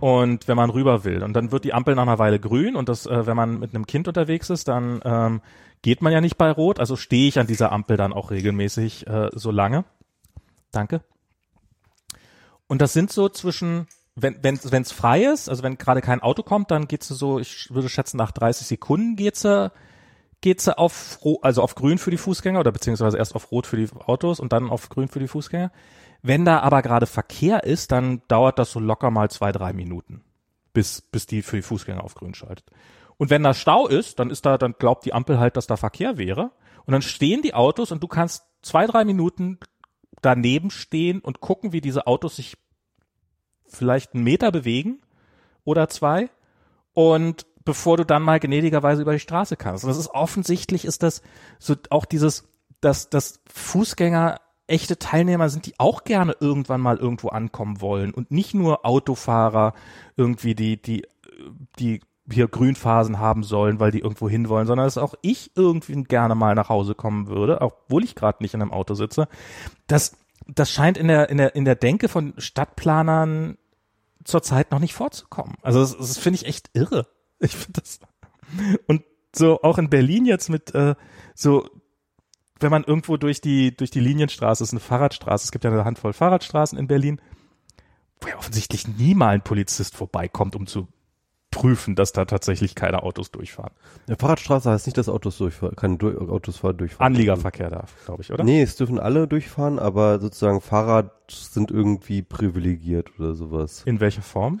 Und wenn man rüber will. Und dann wird die Ampel nach einer Weile grün und das, äh, wenn man mit einem Kind unterwegs ist, dann ähm, geht man ja nicht bei Rot. Also stehe ich an dieser Ampel dann auch regelmäßig äh, so lange. Danke. Und das sind so zwischen, wenn wenn es frei ist, also wenn gerade kein Auto kommt, dann geht sie so, ich würde schätzen, nach 30 Sekunden geht sie geht sie auf also auf grün für die Fußgänger oder beziehungsweise erst auf rot für die Autos und dann auf grün für die Fußgänger. Wenn da aber gerade Verkehr ist, dann dauert das so locker mal zwei, drei Minuten, bis, bis die für die Fußgänger auf grün schaltet. Und wenn da Stau ist, dann ist da, dann glaubt die Ampel halt, dass da Verkehr wäre. Und dann stehen die Autos und du kannst zwei, drei Minuten daneben stehen und gucken, wie diese Autos sich vielleicht einen Meter bewegen oder zwei und bevor du dann mal gnädigerweise über die Straße kannst. Und das ist offensichtlich ist das so auch dieses, dass, dass Fußgänger echte Teilnehmer sind, die auch gerne irgendwann mal irgendwo ankommen wollen und nicht nur Autofahrer irgendwie, die, die, die hier Grünphasen haben sollen, weil die irgendwo hin wollen, sondern dass auch ich irgendwie gerne mal nach Hause kommen würde, obwohl ich gerade nicht in einem Auto sitze. Das, das scheint in der, in der, in der Denke von Stadtplanern zurzeit noch nicht vorzukommen. Also das, das finde ich echt irre. Ich finde das. Und so auch in Berlin jetzt mit äh, so, wenn man irgendwo durch die durch die Linienstraße ist eine Fahrradstraße. Es gibt ja eine Handvoll Fahrradstraßen in Berlin, wo ja offensichtlich nie mal ein Polizist vorbeikommt, um zu prüfen, dass da tatsächlich keine Autos durchfahren. Der Fahrradstraße heißt nicht, dass Autos durchfahren, keine du Autos durchfahren. Anliegerverkehr darf, glaube ich, oder? Nee, es dürfen alle durchfahren, aber sozusagen Fahrrad sind irgendwie privilegiert oder sowas. In welcher Form?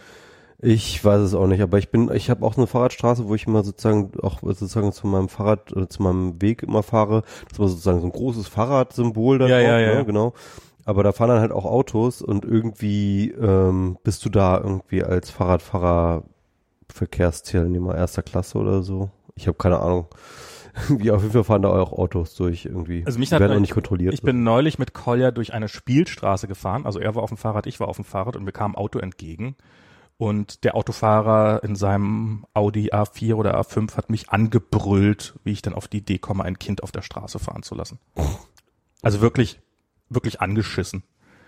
Ich weiß es auch nicht, aber ich bin, ich habe auch eine Fahrradstraße, wo ich immer sozusagen auch sozusagen zu meinem Fahrrad oder zu meinem Weg immer fahre. Das war sozusagen so ein großes Fahrradsymbol da Ja, drauf, ja, ja. Ne, genau. Aber da fahren dann halt auch Autos und irgendwie ähm, bist du da irgendwie als Fahrradfahrer Verkehrsteilnehmer erster Klasse oder so. Ich habe keine Ahnung. Wie auf jeden Fall fahren da auch Autos durch irgendwie. Also mich hat werden auch nicht kontrolliert. Ich bin neulich mit Kolja durch eine Spielstraße gefahren. Also er war auf dem Fahrrad, ich war auf dem Fahrrad und mir kam ein Auto entgegen. Und der Autofahrer in seinem Audi A4 oder A5 hat mich angebrüllt, wie ich dann auf die Idee komme, ein Kind auf der Straße fahren zu lassen. Also wirklich, wirklich angeschissen.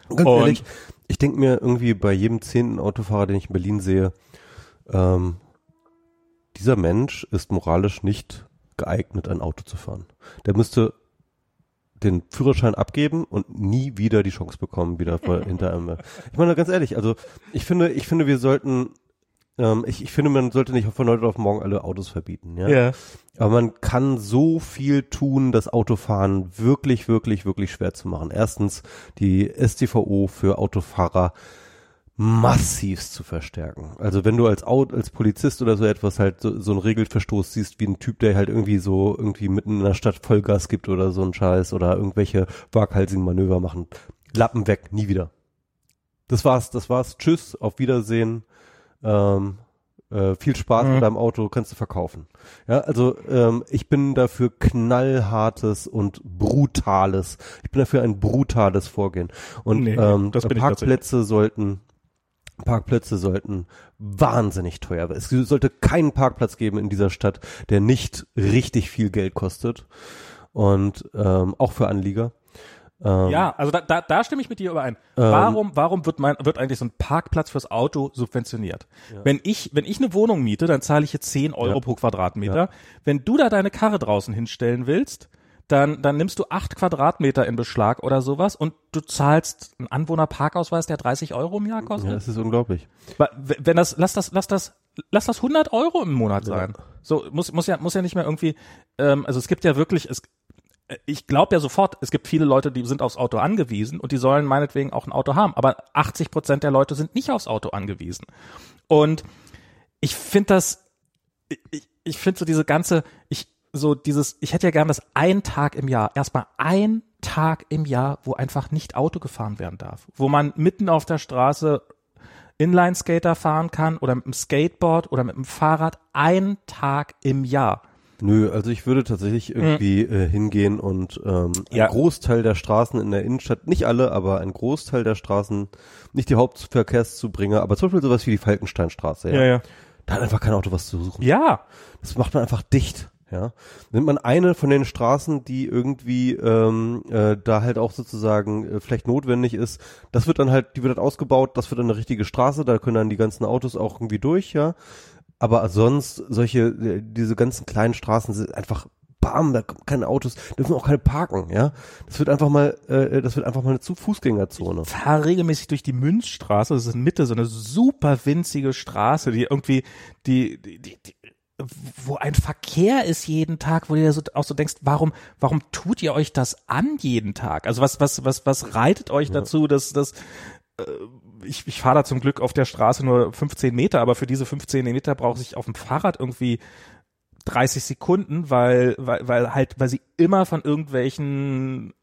Ganz Und- ehrlich, ich denke mir irgendwie bei jedem zehnten Autofahrer, den ich in Berlin sehe, ähm, dieser Mensch ist moralisch nicht geeignet, ein Auto zu fahren. Der müsste den Führerschein abgeben und nie wieder die Chance bekommen, wieder vor, hinter einem. Ich meine, ganz ehrlich, also ich finde, ich finde, wir sollten, ähm, ich, ich finde, man sollte nicht von heute auf morgen alle Autos verbieten, ja. Aber man kann so viel tun, das Autofahren wirklich, wirklich, wirklich schwer zu machen. Erstens die StVO für Autofahrer massivst zu verstärken. Also wenn du als Au- als Polizist oder so etwas halt so, so einen Regelverstoß siehst, wie ein Typ, der halt irgendwie so irgendwie mitten in der Stadt Vollgas gibt oder so ein Scheiß oder irgendwelche waghalsigen Manöver machen, Lappen weg, nie wieder. Das war's, das war's. Tschüss, auf Wiedersehen. Ähm, äh, viel Spaß Mhm. mit deinem Auto, kannst du verkaufen. Ja, also ähm, ich bin dafür knallhartes und brutales. Ich bin dafür ein brutales Vorgehen. Und Nee, ähm, Parkplätze sollten Parkplätze sollten wahnsinnig teuer werden. Es sollte keinen Parkplatz geben in dieser Stadt, der nicht richtig viel Geld kostet. Und ähm, auch für Anlieger. Ähm, Ja, also da, da, da stimme ich mit dir überein. Ähm, warum, warum wird mein, wird eigentlich so ein Parkplatz fürs Auto subventioniert? Wenn ich, wenn ich eine Wohnung miete, dann zahle ich hier 10 Euro Ja. pro Quadratmeter. Ja. Wenn du da deine Karre draußen hinstellen willst, dann, dann nimmst du acht Quadratmeter in Beschlag oder sowas und du zahlst einen Anwohnerparkausweis, der 30 Euro im Jahr Ja, kostet. das ist unglaublich. Wenn das, lass das, lass das, lass das 100 Euro im Monat Ja. sein. So muss muss ja muss ja nicht mehr irgendwie. Ähm, also es gibt ja wirklich es. äh, Ich glaube ja sofort, es gibt viele Leute, die sind aufs Auto angewiesen und die sollen meinetwegen auch ein Auto haben. Aber 80 Prozent der Leute sind nicht aufs Auto angewiesen. Und ich finde das, ich, ich finde so diese ganze, ich so dieses, ich hätte ja gern, dass ein Tag im Jahr, erstmal ein Tag im Jahr, wo einfach nicht Auto gefahren werden darf, wo man mitten auf der Straße Inline-Skater fahren kann oder mit dem Skateboard oder mit dem Fahrrad, ein Tag im Jahr. Nö, also ich würde tatsächlich irgendwie äh, hingehen und ähm, Ja. ein Großteil der Straßen in der Innenstadt, nicht alle, aber ein Großteil der Straßen, nicht die Hauptverkehrszubringer, aber zum Beispiel sowas wie die Falkensteinstraße, ja. ja. Da hat einfach kein Auto was zu suchen. Ja, Das macht man einfach dicht. Ja, nimmt man eine von den Straßen, die irgendwie ähm, äh, da halt auch sozusagen äh, vielleicht notwendig ist, das wird dann halt, die wird dann ausgebaut, das wird dann eine richtige Straße, da können dann die ganzen Autos auch irgendwie durch, ja. Aber sonst solche, äh, diese ganzen kleinen Straßen sind einfach bam, da kommen keine Autos, dürfen auch keine parken, ja. Das wird einfach mal, äh, das wird einfach mal eine zu Fußgängerzone. fahre regelmäßig durch die Münzstraße, das ist in Mitte so eine super winzige Straße, die irgendwie, die, die, die, die wo ein Verkehr ist jeden Tag, wo du dir so, auch so denkst, warum, warum tut ihr euch das an jeden Tag? Also was, was, was, was reitet euch dazu, dass, dass äh, ich, ich fahre da zum Glück auf der Straße nur 15 Meter, aber für diese 15 Meter brauche ich auf dem Fahrrad irgendwie 30 Sekunden, weil, weil, weil halt, weil sie immer von irgendwelchen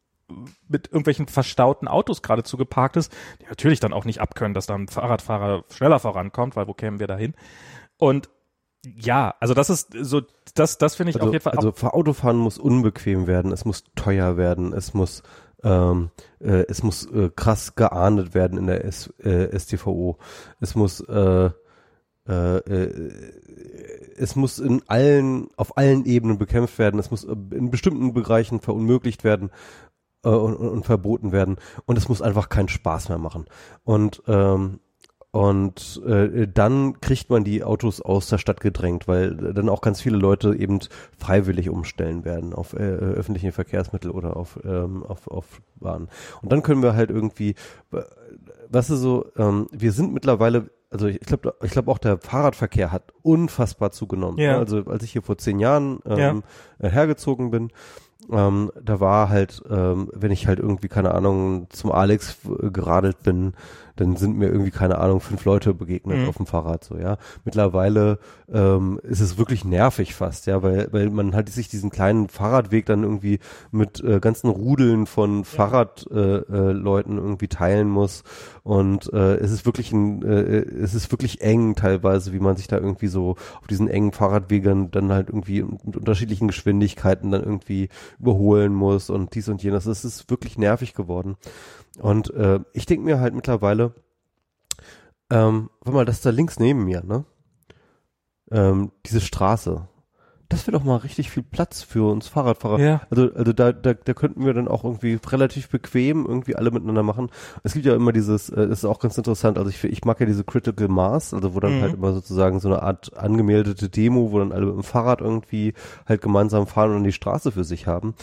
mit irgendwelchen verstauten Autos gerade zugeparkt ist, die natürlich dann auch nicht abkönnen, dass da ein Fahrradfahrer schneller vorankommt, weil wo kämen wir da hin? Und ja, also das ist so, das, das finde ich also, auf jeden Fall. Also für Autofahren muss unbequem werden, es muss teuer werden, es muss ähm, äh, es muss äh, krass geahndet werden in der S, äh, STVO. Es muss äh, äh, äh, es muss in allen, auf allen Ebenen bekämpft werden. Es muss in bestimmten Bereichen verunmöglicht werden äh, und, und, verboten werden. Und es muss einfach keinen Spaß mehr machen. Und ähm, und äh, dann kriegt man die Autos aus der Stadt gedrängt, weil dann auch ganz viele Leute eben freiwillig umstellen werden auf äh, öffentliche Verkehrsmittel oder auf, ähm, auf, auf Bahnen. Und dann können wir halt irgendwie, was ist so, ähm, wir sind mittlerweile, also ich glaube, ich glaube auch der Fahrradverkehr hat unfassbar zugenommen. Ja. Also als ich hier vor zehn Jahren ähm, Ja. äh, hergezogen bin, ähm, da war halt, ähm, wenn ich halt irgendwie, keine Ahnung, zum Alex äh, geradelt bin, dann sind mir irgendwie, keine Ahnung, fünf Leute begegnet Mhm. auf dem Fahrrad, so, ja. Mittlerweile ähm, ist es wirklich nervig fast, ja, weil, weil man halt sich diesen kleinen Fahrradweg dann irgendwie mit äh, ganzen Rudeln von Fahrradleuten äh, äh, Leuten irgendwie teilen muss und äh, es ist wirklich ein, äh, es ist wirklich eng teilweise, wie man sich da irgendwie so auf diesen engen Fahrradwegen dann halt irgendwie mit unterschiedlichen Geschwindigkeiten dann irgendwie überholen muss und dies und jenes. Es ist wirklich nervig geworden. Und äh, ich denke mir halt mittlerweile, ähm, warte mal, das ist da links neben mir, ne? Ähm, diese Straße. Das wäre doch mal richtig viel Platz für uns Fahrradfahrer. Ja. Also, also da, da, da könnten wir dann auch irgendwie relativ bequem irgendwie alle miteinander machen. Es gibt ja immer dieses, äh, ist auch ganz interessant, also ich, ich mag ja diese Critical Mass, also wo dann Mhm. halt immer sozusagen so eine Art angemeldete Demo, wo dann alle mit dem Fahrrad irgendwie halt gemeinsam fahren und die Straße für sich haben.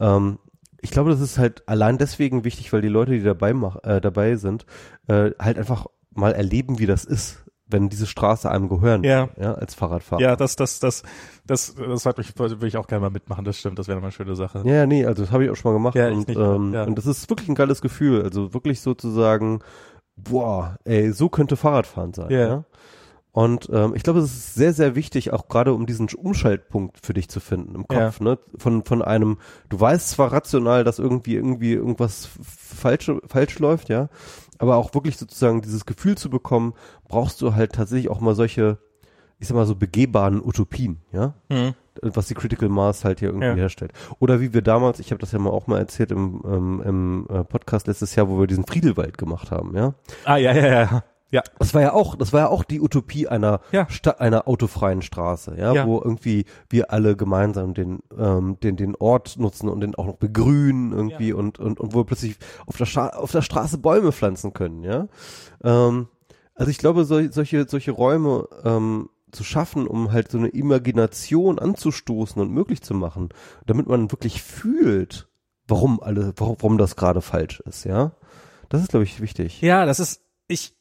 Ähm, ich glaube, das ist halt allein deswegen wichtig, weil die Leute, die dabei mach, äh, dabei sind, äh, halt einfach mal erleben, wie das ist, wenn diese Straße einem gehören, Ja. ja als Fahrradfahrer. Ja, das, das, das, das, das hat mich, will ich auch gerne mal mitmachen, das stimmt, das wäre mal eine schöne Sache. Ja, ja, nee, also das habe ich auch schon mal gemacht Ja, und, nicht, ähm, ja. und das ist wirklich ein geiles Gefühl, also wirklich sozusagen, boah, ey, so könnte Fahrradfahren sein, Ja. ja. Und ähm, ich glaube, es ist sehr, sehr wichtig, auch gerade um diesen Umschaltpunkt für dich zu finden im Kopf, ne? Von, von einem, du weißt zwar rational, dass irgendwie, irgendwie irgendwas falsch, falsch läuft, ja, aber auch wirklich sozusagen dieses Gefühl zu bekommen, brauchst du halt tatsächlich auch mal solche, ich sag mal so begehbaren Utopien, ja Mhm. was die Critical Mass halt hier irgendwie Ja. herstellt. Oder wie wir damals, ich habe das ja mal auch mal erzählt im, ähm, im äh, Podcast letztes Jahr, wo wir diesen Friedelwald gemacht haben, ja. Ah, ja, ja, ja. Ja, Das war ja auch, das war ja auch die Utopie einer Ja. Sta einer autofreien Straße, ja, Ja. wo irgendwie wir alle gemeinsam den ähm, den den Ort nutzen und den auch noch begrünen irgendwie und und und wo wir plötzlich auf der auf der Straße Bäume pflanzen können, ja. Ähm, also ich glaube, sol solche solche Räume ähm, zu schaffen, um halt so eine Imagination anzustoßen und möglich zu machen, damit man wirklich fühlt, warum alle, warum, warum das gerade falsch ist, ja. Das ist, glaube ich, wichtig. Ja, das ist, ich,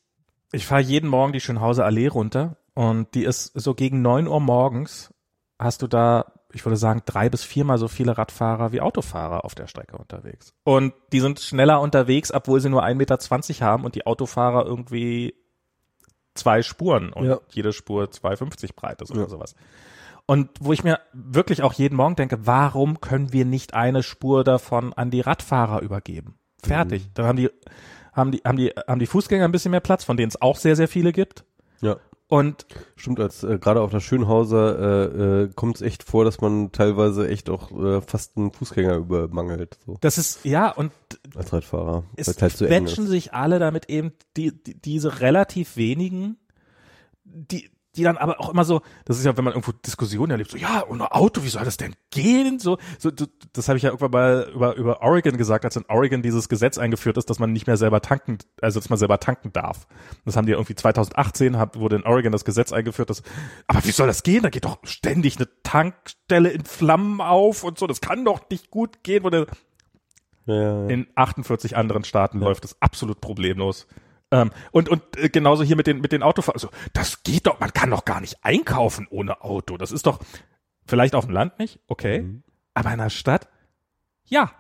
ich fahre jeden Morgen die Schönhauser Allee runter und die ist so gegen neun Uhr morgens hast du da, ich würde sagen, drei bis viermal so viele Radfahrer wie Autofahrer auf der Strecke unterwegs. Und die sind schneller unterwegs, obwohl sie nur 1,20 Meter haben und die Autofahrer irgendwie zwei Spuren und Ja. jede Spur 2,50 breit ist oder Ja. sowas. Und wo ich mir wirklich auch jeden Morgen denke, warum können wir nicht eine Spur davon an die Radfahrer übergeben? Fertig. Dann haben die, haben die, haben die, haben die Fußgänger ein bisschen mehr Platz, von denen es auch sehr, sehr viele gibt. Ja. Und Stimmt, als äh, gerade auf der Schönhauser äh, äh, kommt es echt vor, dass man teilweise echt auch äh, fast einen Fußgänger übermangelt, so das ist, ja, und als Radfahrer. es halt so quetschen ist. sich alle damit eben die, die, diese relativ wenigen, die, die dann aber auch immer so, das ist ja, wenn man irgendwo Diskussionen erlebt, so, ja, ohne Auto, wie soll das denn gehen? So, so, das habe ich ja irgendwann mal über, über Oregon gesagt, als in Oregon dieses Gesetz eingeführt ist, dass man nicht mehr selber tanken, also dass man selber tanken darf. Das haben die irgendwie 2018, hat, wurde in Oregon das Gesetz eingeführt, dass, aber wie soll das gehen? Da geht doch ständig eine Tankstelle in Flammen auf und so, das kann doch nicht gut gehen, wo der, Ja, ja, ja. in 48 anderen Staaten läuft es absolut problemlos. Ähm, und und äh, genauso hier mit den mit den Autofahrern. Also, das geht doch, man kann doch gar nicht einkaufen ohne Auto. Das ist doch vielleicht auf dem Land nicht, okay, Mhm. aber in der Stadt, ja.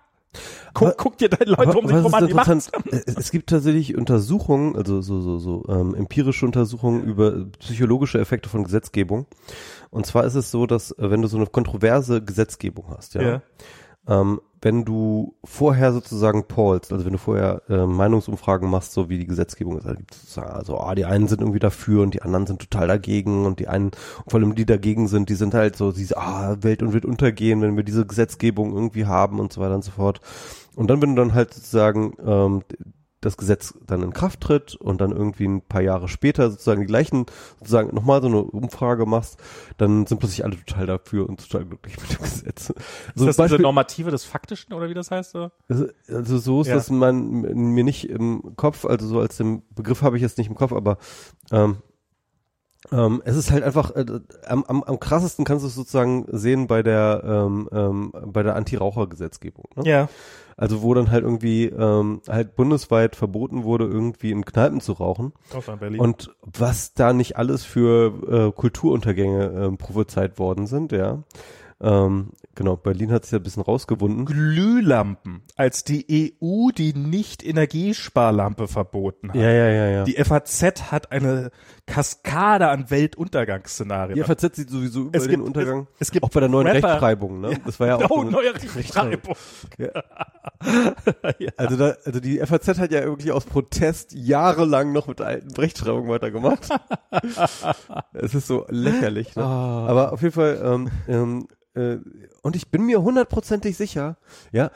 Guck, Aber- guck dir deine Leute um sich rum an, die machen's. es, es gibt tatsächlich Untersuchungen, also so so so ähm, empirische Untersuchungen über psychologische Effekte von Gesetzgebung. Und zwar ist es so, dass äh, wenn du so eine kontroverse Gesetzgebung hast, ja, Ja. Ähm, wenn du vorher sozusagen pollst, also wenn du vorher äh, Meinungsumfragen machst, so wie die Gesetzgebung ist, also, also ah, die einen sind irgendwie dafür und die anderen sind total dagegen und die einen, vor allem die dagegen sind, die sind halt so, diese, ah, Welt und wird untergehen, wenn wir diese Gesetzgebung irgendwie haben und so weiter und so fort. Und dann, wenn du dann halt sozusagen ähm, das Gesetz dann in Kraft tritt und dann irgendwie ein paar Jahre später sozusagen die gleichen, sozusagen nochmal so eine Umfrage machst, dann sind plötzlich alle total dafür und total glücklich mit dem Gesetz. Also ist das Beispiel, diese Normative des Faktischen oder wie das heißt? So? Also, so ist ja. das man mir nicht im Kopf, also so als den Begriff habe ich jetzt nicht im Kopf, aber ähm, ähm, es ist halt einfach äh, am, am, am krassesten kannst du es sozusagen sehen bei der ähm, ähm, bei der Anti-Raucher-Gesetzgebung. Ne? Ja. Also wo dann halt irgendwie ähm, halt bundesweit verboten wurde, irgendwie in Kneipen zu rauchen. Außer in Berlin. Und was da nicht alles für äh, Kulturuntergänge äh, prophezeit worden sind, ja. Ähm, genau, Berlin hat sich ja ein bisschen rausgewunden. Glühlampen, als die EU die Nicht-Energiesparlampe verboten hat. Ja, ja, ja, ja. Die FAZ hat eine Kaskade an Weltuntergangsszenarien. Die FAZ sieht sowieso über es den gibt, Untergang. Es, es gibt auch bei der neuen Rapper. Rechtschreibung, ne? Ja. Das war ja auch oh, neue Rechtschreibung. Ja. Also da, also die FAZ hat ja wirklich aus Protest jahrelang noch mit der alten Rechtschreibung weitergemacht. es ist so lächerlich, ne? Ah. Aber auf jeden Fall, ähm, ähm, äh, und ich bin mir hundertprozentig sicher, ja,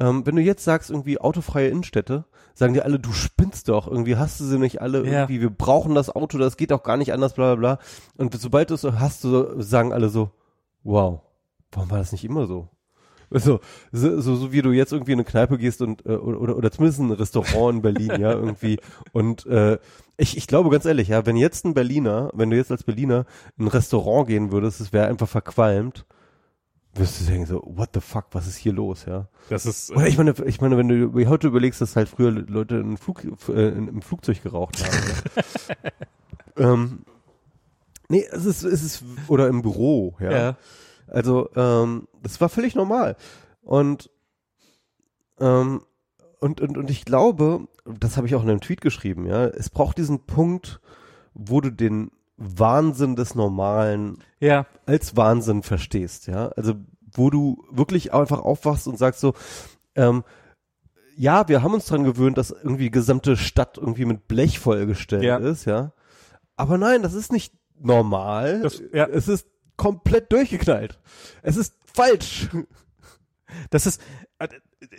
ähm, wenn du jetzt sagst, irgendwie autofreie Innenstädte, sagen die alle, du spinnst doch, irgendwie hast du sie nicht alle, Ja. irgendwie, wir brauchen das Auto, das geht auch gar nicht anders, bla bla bla. Und sobald du es hast, du, sagen alle so, wow, warum war das nicht immer so? So, so, so, so wie du jetzt irgendwie in eine Kneipe gehst und äh, oder, oder, oder zumindest ein Restaurant in Berlin, ja, irgendwie. Und äh, ich, ich glaube ganz ehrlich, ja, wenn jetzt ein Berliner, wenn du jetzt als Berliner in ein Restaurant gehen würdest, es wäre einfach verqualmt, wirst du denken so, what the fuck, was ist hier los, ja? Das ist, Oder ich meine, ich meine, wenn du heute überlegst, dass halt früher Leute in Flug, äh, im Flugzeug geraucht haben. ja. ähm, nee, es ist, es ist, oder im Büro, ja. ja. Also, ähm, das war völlig normal. Und, ähm, und, und, und ich glaube, das habe ich auch in einem Tweet geschrieben, ja, es braucht diesen Punkt, wo du den Wahnsinn des Normalen Ja. als Wahnsinn verstehst, ja. Also wo du wirklich einfach aufwachst und sagst so, ähm, ja, wir haben uns dran gewöhnt, dass irgendwie die gesamte Stadt irgendwie mit Blech vollgestellt Ja. ist, ja. Aber nein, das ist nicht normal. Das- ja. Es ist komplett durchgeknallt. Es ist falsch. Das ist,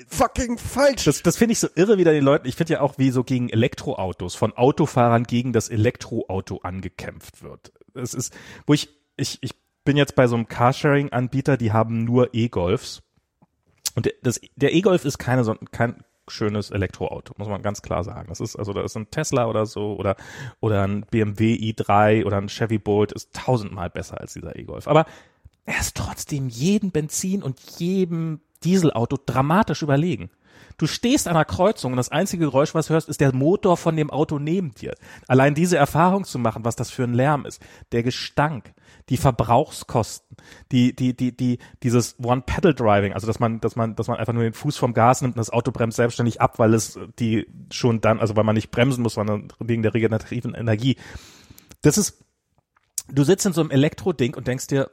Fucking falsch. das, das finde ich so irre wieder den Leuten. Ich finde ja auch, wie so gegen Elektroautos, von Autofahrern gegen das Elektroauto angekämpft wird. Es ist, wo ich, ich, ich bin jetzt bei so einem Carsharing-Anbieter, die haben nur E-Golfs. Und das, der E-Golf ist keine, so, kein schönes Elektroauto, muss man ganz klar sagen. Das ist, also da ist ein Tesla oder so oder, oder ein BMW i3 oder ein Chevy Bolt ist tausendmal besser als dieser E-Golf. Aber er ist trotzdem jedem Benzin und jedem Dieselauto dramatisch überlegen. Du stehst an einer Kreuzung und das einzige Geräusch, was du hörst, ist der Motor von dem Auto neben dir. Allein diese Erfahrung zu machen, was das für ein Lärm ist, der Gestank, die Verbrauchskosten, die, die, die, die, dieses One-Pedal-Driving, also dass man, dass man, dass man einfach nur den Fuß vom Gas nimmt und das Auto bremst selbstständig ab, weil es die schon dann, also weil man nicht bremsen muss, sondern wegen der regenerativen Energie. Das ist, du sitzt in so einem Elektroding und denkst dir,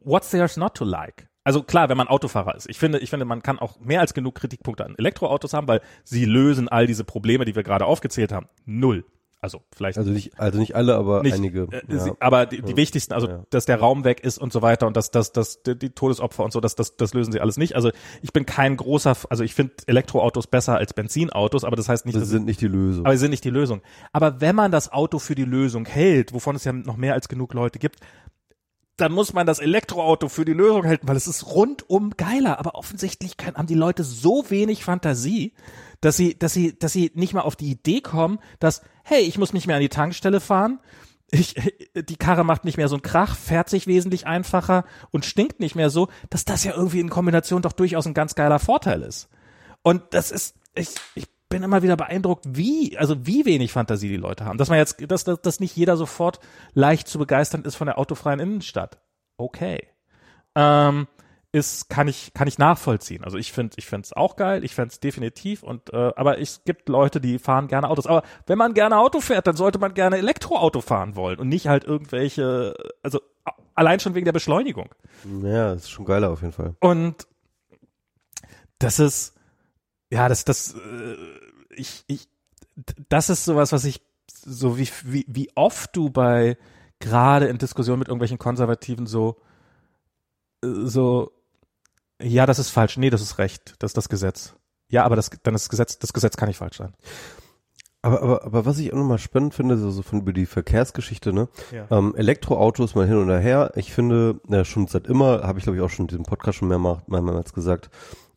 what's there's not to like? Also klar, wenn man Autofahrer ist. Ich finde, ich finde, man kann auch mehr als genug Kritikpunkte an Elektroautos haben, weil sie lösen all diese Probleme, die wir gerade aufgezählt haben. Null. Also vielleicht Also nicht, also nicht alle, aber nicht, einige. äh, ja. sie, aber die, die wichtigsten, also Ja. dass der Raum weg ist und so weiter und dass dass dass die, Todesopfer und so, das das das lösen sie alles nicht. Also ich bin kein großer, also ich finde Elektroautos besser als Benzinautos, aber das heißt nicht, das dass sind nicht die Lösung. aber sie sind nicht die Lösung. Aber wenn man das Auto für die Lösung hält, wovon es ja noch mehr als genug Leute gibt, dann muss man das Elektroauto für die Lösung halten, weil es ist rundum geiler. Aber offensichtlich können, haben die Leute so wenig Fantasie, dass sie, dass sie, dass sie nicht mal auf die Idee kommen, dass, hey, ich muss nicht mehr an die Tankstelle fahren. Ich, die Karre macht nicht mehr so einen Krach, fährt sich wesentlich einfacher und stinkt nicht mehr so, dass das ja irgendwie in Kombination doch durchaus ein ganz geiler Vorteil ist. Und das ist, ich, ich bin immer wieder beeindruckt, wie, also wie wenig Fantasie die Leute haben. Dass man jetzt, dass, dass, dass nicht jeder sofort leicht zu begeistern ist von der autofreien Innenstadt. Okay. Ähm, ist, kann ich, kann ich nachvollziehen. Also ich finde, ich finde es auch geil, ich finde es definitiv und, äh, aber es gibt Leute, die fahren gerne Autos. Aber wenn man gerne Auto fährt, dann sollte man gerne Elektroauto fahren wollen und nicht halt irgendwelche, also Allein schon wegen der Beschleunigung. Ja, ist schon geiler auf jeden Fall. Und das ist, ja, das, das, äh, ich, ich, das ist sowas, was ich, so wie, wie, wie oft du bei, gerade in Diskussionen mit irgendwelchen Konservativen so, äh, so, ja, das ist falsch, nee, das ist recht, das ist das Gesetz. Ja, aber das, dann ist das Gesetz, das Gesetz kann nicht falsch sein. Aber, aber, aber was ich auch nochmal spannend finde, so, so von über die Verkehrsgeschichte, ne? Ja. Ähm, Elektroautos mal hin und her. Ich finde, ja, schon seit immer, habe ich glaube ich auch schon in diesem Podcast schon mehrmals, mehrmals gesagt,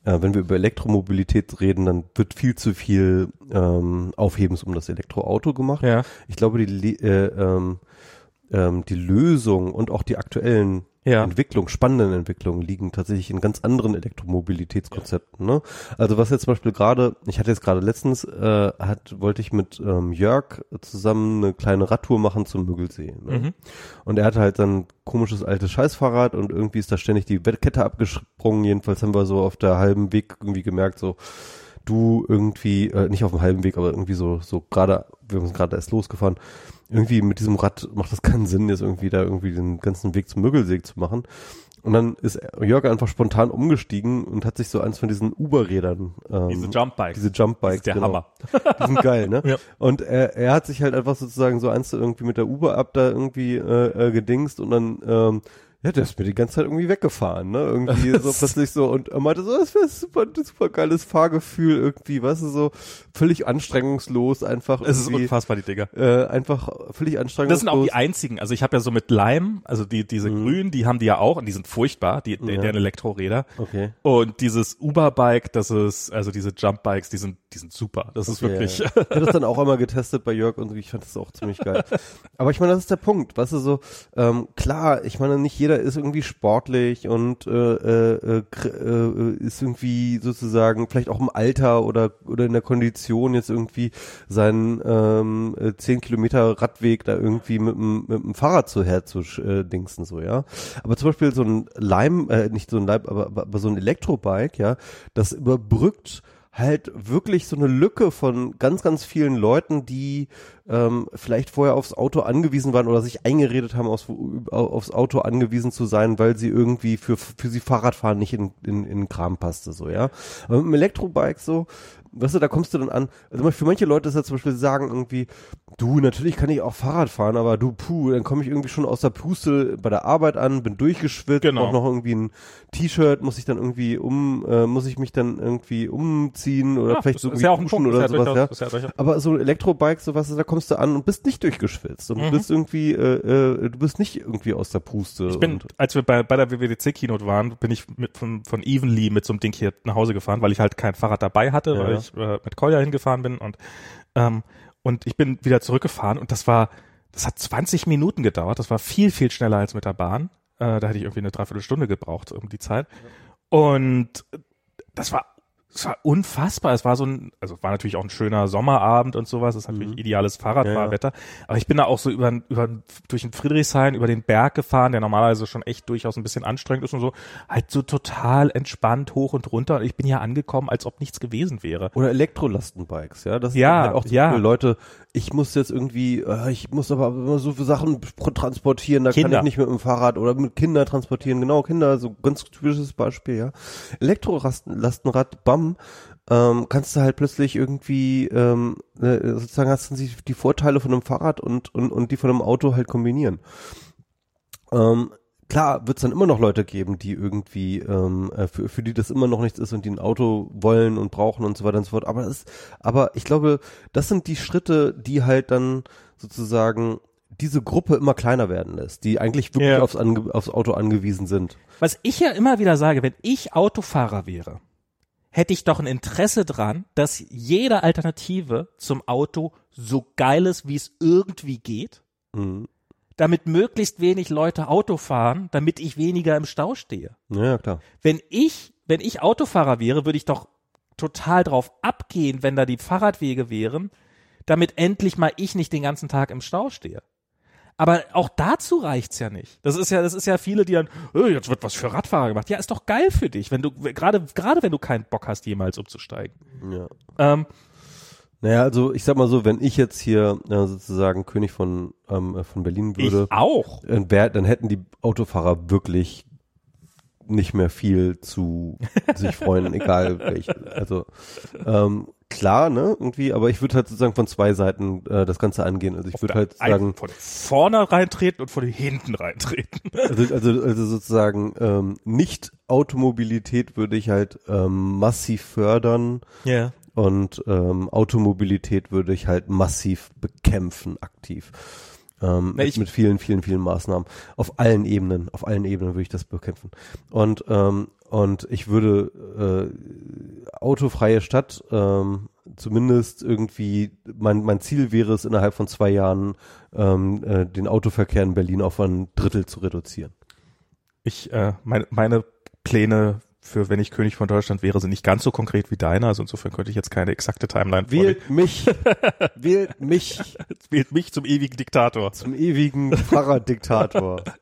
äh, wenn wir über Elektromobilität reden, dann wird viel zu viel ähm, Aufhebens um das Elektroauto gemacht. Ja. Ich glaube, die, äh, ähm, ähm, die Lösung und auch die aktuellen Ja. Entwicklung, spannenden Entwicklungen liegen tatsächlich in ganz anderen Elektromobilitätskonzepten. Ne? Also was jetzt zum Beispiel gerade, ich hatte jetzt gerade letztens, äh, hat, wollte ich mit ähm, Jörg zusammen eine kleine Radtour machen zum Müggelsee. Ne? Mhm. Und er hatte halt dann komisches altes Scheißfahrrad und irgendwie ist da ständig die Kette abgesprungen. Jedenfalls haben wir so auf der halben Weg irgendwie gemerkt, so du irgendwie, äh, nicht auf dem halben Weg, aber irgendwie so, so gerade, wir sind gerade erst losgefahren, irgendwie mit diesem Rad macht das keinen Sinn, jetzt irgendwie da irgendwie den ganzen Weg zum Müggelsee zu machen. Und dann ist Jörg einfach spontan umgestiegen und hat sich so eins von diesen Uber-Rädern, ähm, Diese Jumpbikes. diese Jumpbikes, Das ist der Hammer. die sind geil, ne? Ja. Und er, er hat sich halt einfach sozusagen so eins irgendwie mit der Uber ab da irgendwie äh, äh, gedingst und dann ähm, ja, der ist mir die ganze Zeit irgendwie weggefahren, ne? Irgendwie so plötzlich so und er meinte so, das wäre super, super geiles Fahrgefühl irgendwie, weißt du, so völlig anstrengungslos einfach Es ist unfassbar, die Dinger. äh, einfach völlig anstrengungslos. Das sind auch die einzigen. Also ich habe ja so mit Lime, also die diese grünen, die haben die ja auch und die sind furchtbar, die, die Ja. deren Elektroräder. Okay. Und dieses Uber-Bike, das ist, also diese Jump-Bikes, die sind, die sind super. Das ist Okay, wirklich. Ja. Ich habe das dann auch einmal getestet bei Jörg und ich fand das auch ziemlich geil. Aber ich meine, das ist der Punkt, weißt du, so, ähm, klar, ich meine, nicht jeder ist irgendwie sportlich und äh, äh, äh, äh, ist irgendwie sozusagen vielleicht auch im Alter oder oder in der Kondition jetzt irgendwie seinen ähm, äh, 10 Kilometer Radweg da irgendwie mit dem, mit dem Fahrrad zu herzudingsen, so, ja. Aber zum Beispiel so ein Leim, äh, nicht so ein Leim, aber, aber, aber so ein Elektrobike, ja, das überbrückt halt wirklich so eine Lücke von ganz, ganz vielen Leuten, die ähm, vielleicht vorher aufs Auto angewiesen waren oder sich eingeredet haben, aufs, aufs Auto angewiesen zu sein, weil sie irgendwie für, für sie Fahrradfahren nicht in, in, in Kram passte, so, ja. Aber mit dem Elektrobike so, weißt du, da kommst du dann an, also für manche Leute ist ja zum Beispiel, sie sagen irgendwie, du, natürlich kann ich auch Fahrrad fahren, aber du, puh, dann komme ich irgendwie schon aus der Puste bei der Arbeit an, bin durchgeschwitzt, Genau. brauch noch irgendwie ein T-Shirt, muss ich dann irgendwie um, äh, muss ich mich dann irgendwie umziehen oder Ja, vielleicht so ist ja auch ein duschen oder ja sowas, durchaus- ja. Aber so ein Elektrobike, sowas, da kommst du an und bist nicht durchgeschwitzt und Mhm. du bist irgendwie, äh, äh, du bist nicht irgendwie aus der Puste. Ich bin, und, als wir bei, bei der WWDC-Keynote waren, bin ich mit, von, von Evenly mit so einem Ding hier nach Hause gefahren, weil ich halt kein Fahrrad dabei hatte, weil ich äh, mit Kolja hingefahren bin und, ähm, und ich bin wieder zurückgefahren und das war, das hat 20 Minuten gedauert, das war viel, viel schneller als mit der Bahn. Äh, da hätte ich irgendwie eine Dreiviertelstunde gebraucht um die Zeit. Und das war, das war unfassbar. Es war so ein, also es war natürlich auch ein schöner Sommerabend und sowas. Es ist natürlich ideales Fahrradfahrwetter. Aber ich bin da auch so über, über durch den Friedrichshain über den Berg gefahren, der normalerweise schon echt durchaus ein bisschen anstrengend ist und so, halt so total entspannt hoch und runter. Und ich bin hier angekommen, als ob nichts gewesen wäre. oder Elektrolastenbikes, ja. Das ist Ja, halt auch zum ja. Leute, ich muss jetzt irgendwie, äh, ich muss aber immer so viele Sachen transportieren, da kann Kinder. ich nicht mit dem Fahrrad oder mit Kinder transportieren. Genau, Kinder, so ganz typisches Beispiel, ja. Elektrolastenrad, bam, ähm, kannst du halt plötzlich irgendwie, ähm, äh, sozusagen hast du die, Vorteile von einem Fahrrad und, und, und die von einem Auto halt kombinieren. Ähm, klar wird es dann immer noch Leute geben, die irgendwie, ähm, äh, für, für die das immer noch nichts ist und die ein Auto wollen und brauchen und so weiter und so fort. Aber ist, aber ich glaube, das sind die Schritte, die halt dann sozusagen diese Gruppe immer kleiner werden lässt, die eigentlich wirklich Ja. aufs, aufs Auto angewiesen sind. Was ich ja immer wieder sage, wenn ich Autofahrer wäre, hätte ich doch ein Interesse dran, dass jede Alternative zum Auto so geil ist, wie es irgendwie geht, Mhm. damit möglichst wenig Leute Auto fahren, damit ich weniger im Stau stehe. Ja, klar. Wenn ich, wenn ich Autofahrer wäre, würde ich doch total drauf abgehen, wenn da die Fahrradwege wären, damit endlich mal ich nicht den ganzen Tag im Stau stehe. Aber auch dazu reicht's ja nicht. Das ist ja, das ist ja viele, die dann, oh, jetzt wird was für Radfahrer gemacht. Ja, ist doch geil für dich, wenn du gerade gerade wenn du keinen Bock hast, jemals umzusteigen. Ja. Ähm, Naja, also ich sag mal so, wenn ich jetzt hier äh, sozusagen König von, ähm, äh, von Berlin würde, Ich auch. dann hätten die Autofahrer wirklich nicht mehr viel zu sich freuen, egal welche. Also ähm, klar, ne, irgendwie, aber ich würde halt sozusagen von zwei Seiten äh, das Ganze angehen. Also ich würde halt sagen, von vorne reintreten und von hinten reintreten. also, also, also sozusagen ähm, nicht Automobilität würde ich halt ähm, massiv fördern Ja. und ähm, Automobilität würde ich halt massiv bekämpfen, aktiv. Ähm, Na, mit vielen, vielen, vielen Maßnahmen. Auf allen Ebenen, auf allen Ebenen würde ich das bekämpfen. Und, ähm, und ich würde äh, autofreie Stadt, ähm, zumindest irgendwie, mein, mein Ziel wäre es, innerhalb von zwei Jahren ähm, äh, den Autoverkehr in Berlin auf ein Drittel zu reduzieren. Ich, äh, meine, meine Pläne für wenn ich König von Deutschland wäre, sind nicht ganz so konkret wie deine. Also insofern könnte ich jetzt keine exakte Timeline vorlegen. Wählt mich, wählt mich Wählt mich zum ewigen Diktator. zum ewigen Fahrraddiktator.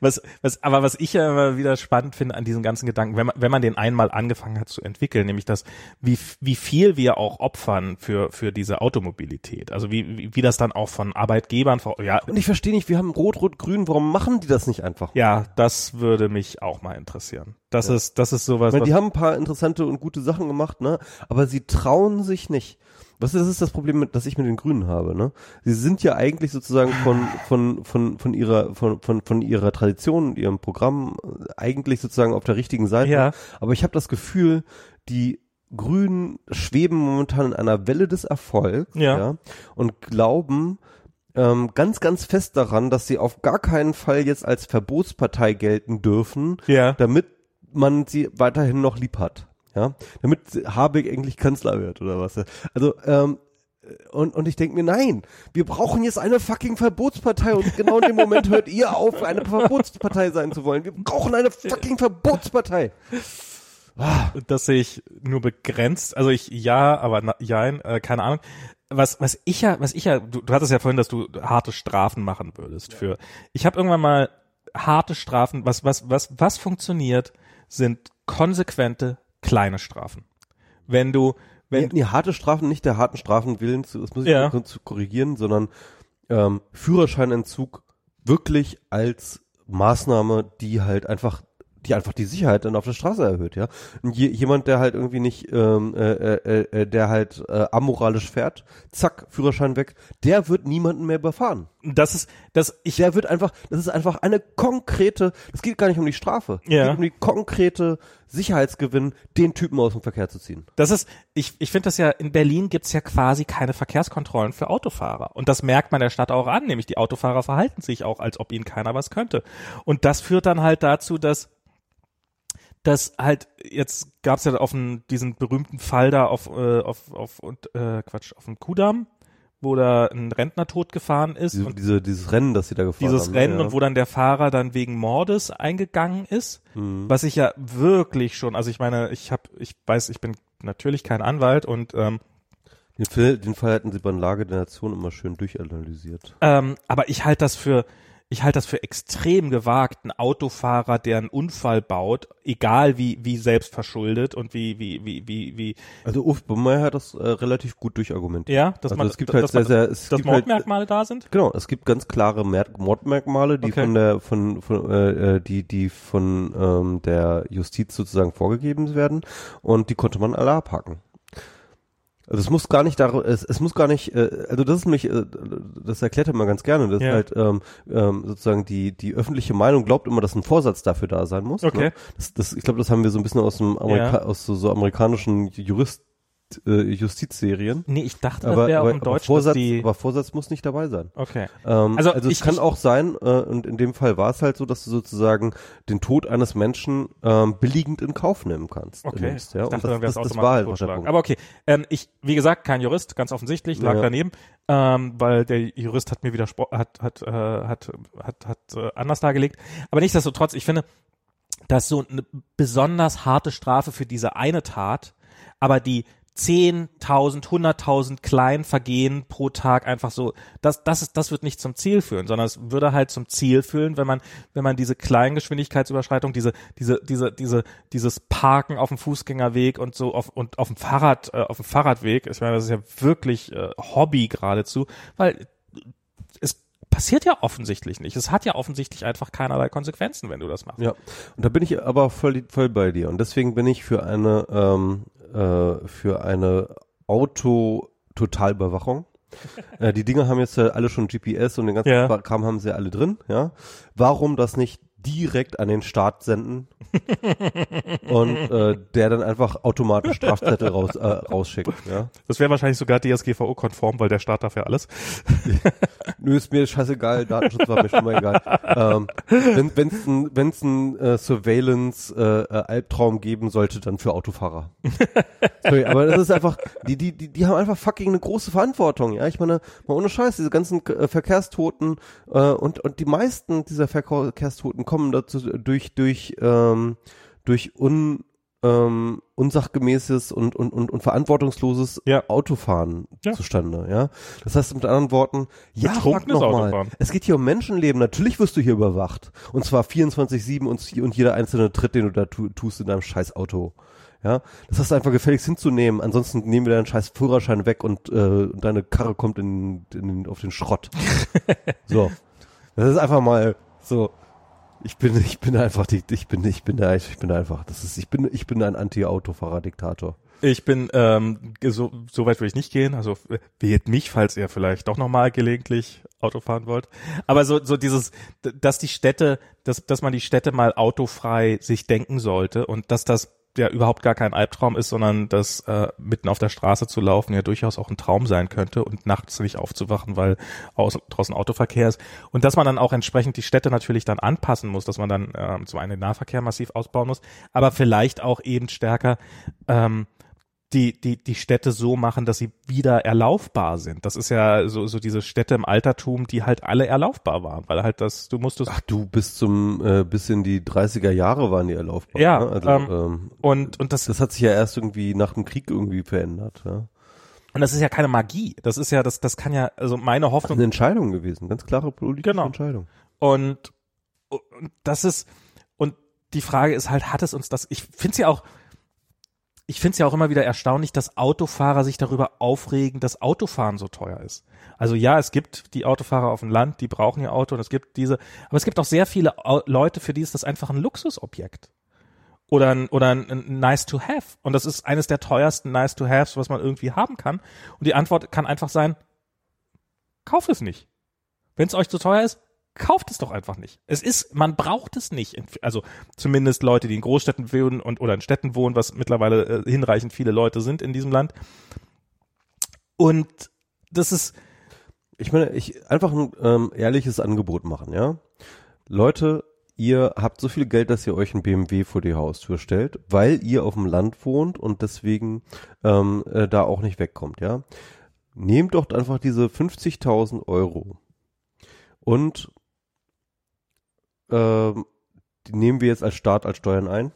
Was, was, aber was ich ja immer wieder spannend finde an diesen ganzen Gedanken, wenn man, wenn man den einmal angefangen hat zu entwickeln, nämlich das, wie, wie viel wir auch opfern für, für diese Automobilität. Also wie, wie, wie das dann auch von Arbeitgebern, vor- ja, Und ich verstehe nicht, wir haben Rot, Rot, Grün, warum machen die das nicht einfach? ja, das würde mich auch mal interessieren. Das ist, das ist sowas, Ich meine, was, die haben ein paar interessante und gute Sachen gemacht, ne? Aber sie trauen sich nicht. Was ist, das ist das Problem, mit, das ich mit den Grünen habe, ne? Sie sind ja eigentlich sozusagen von, von, von, von ihrer, von, von, von ihrer Tradition und ihrem Programm eigentlich sozusagen auf der richtigen Seite. Ja. Aber ich habe das Gefühl, die Grünen schweben momentan in einer Welle des Erfolgs, Ja. und glauben, ähm, ganz, ganz fest daran, dass sie auf gar keinen Fall jetzt als Verbotspartei gelten dürfen, ja, damit man sie weiterhin noch lieb hat. Ja, damit Habeck eigentlich Kanzler wird oder was. Also, ähm, und, und ich denke mir, nein, wir brauchen jetzt eine fucking Verbotspartei und genau in dem Moment hört ihr auf, eine Verbotspartei sein zu wollen. Wir brauchen eine fucking Verbotspartei. das sehe ich nur begrenzt. Also ich, ja, aber na, jein, äh, keine Ahnung. Was, was ich ja, was ich ja, du, du hattest ja vorhin, dass du harte Strafen machen würdest für. Ich habe irgendwann mal harte Strafen, was, was, was, was funktioniert, sind konsequente kleine Strafen. Wenn du, wenn, Nee, nee, harte Strafen, nicht der harten Strafen willen, zu, das muss ich Ja. zu korrigieren, sondern ähm, Führerscheinentzug wirklich als Maßnahme, die halt einfach die einfach die Sicherheit dann auf der Straße erhöht, ja. Je, jemand, der halt irgendwie nicht, ähm, äh, äh, äh, der halt äh, amoralisch fährt, zack, Führerschein weg, der wird niemanden mehr überfahren. das ist, das, ich, Der wird einfach, das ist einfach eine konkrete, es geht gar nicht um die Strafe, es Ja. geht um die konkrete Sicherheitsgewinn, den Typen aus dem Verkehr zu ziehen. Das ist, ich, ich finde das ja, in Berlin gibt's ja quasi keine Verkehrskontrollen für Autofahrer. Und das merkt man der Stadt auch an, nämlich die Autofahrer verhalten sich auch, als ob ihnen keiner was könnte. Und das führt dann halt dazu, dass dass halt jetzt gab's ja auf den, diesen berühmten Fall da auf äh, auf auf und äh, Quatsch auf dem Kudamm, wo da ein Rentner totgefahren ist Diese, und diese, dieses Rennen, das sie da gefahren dieses haben. Rennen ja. und wo dann der Fahrer dann wegen Mordes eingegangen ist, Mhm. was ich ja wirklich schon, also ich meine, ich habe, ich weiß, ich bin natürlich kein Anwalt und ähm, Den, Fall, den Fall hatten sie bei Lage der Nation immer schön durchanalysiert. ähm, aber ich halte das für ich halte das für extrem gewagt, einen Autofahrer, der einen Unfall baut, egal wie wie selbst verschuldet und wie wie wie wie wie Also Ulf Bummeier hat das äh, relativ gut durchargumentiert. ja, dass Also man es gibt halt sehr, sehr, es dass gibt halt, Mordmerkmale da sind. genau, es gibt ganz klare Mer Mordmerkmale, die Okay. von der von, von äh, äh, die die von ähm, der Justiz sozusagen vorgegeben werden und die konnte man alle abhaken. Also es muss gar nicht dar es, es muss gar nicht, äh, also das ist nämlich, äh, das erklärt er mal ganz gerne, dass Ja. halt ähm, ähm, sozusagen die die öffentliche Meinung glaubt immer, dass ein Vorsatz dafür da sein muss. Okay. Ne? Das, das, ich glaube, das haben wir so ein bisschen aus dem Amerika aus so, so amerikanischen Jurist äh, Justizserien. Nee, ich dachte, das wäre auch im aber, Deutschen, Vorsatz, die aber Vorsatz muss nicht dabei sein. Okay. Ähm, Also also, ich- es kann ich- auch sein, äh, und in dem Fall war es halt so, dass du sozusagen den Tod eines Menschen ähm, billigend in Kauf nehmen kannst. Okay, nimmst, ja? ich dachte, und das, das, das war halt der. Punkt. Aber okay, ähm, ich, wie gesagt, kein Jurist, ganz offensichtlich, lag Ja. daneben, ähm, weil der Jurist hat mir widersprochen, hat, hat, äh, hat, hat, hat äh, anders dargelegt. Aber nichtsdestotrotz, ich finde, dass so eine besonders harte Strafe für diese eine Tat, aber die 10.000, 100.000 kleinen Vergehen pro Tag einfach so, das, das ist, das wird nicht zum Ziel führen, sondern es würde halt zum Ziel führen, wenn man, wenn man diese kleinen Geschwindigkeitsüberschreitung, diese, diese, diese, diese, dieses Parken auf dem Fußgängerweg und so auf, und auf dem Fahrrad, äh, auf dem Fahrradweg, ich meine, das ist ja wirklich äh, Hobby geradezu, weil es passiert ja offensichtlich nicht. Es hat ja offensichtlich einfach keinerlei Konsequenzen, wenn du das machst. Ja, und da bin ich aber voll, voll bei dir. Und deswegen bin ich für eine ähm, äh, für eine Auto-Totalüberwachung. äh, die Dinger haben jetzt ja alle schon GPS und den ganzen Ja. Kram haben sie alle drin, ja. Warum das nicht direkt an den Start senden und äh, der dann einfach automatisch Strafzettel raus, äh, rausschickt, ja. Das wäre wahrscheinlich sogar DSGVO-konform, weil der Staat darf ja alles. Nö, ist mir scheißegal, Datenschutz war mir schon mal egal. Ähm, wenn wenn's ein, wenn's ein äh, Surveillance-Albtraum geben sollte, dann für Autofahrer. Sorry, aber das ist einfach, die, die, die, die haben einfach fucking eine große Verantwortung, ja. Ich meine, mal ohne Scheiß, diese ganzen äh, Verkehrstoten äh, und, und die meisten dieser Verkehrstoten kommen dazu durch, durch, ähm, durch un, ähm, unsachgemäßes und, und, und, und verantwortungsloses Ja. Autofahren Ja. zustande, ja. Das heißt mit anderen Worten, ja, Betrunkenes noch mal. Es geht hier um Menschenleben. Natürlich wirst du hier überwacht. Und zwar 24-7 und, und jeder einzelne Tritt, den du da tu, tust in deinem scheiß Auto. Ja, das hast du einfach gefälligst hinzunehmen. Ansonsten nehmen wir deinen scheiß Führerschein weg und, äh, deine Karre kommt in, in, auf den Schrott. so. Das ist einfach mal so. Ich bin, ich bin einfach, die, ich bin, ich bin ich bin einfach, das ist, ich bin, ich bin ein Anti-Autofahrer-Diktator. Ich bin, ähm, so, so weit will ich nicht gehen. Also wählt mich, falls ihr vielleicht doch nochmal gelegentlich Auto fahren wollt. Aber so, so dieses, dass die Städte, dass, dass man die Städte mal autofrei sich denken sollte und dass das ja überhaupt gar kein Albtraum ist, sondern dass äh, mitten auf der Straße zu laufen ja durchaus auch ein Traum sein könnte und nachts nicht aufzuwachen, weil aus, draußen Autoverkehr ist. Und dass man dann auch entsprechend die Städte natürlich dann anpassen muss, dass man dann ähm, zum einen den Nahverkehr massiv ausbauen muss, aber vielleicht auch eben stärker ähm, die, die, die Städte so machen, dass sie wieder erlaufbar sind. Das ist ja so, so diese Städte im Altertum, die halt alle erlaufbar waren, weil halt das, du musstest, Ach du, bis zum, äh, bis in die 30er Jahre waren die erlaufbar. Ja, ne? also, ähm, ähm, und, und das, Das hat sich ja erst irgendwie nach dem Krieg irgendwie verändert. Ja. und das ist ja keine Magie. Das ist ja, das, das kann ja, also meine Das ist Hoffnung, eine Entscheidung gewesen, ganz klare politische Genau. Entscheidung. Und, und das ist, und die Frage ist halt, hat es uns das, ich finde es ja auch, ich finde es ja auch immer wieder erstaunlich, dass Autofahrer sich darüber aufregen, dass Autofahren so teuer ist. Also ja, es gibt die Autofahrer auf dem Land, die brauchen ihr Auto und es gibt diese, aber es gibt auch sehr viele Leute, für die ist das einfach ein Luxusobjekt. Oder ein, oder ein, nice to have. Und das ist eines der teuersten nice to haves, was man irgendwie haben kann. Und die Antwort kann einfach sein, kauft es nicht. Wenn es euch zu teuer ist, kauft es doch einfach nicht. Es ist, man braucht es nicht. Also zumindest Leute, die in Großstädten wohnen und oder in Städten wohnen, was mittlerweile äh, hinreichend viele Leute sind in diesem Land. Und das ist, Ich meine, ich einfach ein ähm, ehrliches Angebot machen, ja. Leute, ihr habt so viel Geld, dass ihr euch ein BMW vor die Haustür stellt, weil ihr auf dem Land wohnt und deswegen ähm, äh, da auch nicht wegkommt, ja. Nehmt doch einfach diese 50.000 Euro und ähm, die nehmen wir jetzt als Staat als Steuern ein,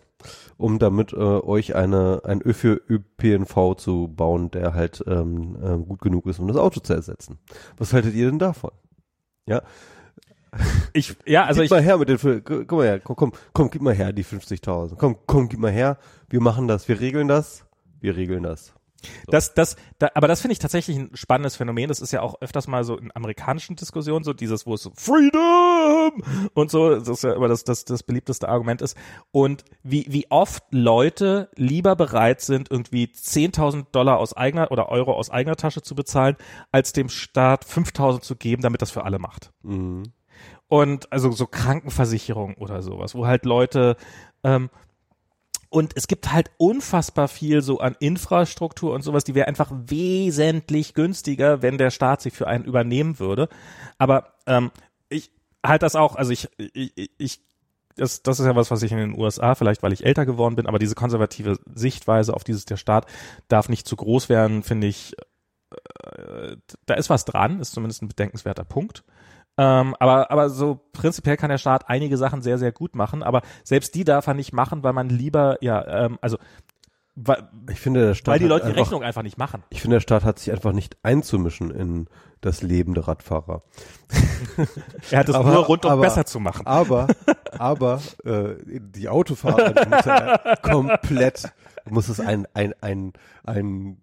um damit äh, euch eine ein Ö für ÖPNV zu bauen, der halt ähm, ähm, gut genug ist, um das Auto zu ersetzen. Was haltet ihr denn davon? Ja, ich, ja, also gib ich, mal her mit den, guck mal her, komm, komm, komm, gib mal her die 50.000. Komm, komm, gib mal her. Wir machen das, wir regeln das, wir regeln das. Das, das, da, aber das finde ich tatsächlich ein spannendes Phänomen. Das ist ja auch öfters mal so in amerikanischen Diskussionen so dieses, wo es so Freedom und so, das ist ja immer das, das, das beliebteste Argument ist. Und wie, wie oft Leute lieber bereit sind, irgendwie 10.000 Dollar aus eigener oder Euro aus eigener Tasche zu bezahlen, als dem Staat 5.000 zu geben, damit das für alle macht. Mhm. Und also so Krankenversicherung oder sowas, wo halt Leute ähm, und es gibt halt unfassbar viel so an Infrastruktur und sowas, die wäre einfach wesentlich günstiger, wenn der Staat sich für einen übernehmen würde. Aber ähm, ich halt das auch, also ich, ich, ich das, das ist ja was, was ich in den USA, vielleicht weil ich älter geworden bin, aber diese konservative Sichtweise auf dieses, der Staat darf nicht zu groß werden, finde ich, äh, da ist was dran, ist zumindest ein bedenkenswerter Punkt. Ähm, aber, aber so prinzipiell kann der Staat einige Sachen sehr, sehr gut machen, aber selbst die darf er nicht machen, weil man lieber, ja, ähm, also weil, Ich finde, der Staat weil die Leute die einfach, Rechnung einfach nicht machen. Ich finde, der Staat hat sich einfach nicht einzumischen in das Leben der Radfahrer. Er hat es Aber- nur rund, um aber- besser zu machen. Aber, aber äh, die Autofahrer die muss er komplett, muss es ein, ein, ein, ein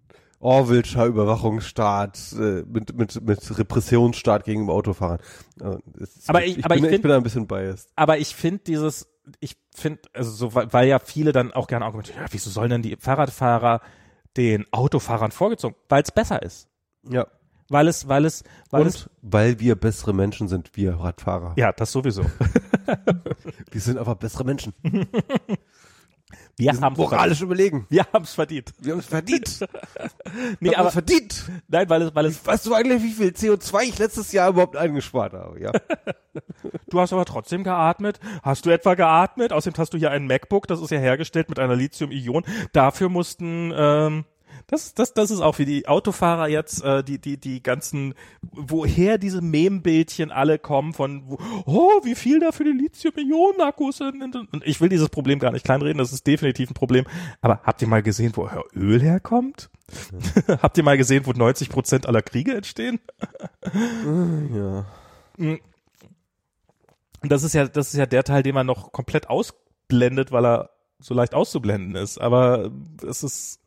Orwellscher Überwachungsstaat äh, mit, mit, mit Repressionsstaat gegenüber Autofahrern. Äh, es- Aber ich- aber bin, ich ich find- bin da ein bisschen biased. Aber ich finde dieses, ich finde, also so, weil, weil ja viele dann auch gerne argumentieren, ja, wieso sollen denn die Fahrradfahrer den Autofahrern vorgezogen? Weil es besser ist. Ja. Weil es, weil es, weil Und es, weil wir bessere Menschen sind, wir Radfahrer. ja, das sowieso. Wir sind einfach bessere Menschen. Wir Wir haben moralisch überlegen. Wir haben es verdient. Wir haben es verdient. Nee, wir aber verdient. nein, weil es, weil es, Weißt du eigentlich, wie viel CO2 ich letztes Jahr überhaupt eingespart habe? Ja. du hast aber trotzdem geatmet. Hast du etwa geatmet? Außerdem hast du hier ein MacBook, das ist ja hergestellt mit einer Lithium-Ion. Dafür mussten, ähm, das, das, das ist auch wie die Autofahrer jetzt, äh, die, die, die ganzen, woher diese Meme-Bildchen alle kommen von, wo, oh, wie viel da für die Lithium-Ionen-Akkus sind. Und ich will dieses Problem gar nicht kleinreden, das ist definitiv ein Problem. Aber habt ihr mal gesehen, woher Öl herkommt? habt ihr mal gesehen, wo 90 Prozent aller Kriege entstehen? ja. Und das ist ja, das ist ja der Teil, den man noch komplett ausblendet, weil er so leicht auszublenden ist. Aber es ist,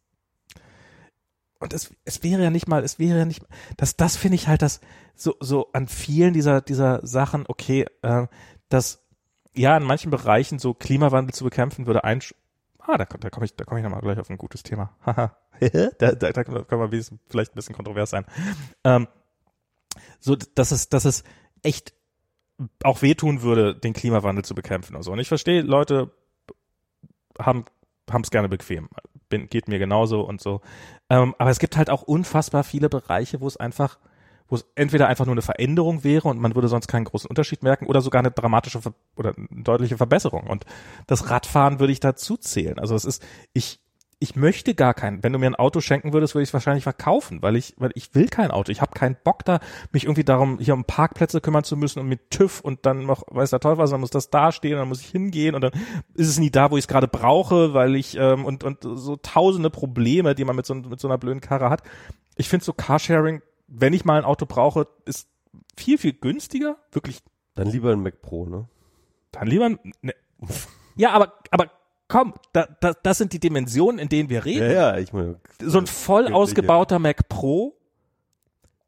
und es, es wäre ja nicht mal, es wäre ja nicht, das, das finde ich halt das, so, so an vielen dieser, dieser Sachen, okay, äh, dass, ja, in manchen Bereichen so Klimawandel zu bekämpfen würde ein, ah, da, da komme ich, da komme ich nochmal gleich auf ein gutes Thema. Haha. da, da, da kann man wenigstens vielleicht ein bisschen kontrovers sein. Ähm, so, dass es, dass es echt auch wehtun würde, den Klimawandel zu bekämpfen und so. Und ich verstehe, Leute haben haben es gerne bequem. Bin, geht mir genauso und so. Ähm, aber es gibt halt auch unfassbar viele Bereiche, wo es einfach, wo es entweder einfach nur eine Veränderung wäre und man würde sonst keinen großen Unterschied merken oder sogar eine dramatische oder eine deutliche Verbesserung. Und das Radfahren würde ich dazu zählen. Also es ist, ich, ich möchte gar kein, wenn du mir ein Auto schenken würdest, würde ich es wahrscheinlich verkaufen, weil ich, weil ich will kein Auto. Ich habe keinen Bock da, mich irgendwie darum, hier um Parkplätze kümmern zu müssen und mit TÜV und dann noch, weiß der Teufel was, dann muss das da stehen, dann muss ich hingehen und dann ist es nie da, wo ich es gerade brauche, weil ich, ähm, und, und so tausende Probleme, die man mit so, mit so einer blöden Karre hat. Ich finde so Carsharing, wenn ich mal ein Auto brauche, ist viel, viel günstiger, wirklich Dann lieber ein Mac Pro, ne? dann lieber, ne, ja, aber, aber komm, da, da, das sind die Dimensionen, in denen wir reden Ja, ja, ich meine. so ein voll ausgebauter Mac Pro,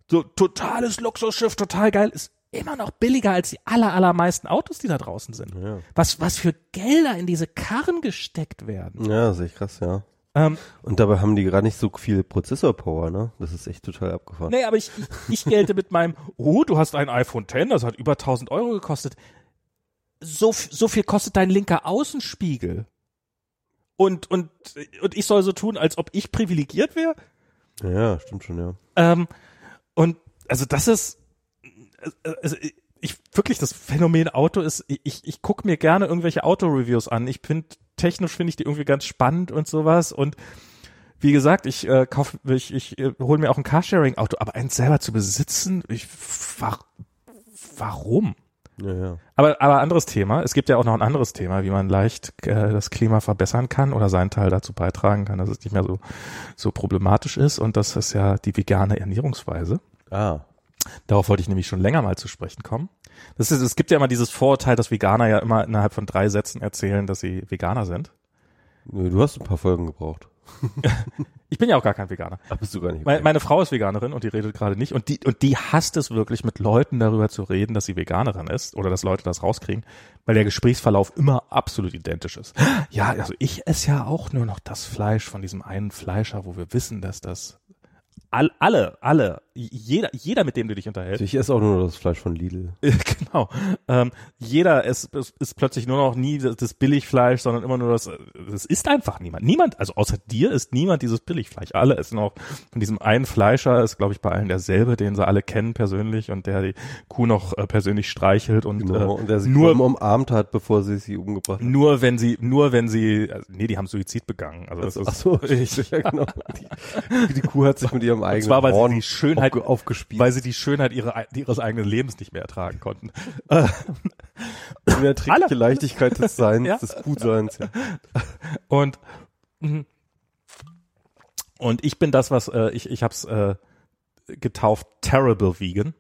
so totales Luxusschiff, total geil, ist immer noch billiger als die aller, allermeisten Autos, die da draußen sind. Ja, Was, was für Gelder in diese Karren gesteckt werden. ja sehe ich krass, ja. Ähm, Und dabei haben die gerade nicht so viel Prozessorpower, ne? Das ist echt total abgefahren. nee, aber ich, ich, ich gelte mit meinem, oh, du hast ein iPhone X, das hat über 1000 Euro gekostet. So, so viel kostet dein linker Außenspiegel. Und, und, und ich soll so tun, als ob ich privilegiert wäre? Ja, stimmt schon, ja. Ähm, und also das ist, also ich wirklich das Phänomen Auto ist, ich, ich gucke mir gerne irgendwelche Auto-Reviews an. Ich finde, technisch finde ich die irgendwie ganz spannend und sowas. Und wie gesagt, ich äh, kauf, ich, ich äh, hole mir auch ein Carsharing-Auto, aber eins selber zu besitzen, ich, wa warum? Ja, ja. Aber, aber anderes Thema. Es gibt ja auch noch ein anderes Thema, wie man leicht äh, das Klima verbessern kann oder seinen Teil dazu beitragen kann, dass es nicht mehr so, so problematisch ist. Und das ist ja die vegane Ernährungsweise. Ah. Darauf wollte ich nämlich schon länger mal zu sprechen kommen. Das ist, es gibt ja immer dieses Vorurteil, dass Veganer ja immer innerhalb von drei Sätzen erzählen, dass sie Veganer sind. Nö, Du hast ein paar Folgen gebraucht. Ich bin ja auch gar kein Veganer. Ach, bist du gar nicht. Meine, meine Frau ist Veganerin und die redet gerade nicht und die und die hasst es wirklich mit Leuten darüber zu reden, dass sie Veganerin ist oder dass Leute das rauskriegen, weil der Gesprächsverlauf immer absolut identisch ist. Ja, also ich esse ja auch nur noch das Fleisch von diesem einen Fleischer, wo wir wissen, dass das all, alle, alle, jeder, jeder, mit dem du dich unterhältst, Also ich esse auch nur das Fleisch von Lidl. genau. Ähm, jeder ist, ist, ist plötzlich nur noch nie das, das Billigfleisch, sondern immer nur das. Das ist einfach niemand. Niemand, also außer dir ist niemand dieses Billigfleisch. Alle essen auch von diesem einen Fleischer, ist glaube ich bei allen derselbe, den sie alle kennen persönlich und der die Kuh noch äh, persönlich streichelt und Genau. äh, Und der sie nur umarmt hat, bevor sie sie umgebracht hat. nur wenn sie, nur wenn sie, also, nee, die haben Suizid begangen. Also das ist, Ach so, ich, ja, genau. Die, die Kuh hat sich mit ihrem eigenen zwar, weil sie Horn die Schönheit- aufge, aufgespielt. weil sie die Schönheit ihrer, ihres eigenen Lebens nicht mehr ertragen konnten. unerträgliche Leichtigkeit des Seins, Ja. des Kuhseins. Ja. Und mhm. Und ich bin das, was äh, ich ich habe es äh, getauft Terrible Vegan.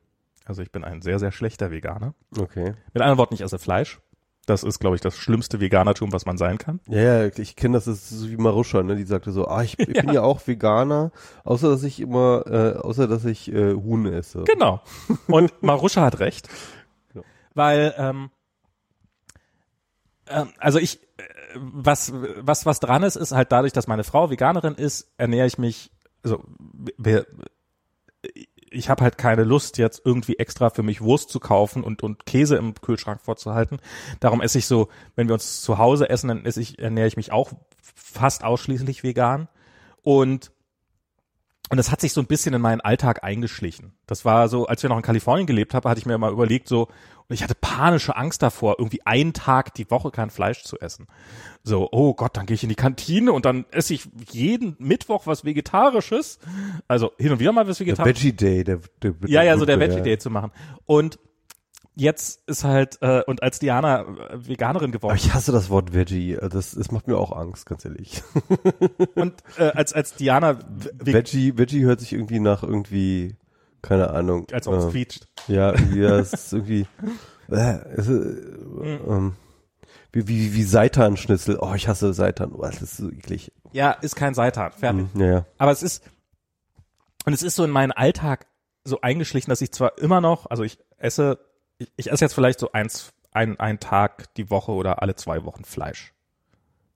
Also ich bin ein sehr sehr schlechter Veganer. Okay. Mit anderen Worten, ich esse Fleisch. Das ist, glaube ich, das schlimmste Veganertum, was man sein kann. Ja, ja, ich kenne das, das ist so wie Maruscha, ne? Die sagte so, ah, ich, ich bin ja auch Veganer, außer dass ich immer, äh, außer dass ich äh, Huhn esse. Genau. Und Maruscha hat recht. Genau. Weil, ähm, ähm, also ich, äh, was, was, was dran ist, ist halt dadurch, dass meine Frau Veganerin ist, ernähre ich mich, also wir, ich habe halt keine Lust, jetzt irgendwie extra für mich Wurst zu kaufen und, und Käse im Kühlschrank vorzuhalten. Darum esse ich so, wenn wir uns zu Hause essen, dann esse ich, ernähre ich mich auch fast ausschließlich vegan. Und und das hat sich so ein bisschen in meinen Alltag eingeschlichen. Das war so, als wir noch in Kalifornien gelebt haben, hatte ich mir mal überlegt, so, und ich hatte panische Angst davor, irgendwie einen Tag die Woche kein Fleisch zu essen. So, oh Gott, dann gehe ich in die Kantine und dann esse ich jeden Mittwoch was Vegetarisches. Also hin und wieder mal was Der Vegetarisches. Veggie Day, der, der, der Ja, ja, so der Veggie Day zu machen. Und jetzt ist halt, äh, und als Diana äh, Veganerin geworden Aber ich hasse das Wort Veggie. Also Das, das macht mir auch Angst, ganz ehrlich. und äh, als, als Diana ve- Veggie, Veggie hört sich irgendwie nach irgendwie, keine Ahnung. als ob es äh, quietscht. Ja, ja, es ist irgendwie, äh, es ist, äh, ähm, wie, wie, wie Seitan-Schnitzel. Oh, ich hasse Seitan. Oh, das ist so eklig. Ja, ist kein Seitan. Fertig. Hm, Ja, ja. Aber es ist, und es ist so in meinen Alltag so eingeschlichen, dass ich zwar immer noch, also ich esse, ich, ich esse jetzt vielleicht so eins, ein, einen Tag die Woche oder alle zwei Wochen Fleisch.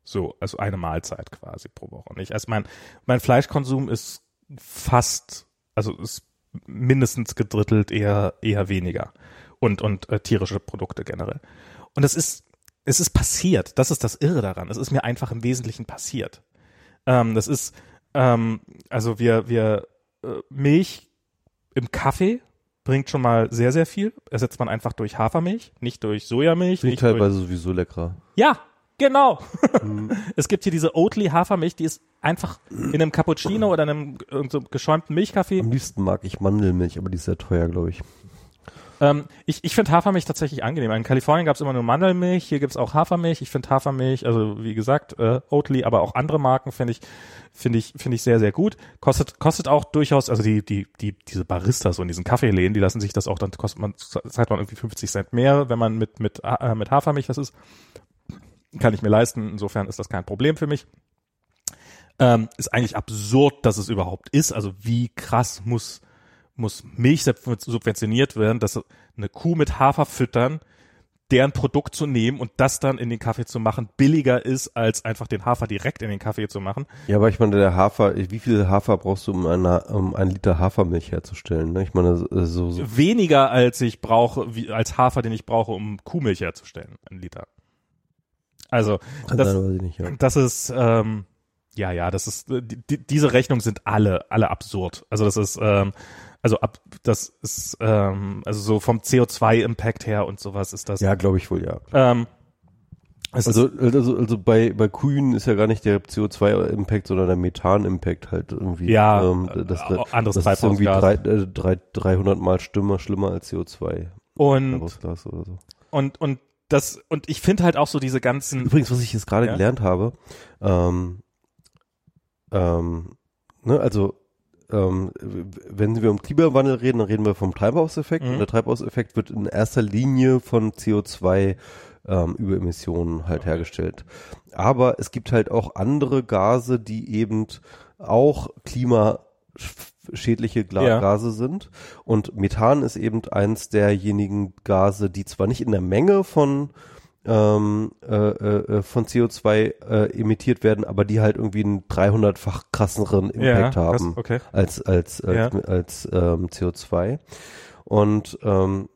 So, also eine Mahlzeit quasi pro Woche. Und ich esse mein, mein Fleischkonsum ist fast, also ist mindestens gedrittelt, eher, eher weniger. Und, und äh, tierische Produkte generell. Und es ist, es ist passiert. Das ist das Irre daran. Es ist mir einfach im Wesentlichen passiert. Ähm, das ist, ähm, also wir, wir, äh, Milch im Kaffee bringt schon mal sehr, sehr viel. Ersetzt man einfach durch Hafermilch, nicht durch Sojamilch. Ich Nicht durch, teilweise sowieso leckerer. ja, genau. es gibt hier diese Oatly Hafermilch, die ist einfach in einem Cappuccino oder einem so geschäumten Milchkaffee. Am liebsten mag ich Mandelmilch, aber die ist sehr teuer, glaube ich. Ähm, ich ich finde Hafermilch tatsächlich angenehm. In Kalifornien gab es immer nur Mandelmilch, hier gibt's auch Hafermilch. Ich finde Hafermilch, also wie gesagt, äh, Oatly, aber auch andere Marken finde ich, finde ich, finde ich sehr, sehr gut. Kostet, kostet auch durchaus, also die, die, die, diese Baristas so in diesen Kaffeeläden, die lassen sich das auch, dann kostet man, zahlt man irgendwie 50 Cent mehr, wenn man mit, mit, äh, mit Hafermilch das ist. Kann ich mir leisten, insofern ist das kein Problem für mich. Ähm, ist eigentlich absurd, dass es überhaupt ist. Also wie krass muss, muss Milch subventioniert werden, dass eine Kuh mit Hafer füttern, deren Produkt zu nehmen und das dann in den Kaffee zu machen, billiger ist, als einfach den Hafer direkt in den Kaffee zu machen. Ja, aber ich meine, der Hafer, wie viel Hafer brauchst du, um, eine, um einen Liter Hafermilch herzustellen? Ne? Ich meine, so, so Weniger als ich brauche, wie, als Hafer, den ich brauche, um Kuhmilch herzustellen, ein Liter. Also, kann das, sein, nicht. Ja. das ist, ähm, ja, ja, das ist, äh, die, die, diese Rechnungen sind alle, alle absurd. Also das ist, ähm, also ab, das ist, ähm, also so vom CO2-Impact her und sowas ist das. Ja, glaube ich wohl, ja. Ähm, Also, also, also bei, bei Kühen ist ja gar nicht der CO2-Impact, sondern der Methan-Impact halt irgendwie. Ja, ähm, das, äh, das, anderes das ist irgendwie drei, äh, drei, 300 mal schlimmer, schlimmer als CO2. und, so. und, und das, und ich finde halt auch so diese ganzen, Übrigens, was ich jetzt gerade Ja. gelernt habe, ähm, ähm, ne, also ähm, wenn wir um Klimawandel reden, dann reden wir vom Treibhauseffekt. Mhm. Und der Treibhauseffekt wird in erster Linie von CO2 ähm, Überemissionen halt hergestellt. Aber es gibt halt auch andere Gase, die eben auch klimaschädliche Gla Ja. Gase sind. Und Methan ist eben eins derjenigen Gase, die zwar nicht in der Menge von ähm, äh, äh, von CO2 äh, emittiert werden, aber die halt irgendwie einen 300-fach krasseren Impact ja, krass, haben okay. als als als, Ja. als ähm, CO2 und ähm,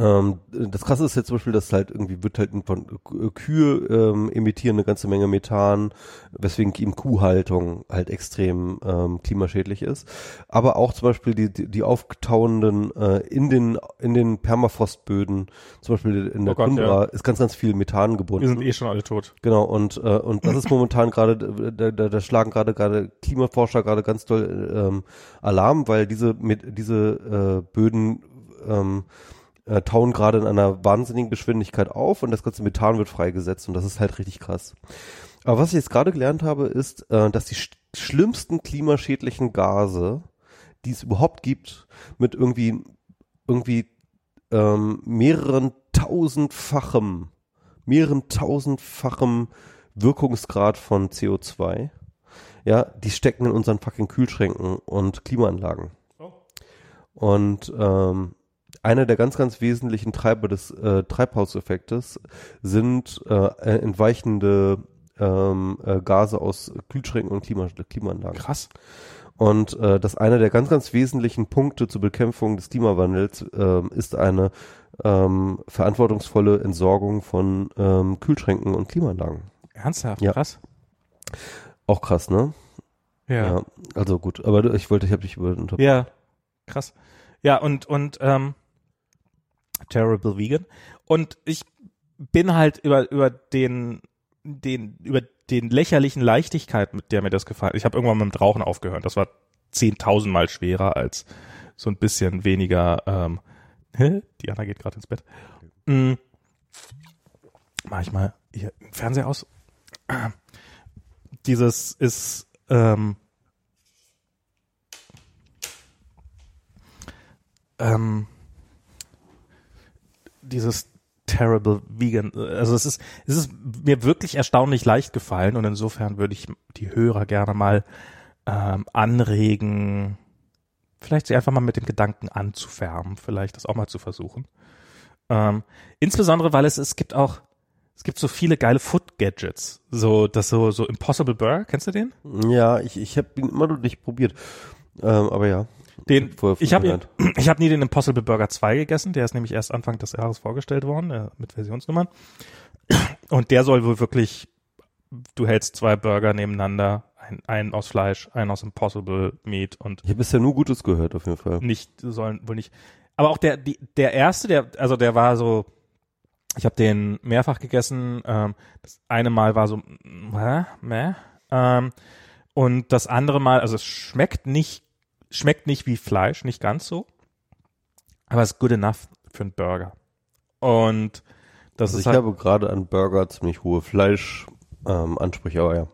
ähm, das Krasse ist jetzt zum Beispiel, dass halt irgendwie wird halt von Kühe ähm, emittieren eine ganze Menge Methan, weswegen eben Kuhhaltung halt extrem ähm, klimaschädlich ist. Aber auch zum Beispiel die, die, die auftauenden äh, in den in den Permafrostböden, zum Beispiel in der Oh Gott, Tundra, ist ganz ganz viel Methan gebunden. Wir sind eh schon alle tot. Genau, und, äh, und das ist momentan gerade, da, da, da schlagen gerade gerade Klimaforscher gerade ganz doll ähm, Alarm, weil diese mit diese äh, Böden ähm, äh, tauen gerade in einer wahnsinnigen Geschwindigkeit auf und das ganze Methan wird freigesetzt und das ist halt richtig krass. Aber was ich jetzt gerade gelernt habe, ist, äh, dass die St- schlimmsten klimaschädlichen Gase, die es überhaupt gibt, mit irgendwie, irgendwie ähm, mehreren tausendfachem, mehreren tausendfachem Wirkungsgrad von CO2. Ja, die stecken in unseren fucking Kühlschränken und Klimaanlagen. Oh. Und ähm, einer der ganz, ganz wesentlichen Treiber des äh, Treibhauseffektes sind äh, äh, entweichende ähm, äh, Gase aus Kühlschränken und Klima Klimaanlagen. Krass. Und äh, das einer der ganz, ganz wesentlichen Punkte zur Bekämpfung des Klimawandels ähm, ist eine ähm, verantwortungsvolle Entsorgung von ähm, Kühlschränken und Klimaanlagen. Ernsthaft? Ja. Krass. Auch krass, ne? Ja. Also gut, aber ich wollte, ich habe dich über. Ja, krass. Ja, und, und ähm, Terrible Vegan. Und ich bin halt über, über den, den, über den lächerlichen Leichtigkeit, mit der mir das gefallen Ich habe irgendwann mit dem Rauchen aufgehört. Das war 10.000 Mal schwerer als so ein bisschen weniger, ähm, hä? Diana geht gerade ins Bett. Mm. Mach ich mal hier den Fernseher aus. Dieses ist, ähm, ähm, dieses terrible vegan, also es ist, es ist mir wirklich erstaunlich leicht gefallen und insofern würde ich die Hörer gerne mal ähm, anregen, vielleicht sie einfach mal mit dem Gedanken anzufärben, vielleicht das auch mal zu versuchen. Ähm, insbesondere, weil es, es gibt auch, es gibt so viele geile Food-Gadgets, so, das so, so Impossible Burger, kennst du den? Ja, ich, ich habe ihn immer noch nicht probiert. Ähm, aber ja. Den, ich habe gehört. ich hab nie den Impossible Burger 2 gegessen, der ist nämlich erst Anfang des Jahres vorgestellt worden, äh, mit Versionsnummern. Und der soll wohl wirklich, du hältst zwei Burger nebeneinander, ein, einen aus Fleisch, einen aus Impossible Meat und Ich habe bisher nur Gutes gehört, auf jeden Fall. nicht, sollen wohl nicht. Aber auch der, die, der erste, der, also der war so, ich habe den mehrfach gegessen. Ähm, das eine Mal war so, meh, meh, ähm, und das andere Mal, also es schmeckt nicht, schmeckt nicht wie Fleisch, nicht ganz so, aber es ist good enough für einen Burger. Und das Also ist ich halt, habe gerade an Burger ziemlich hohe Fleischansprüche, ähm, aber ja.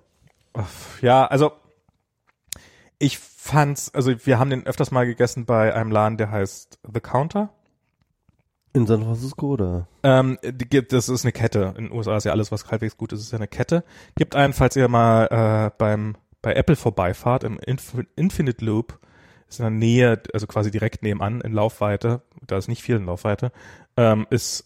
ja, also ich fand's, also wir haben den öfters mal gegessen bei einem Laden, der heißt The Counter. In San Francisco oder? Ähm, gibt, das ist eine Kette. In den USA ist ja alles, was halbwegs gut ist, ist ja eine Kette. Gibt einen, falls ihr mal äh, beim bei Apple vorbeifahrt, im Inf Infinite Loop, ist in der Nähe, also quasi direkt nebenan in Laufweite, da ist nicht viel in Laufweite, ähm, ist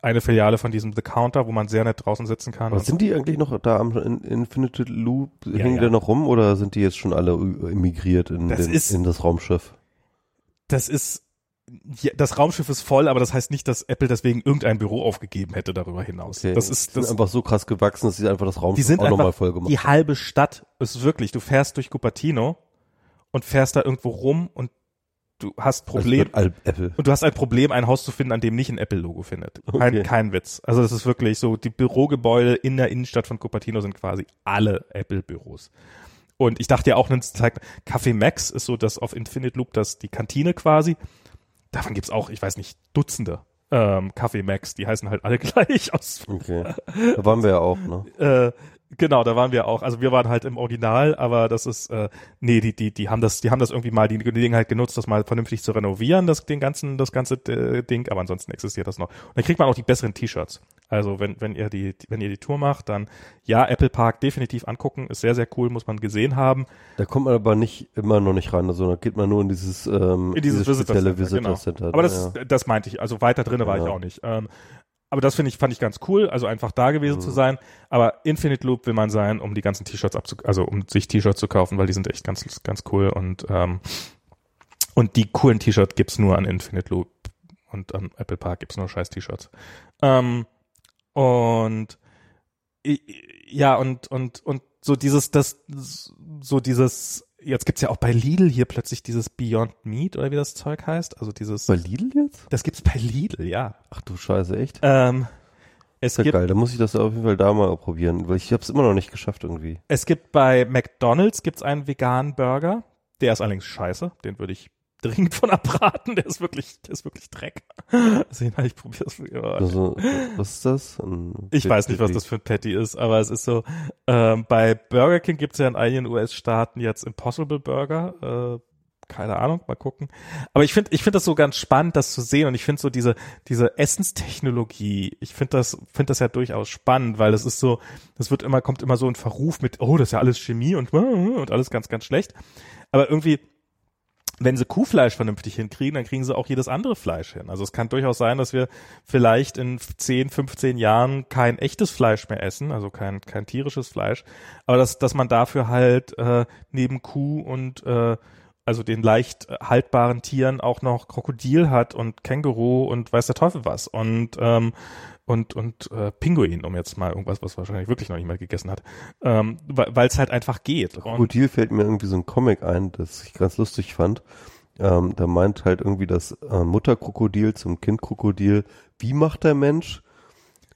eine Filiale von diesem The Counter, wo man sehr nett draußen sitzen kann. Aber sind die eigentlich noch da am in, Infinite Loop? Ja, hängen ja. die noch rum oder sind die jetzt schon alle emigriert in, Das den, ist- in das Raumschiff? das ist ja, das Raumschiff ist voll, aber das heißt nicht, dass Apple deswegen irgendein Büro aufgegeben hätte darüber hinaus. Okay. Das ist die das sind einfach so krass gewachsen, dass sie einfach das Die Raumschiff sind auch nochmal voll gemacht die halbe Stadt ist wirklich, du fährst durch Cupertino und fährst da irgendwo rum und du hast Also Problem und du hast ein Problem, ein Haus zu finden, an dem nicht ein Apple-Logo findet. Kein, Okay. kein Witz. Also das ist wirklich so, die Bürogebäude in der Innenstadt von Cupertino sind quasi alle Apple-Büros. Und ich dachte ja auch, eine Zeit, Café Max ist so das auf Infinite Loop, das die Kantine quasi. Davon gibt's auch, ich weiß nicht, Dutzende ähm, Café Max, die heißen halt alle gleich aus Okay. Da waren wir ja auch, ne? äh, genau, da waren wir auch. Also wir waren halt im Original, aber das ist, äh, nee, die, die, die haben das, die haben das irgendwie mal die Gelegenheit genutzt, das mal vernünftig zu renovieren, das, den ganzen, das ganze äh, Ding, aber ansonsten existiert das noch. Und dann kriegt man auch die besseren T-Shirts. Also wenn, wenn ihr die, wenn ihr die Tour macht, dann ja, Apple Park definitiv angucken, ist sehr, sehr cool, muss man gesehen haben. Da kommt man aber nicht immer noch nicht rein, also da geht man nur in dieses, ähm, In dieses Visitor spezielle Center, Visitor genau. Center. Aber das, ja. das meinte ich. Also weiter drinne war Ja. ich auch nicht. Ähm, aber das finde ich, fand ich ganz cool, also einfach da gewesen Mhm. zu sein. Aber Infinite Loop will man sein, um die ganzen T-Shirts abzu, also um sich T-Shirts zu kaufen, weil die sind echt ganz, ganz cool und, ähm, und die coolen T-Shirts gibt's nur an Infinite Loop und am Apple Park gibt's nur scheiß T-Shirts. Ähm, und ja, und, und, und so dieses, das, so dieses, jetzt gibt's ja auch bei Lidl hier plötzlich dieses Beyond Meat oder wie das Zeug heißt. Also dieses, Bei Lidl jetzt? das gibt's bei Lidl, ja. Ach du Scheiße, echt? Ähm, es Ist ja gibt, geil, da muss ich das auf jeden Fall da mal probieren, weil ich habe es immer noch nicht geschafft irgendwie. es gibt bei McDonald's gibt's einen veganen Burger. Der ist allerdings scheiße. Den würde ich dringend von abraten. Der ist wirklich, der ist wirklich Dreck. Also, ich probiere es. Also, was ist das? Ein ich weiß nicht, was das für ein Patty ist, aber es ist so, ähm, bei Burger King gibt es ja in einigen US-Staaten jetzt Impossible Burger. Äh, keine Ahnung, mal gucken. Aber ich finde, ich finde das so ganz spannend, das zu sehen. Und ich finde so diese, diese Essenstechnologie, ich finde das, finde das ja durchaus spannend, weil es ist so, das wird immer, kommt immer so ein Verruf mit, oh, das ist ja alles Chemie und, und alles ganz, ganz schlecht. Aber irgendwie, wenn sie Kuhfleisch vernünftig hinkriegen, dann kriegen sie auch jedes andere Fleisch hin. Also es kann durchaus sein, dass wir vielleicht in 10, 15 Jahren kein echtes Fleisch mehr essen, also kein, kein tierisches Fleisch, aber dass, dass man dafür halt äh, neben Kuh und äh, also den leicht haltbaren Tieren auch noch Krokodil hat und Känguru und weiß der Teufel was. Und ähm, und, und äh, Pinguin, um jetzt mal irgendwas, was wahrscheinlich wirklich noch niemand gegessen hat, ähm, weil es halt einfach geht. Krokodil fällt mir irgendwie so ein Comic ein, das ich ganz lustig fand. Ähm, da meint halt irgendwie das äh, Mutterkrokodil zum Kindkrokodil, wie macht der Mensch?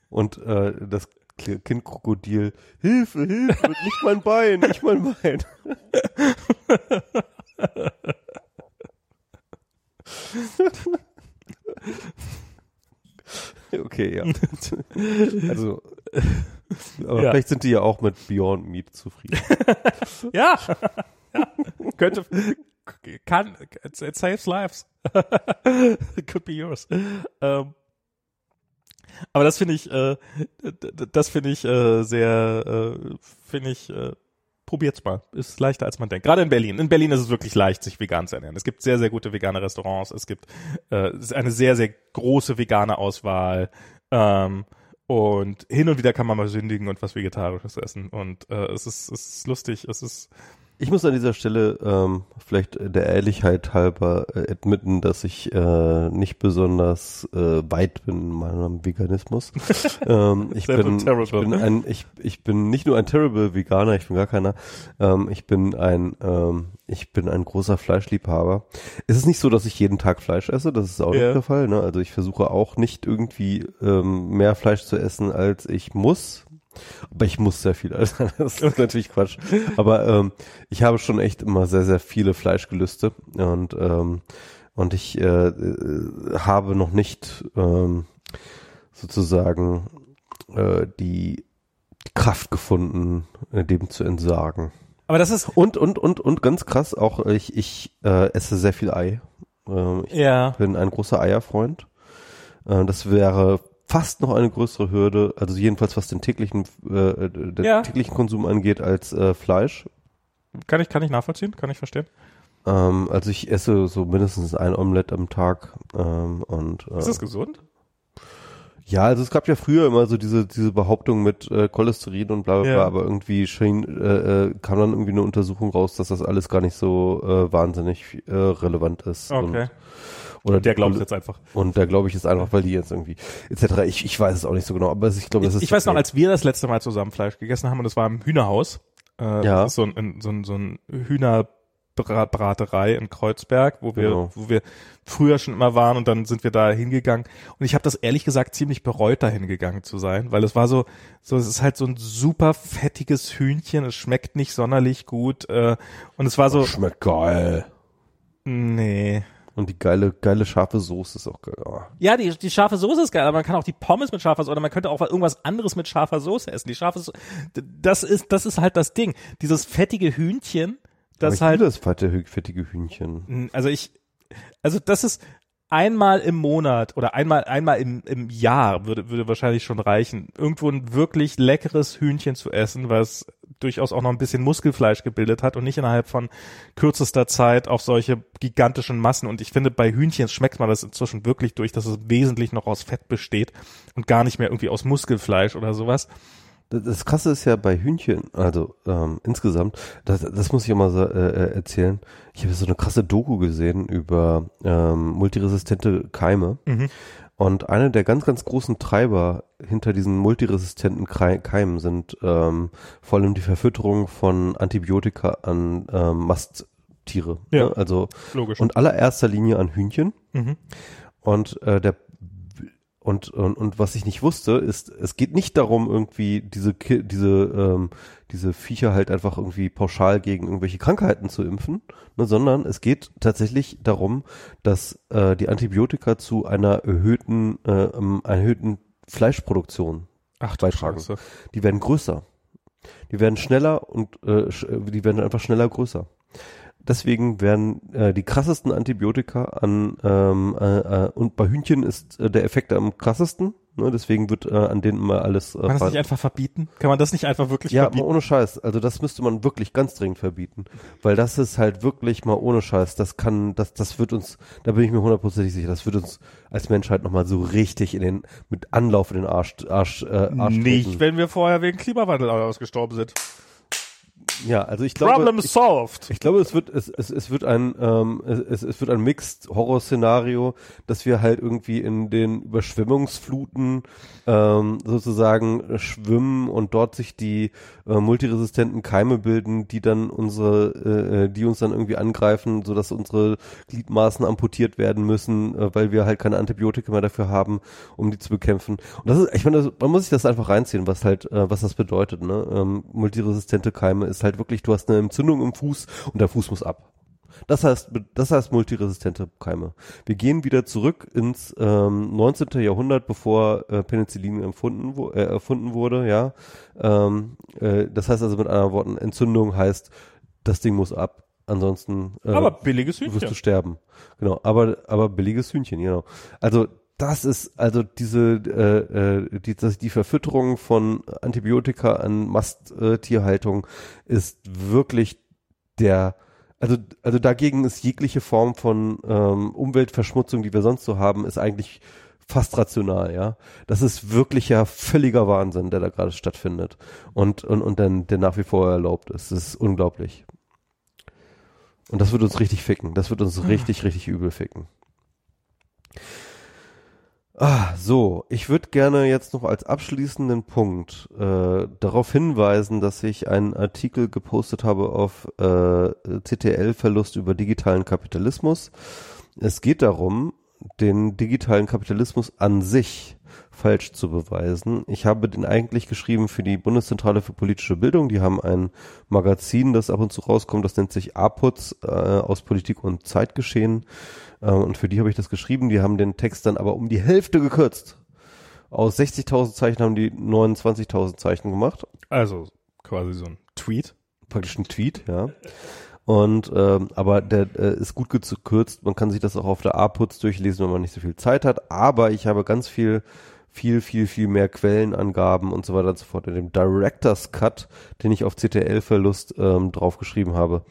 Und äh, das Kindkrokodil, Hilfe, Hilfe, nicht mein Bein, nicht mein Bein. Okay, ja. Also, aber ja. vielleicht sind die ja auch mit Beyond Meat zufrieden. ja. ja. Könnte, kann, it saves lives. Could be yours. Ähm, aber das finde ich, äh, das finde ich äh, sehr, äh, finde ich äh, probiert's mal. Ist leichter als man denkt. Gerade in Berlin. In Berlin ist es wirklich leicht, sich vegan zu ernähren. Es gibt sehr, sehr gute vegane Restaurants. Es gibt äh, eine sehr, sehr große vegane Auswahl. Ähm, und hin und wieder kann man mal sündigen und was Vegetarisches essen. Und äh, es, ist, es ist lustig. Es ist ich muss an dieser Stelle ähm, vielleicht der Ehrlichkeit halber äh, admitten, dass ich äh, nicht besonders äh, weit bin in meinem Veganismus. ähm, ich, bin, ich, bin ein, ich, ich bin nicht nur ein terrible Veganer, ich bin gar keiner. Ähm, ich bin ein ähm, ich bin ein großer Fleischliebhaber. Es ist nicht so, dass ich jeden Tag Fleisch esse, das ist auch yeah. nicht der Fall. Ne? Also ich versuche auch nicht irgendwie ähm, mehr Fleisch zu essen, als ich muss. Aber ich muss sehr viel, also das ist natürlich Quatsch. Aber ähm, ich habe schon echt immer sehr, sehr viele Fleischgelüste und ähm, und ich äh, äh, habe noch nicht ähm, sozusagen äh, die Kraft gefunden, äh, dem zu entsagen. Aber das ist und und und und ganz krass auch ich ich äh, esse sehr viel Ei. Äh, ich ja. bin ein großer Eierfreund. Äh, das wäre fast noch eine größere Hürde, also jedenfalls was den täglichen, äh, den ja. täglichen Konsum angeht, als äh, Fleisch. Kann ich, kann ich nachvollziehen, kann ich verstehen. Ähm, also ich esse so mindestens ein Omelett am Tag ähm, und äh, Ist das gesund? Ja, also es gab ja früher immer so diese diese Behauptung mit äh, Cholesterin und bla bla, ja. bla aber irgendwie schien, äh, äh, kam dann irgendwie eine Untersuchung raus, dass das alles gar nicht so äh, wahnsinnig äh, relevant ist. Okay. Und oder der glaubt es jetzt einfach. Und der glaube ich ist einfach, weil die jetzt irgendwie etc. Ich, ich weiß es auch nicht so genau, aber ich glaube, das ist. Ich weiß noch, als wir das letzte Mal zusammen Fleisch gegessen haben und das war im Hühnerhaus. Äh, ja. So ein, so ein, so ein Hühnerbraterei in Kreuzberg, wo wir, genau. wo wir früher schon immer waren und dann sind wir da hingegangen. Und ich habe das ehrlich gesagt ziemlich bereut, da hingegangen zu sein, weil es war so, so es ist halt so ein super fettiges Hühnchen, es schmeckt nicht sonderlich gut äh, und es war so. Das schmeckt geil. Nee. Und die geile, geile scharfe Soße ist auch geil. Oh. Ja, die, die scharfe Soße ist geil, aber man kann auch die Pommes mit scharfer Soße oder man könnte auch irgendwas anderes mit scharfer Soße essen. Die scharfe Soße, das ist, das ist halt das Ding. Dieses fettige Hühnchen, das aber ich halt. das fette, fettige Hühnchen. Also ich, also das ist, einmal im Monat oder einmal einmal im, im Jahr würde würde wahrscheinlich schon reichen, irgendwo ein wirklich leckeres Hühnchen zu essen, was durchaus auch noch ein bisschen Muskelfleisch gebildet hat und nicht innerhalb von kürzester Zeit auf solche gigantischen Massen. Und ich finde, bei Hühnchen schmeckt man das inzwischen wirklich durch, dass es wesentlich noch aus Fett besteht und gar nicht mehr irgendwie aus Muskelfleisch oder sowas. Das Krasse ist ja bei Hühnchen, also ähm, insgesamt, das, das muss ich immer so, äh, äh, erzählen. Ich habe so eine krasse Doku gesehen über ähm, multiresistente Keime. Mhm. Und einer der ganz, ganz großen Treiber hinter diesen multiresistenten Keimen sind ähm, vor allem die Verfütterung von Antibiotika an ähm, Masttiere. Ja, ne? Also logisch. und allererster Linie an Hühnchen. Mhm. Und äh, der Und, und, und was ich nicht wusste, ist, es geht nicht darum, irgendwie diese, diese, ähm, diese Viecher halt einfach irgendwie pauschal gegen irgendwelche Krankheiten zu impfen, ne, sondern es geht tatsächlich darum, dass äh, die Antibiotika zu einer erhöhten, äh, ähm, erhöhten Fleischproduktion Ach, beitragen. Scheiße. die werden größer. Die werden schneller und äh, die werden einfach schneller größer. Deswegen werden äh, die krassesten Antibiotika an ähm, äh, äh, und bei Hühnchen ist äh, der Effekt am krassesten. Ne? Deswegen wird äh, an denen immer alles. Äh, Kann man das nicht einfach verbieten? Kann man das nicht einfach wirklich ja, mal verbieten? ohne Scheiß. Also das müsste man wirklich ganz dringend verbieten, weil das ist halt wirklich mal ohne Scheiß. Das kann, das, das wird uns, da bin ich mir hundertprozentig sicher, das wird uns als Menschheit nochmal so richtig in den mit Anlauf in den Arsch, Arsch, äh, Arsch Nicht, treten. wenn wir vorher wegen Klimawandel ausgestorben sind. Ja, also ich glaube, Problem ich, solved. Ich glaube, es wird, es, es, es wird ein, ähm, es, es wird ein Mixed Horror-Szenario, dass wir halt irgendwie in den Überschwemmungsfluten ähm, sozusagen äh, schwimmen und dort sich die äh, multiresistenten Keime bilden, die dann unsere, äh, äh, die uns dann irgendwie angreifen, so dass unsere Gliedmaßen amputiert werden müssen, äh, weil wir halt keine Antibiotika mehr dafür haben, um die zu bekämpfen. Und das ist, ich meine, das, man muss sich das einfach reinziehen, was halt, äh, was das bedeutet. Ne? Ähm, multiresistente Keime ist halt wirklich, du hast eine Entzündung im Fuß und der Fuß muss ab. Das heißt, das heißt multiresistente Keime. Wir gehen wieder zurück ins ähm, 19. Jahrhundert, bevor äh, Penicillin empfunden, wo, äh, erfunden wurde, ja. Ähm, äh, das heißt also mit anderen Worten, Entzündung heißt, das Ding muss ab. Ansonsten äh, Aber billiges wirst Hühnchen. du sterben. Genau, aber aber billiges Hühnchen, genau. Also das ist also diese äh, äh, die das, die Verfütterung von Antibiotika an Masttierhaltung ist wirklich der also also dagegen ist jegliche Form von ähm, Umweltverschmutzung, die wir sonst so haben, ist eigentlich fast rational, ja. Das ist wirklich ja völliger Wahnsinn, der da gerade stattfindet und und und dann der nach wie vor erlaubt ist. Das ist unglaublich. Und das wird uns richtig ficken. Das wird uns richtig, richtig übel ficken. Ah, so, ich würde gerne jetzt noch als abschließenden Punkt äh, darauf hinweisen, dass ich einen Artikel gepostet habe auf äh, CTL-Verlust über digitalen Kapitalismus. Es geht darum, den digitalen Kapitalismus an sich falsch zu beweisen. Ich habe den eigentlich geschrieben für die Bundeszentrale für politische Bildung. Die haben ein Magazin, das ab und zu rauskommt, das nennt sich APUZ äh, aus Politik und Zeitgeschehen. Äh, und für die habe ich das geschrieben. Die haben den Text dann aber um die Hälfte gekürzt. Aus 60.000 Zeichen haben die 29.000 Zeichen gemacht. Also quasi so ein Tweet. Praktisch ein Tweet, ja. Und ähm, aber der äh, ist gut gekürzt. Man kann sich das auch auf der A-Putz durchlesen, wenn man nicht so viel Zeit hat. Aber ich habe ganz viel, viel, viel, viel mehr Quellenangaben und so weiter und so fort in dem Director's Cut, den ich auf CTL-Verlust ähm, draufgeschrieben habe.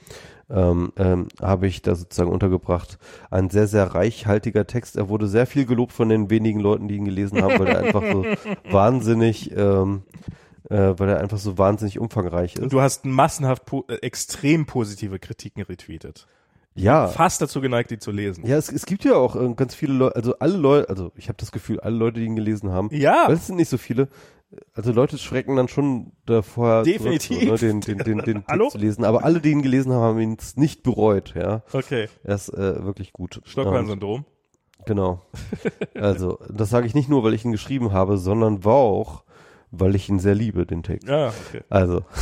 Ähm, ähm, habe ich da sozusagen untergebracht. Ein sehr, sehr reichhaltiger Text. Er wurde sehr viel gelobt von den wenigen Leuten, die ihn gelesen haben, weil er einfach so wahnsinnig, ähm, äh, weil er einfach so wahnsinnig umfangreich ist. Und du hast massenhaft po äh, extrem positive Kritiken retweetet. ja. Fast dazu geneigt, die zu lesen. Ja, es, es gibt ja auch äh, ganz viele Leute, also alle Leute, also ich habe das Gefühl, alle Leute, die ihn gelesen haben, Ja. weil es sind nicht so viele, also Leute schrecken dann schon davor, Definitiv. zurück, so, ne, den, den, den, den Hallo? Text zu lesen, aber alle, die ihn gelesen haben, haben ihn nicht bereut, ja. Okay. Er ist äh, wirklich gut. Stockholm-Syndrom. genau. Also, das sage ich nicht nur, weil ich ihn geschrieben habe, sondern war auch, weil ich ihn sehr liebe, den Text. Ja, okay. Also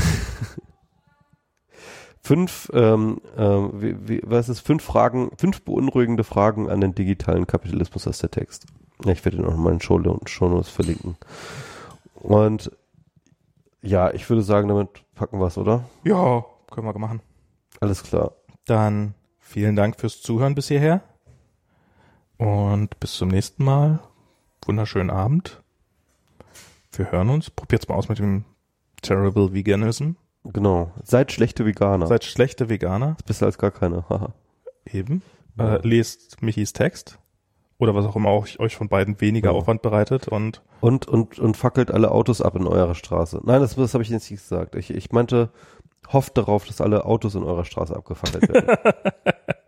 fünf, ähm, ähm, wie, wie, was ist fünf Fragen, fünf beunruhigende Fragen an den digitalen Kapitalismus aus der Text. Ja, ich werde ihn auch in Show Shownotes verlinken. Und ja, ich würde sagen, damit packen wir's, oder? Ja, können wir machen. Alles klar. Dann vielen Dank fürs Zuhören bis hierher. Und bis zum nächsten Mal. Wunderschönen Abend. Wir hören uns. Probiert's mal aus mit dem Terrible Veganism. Genau. Seid schlechte Veganer. Seid schlechte Veganer. Ist besser als gar keine. Haha. Eben. Ja. Äh, lest Michis Text. Oder was auch immer euch, euch von beiden weniger Ja. Aufwand bereitet. Und und, und, und fackelt alle Autos ab in eurer Straße. Nein, das, das habe ich jetzt nicht gesagt. Ich, ich meinte, hofft darauf, dass alle Autos in eurer Straße abgefackelt werden.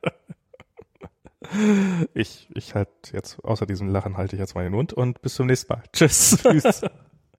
ich, ich halt jetzt, außer diesem Lachen halte ich jetzt mal den Mund und bis zum nächsten Mal. Tschüss. Tschüss.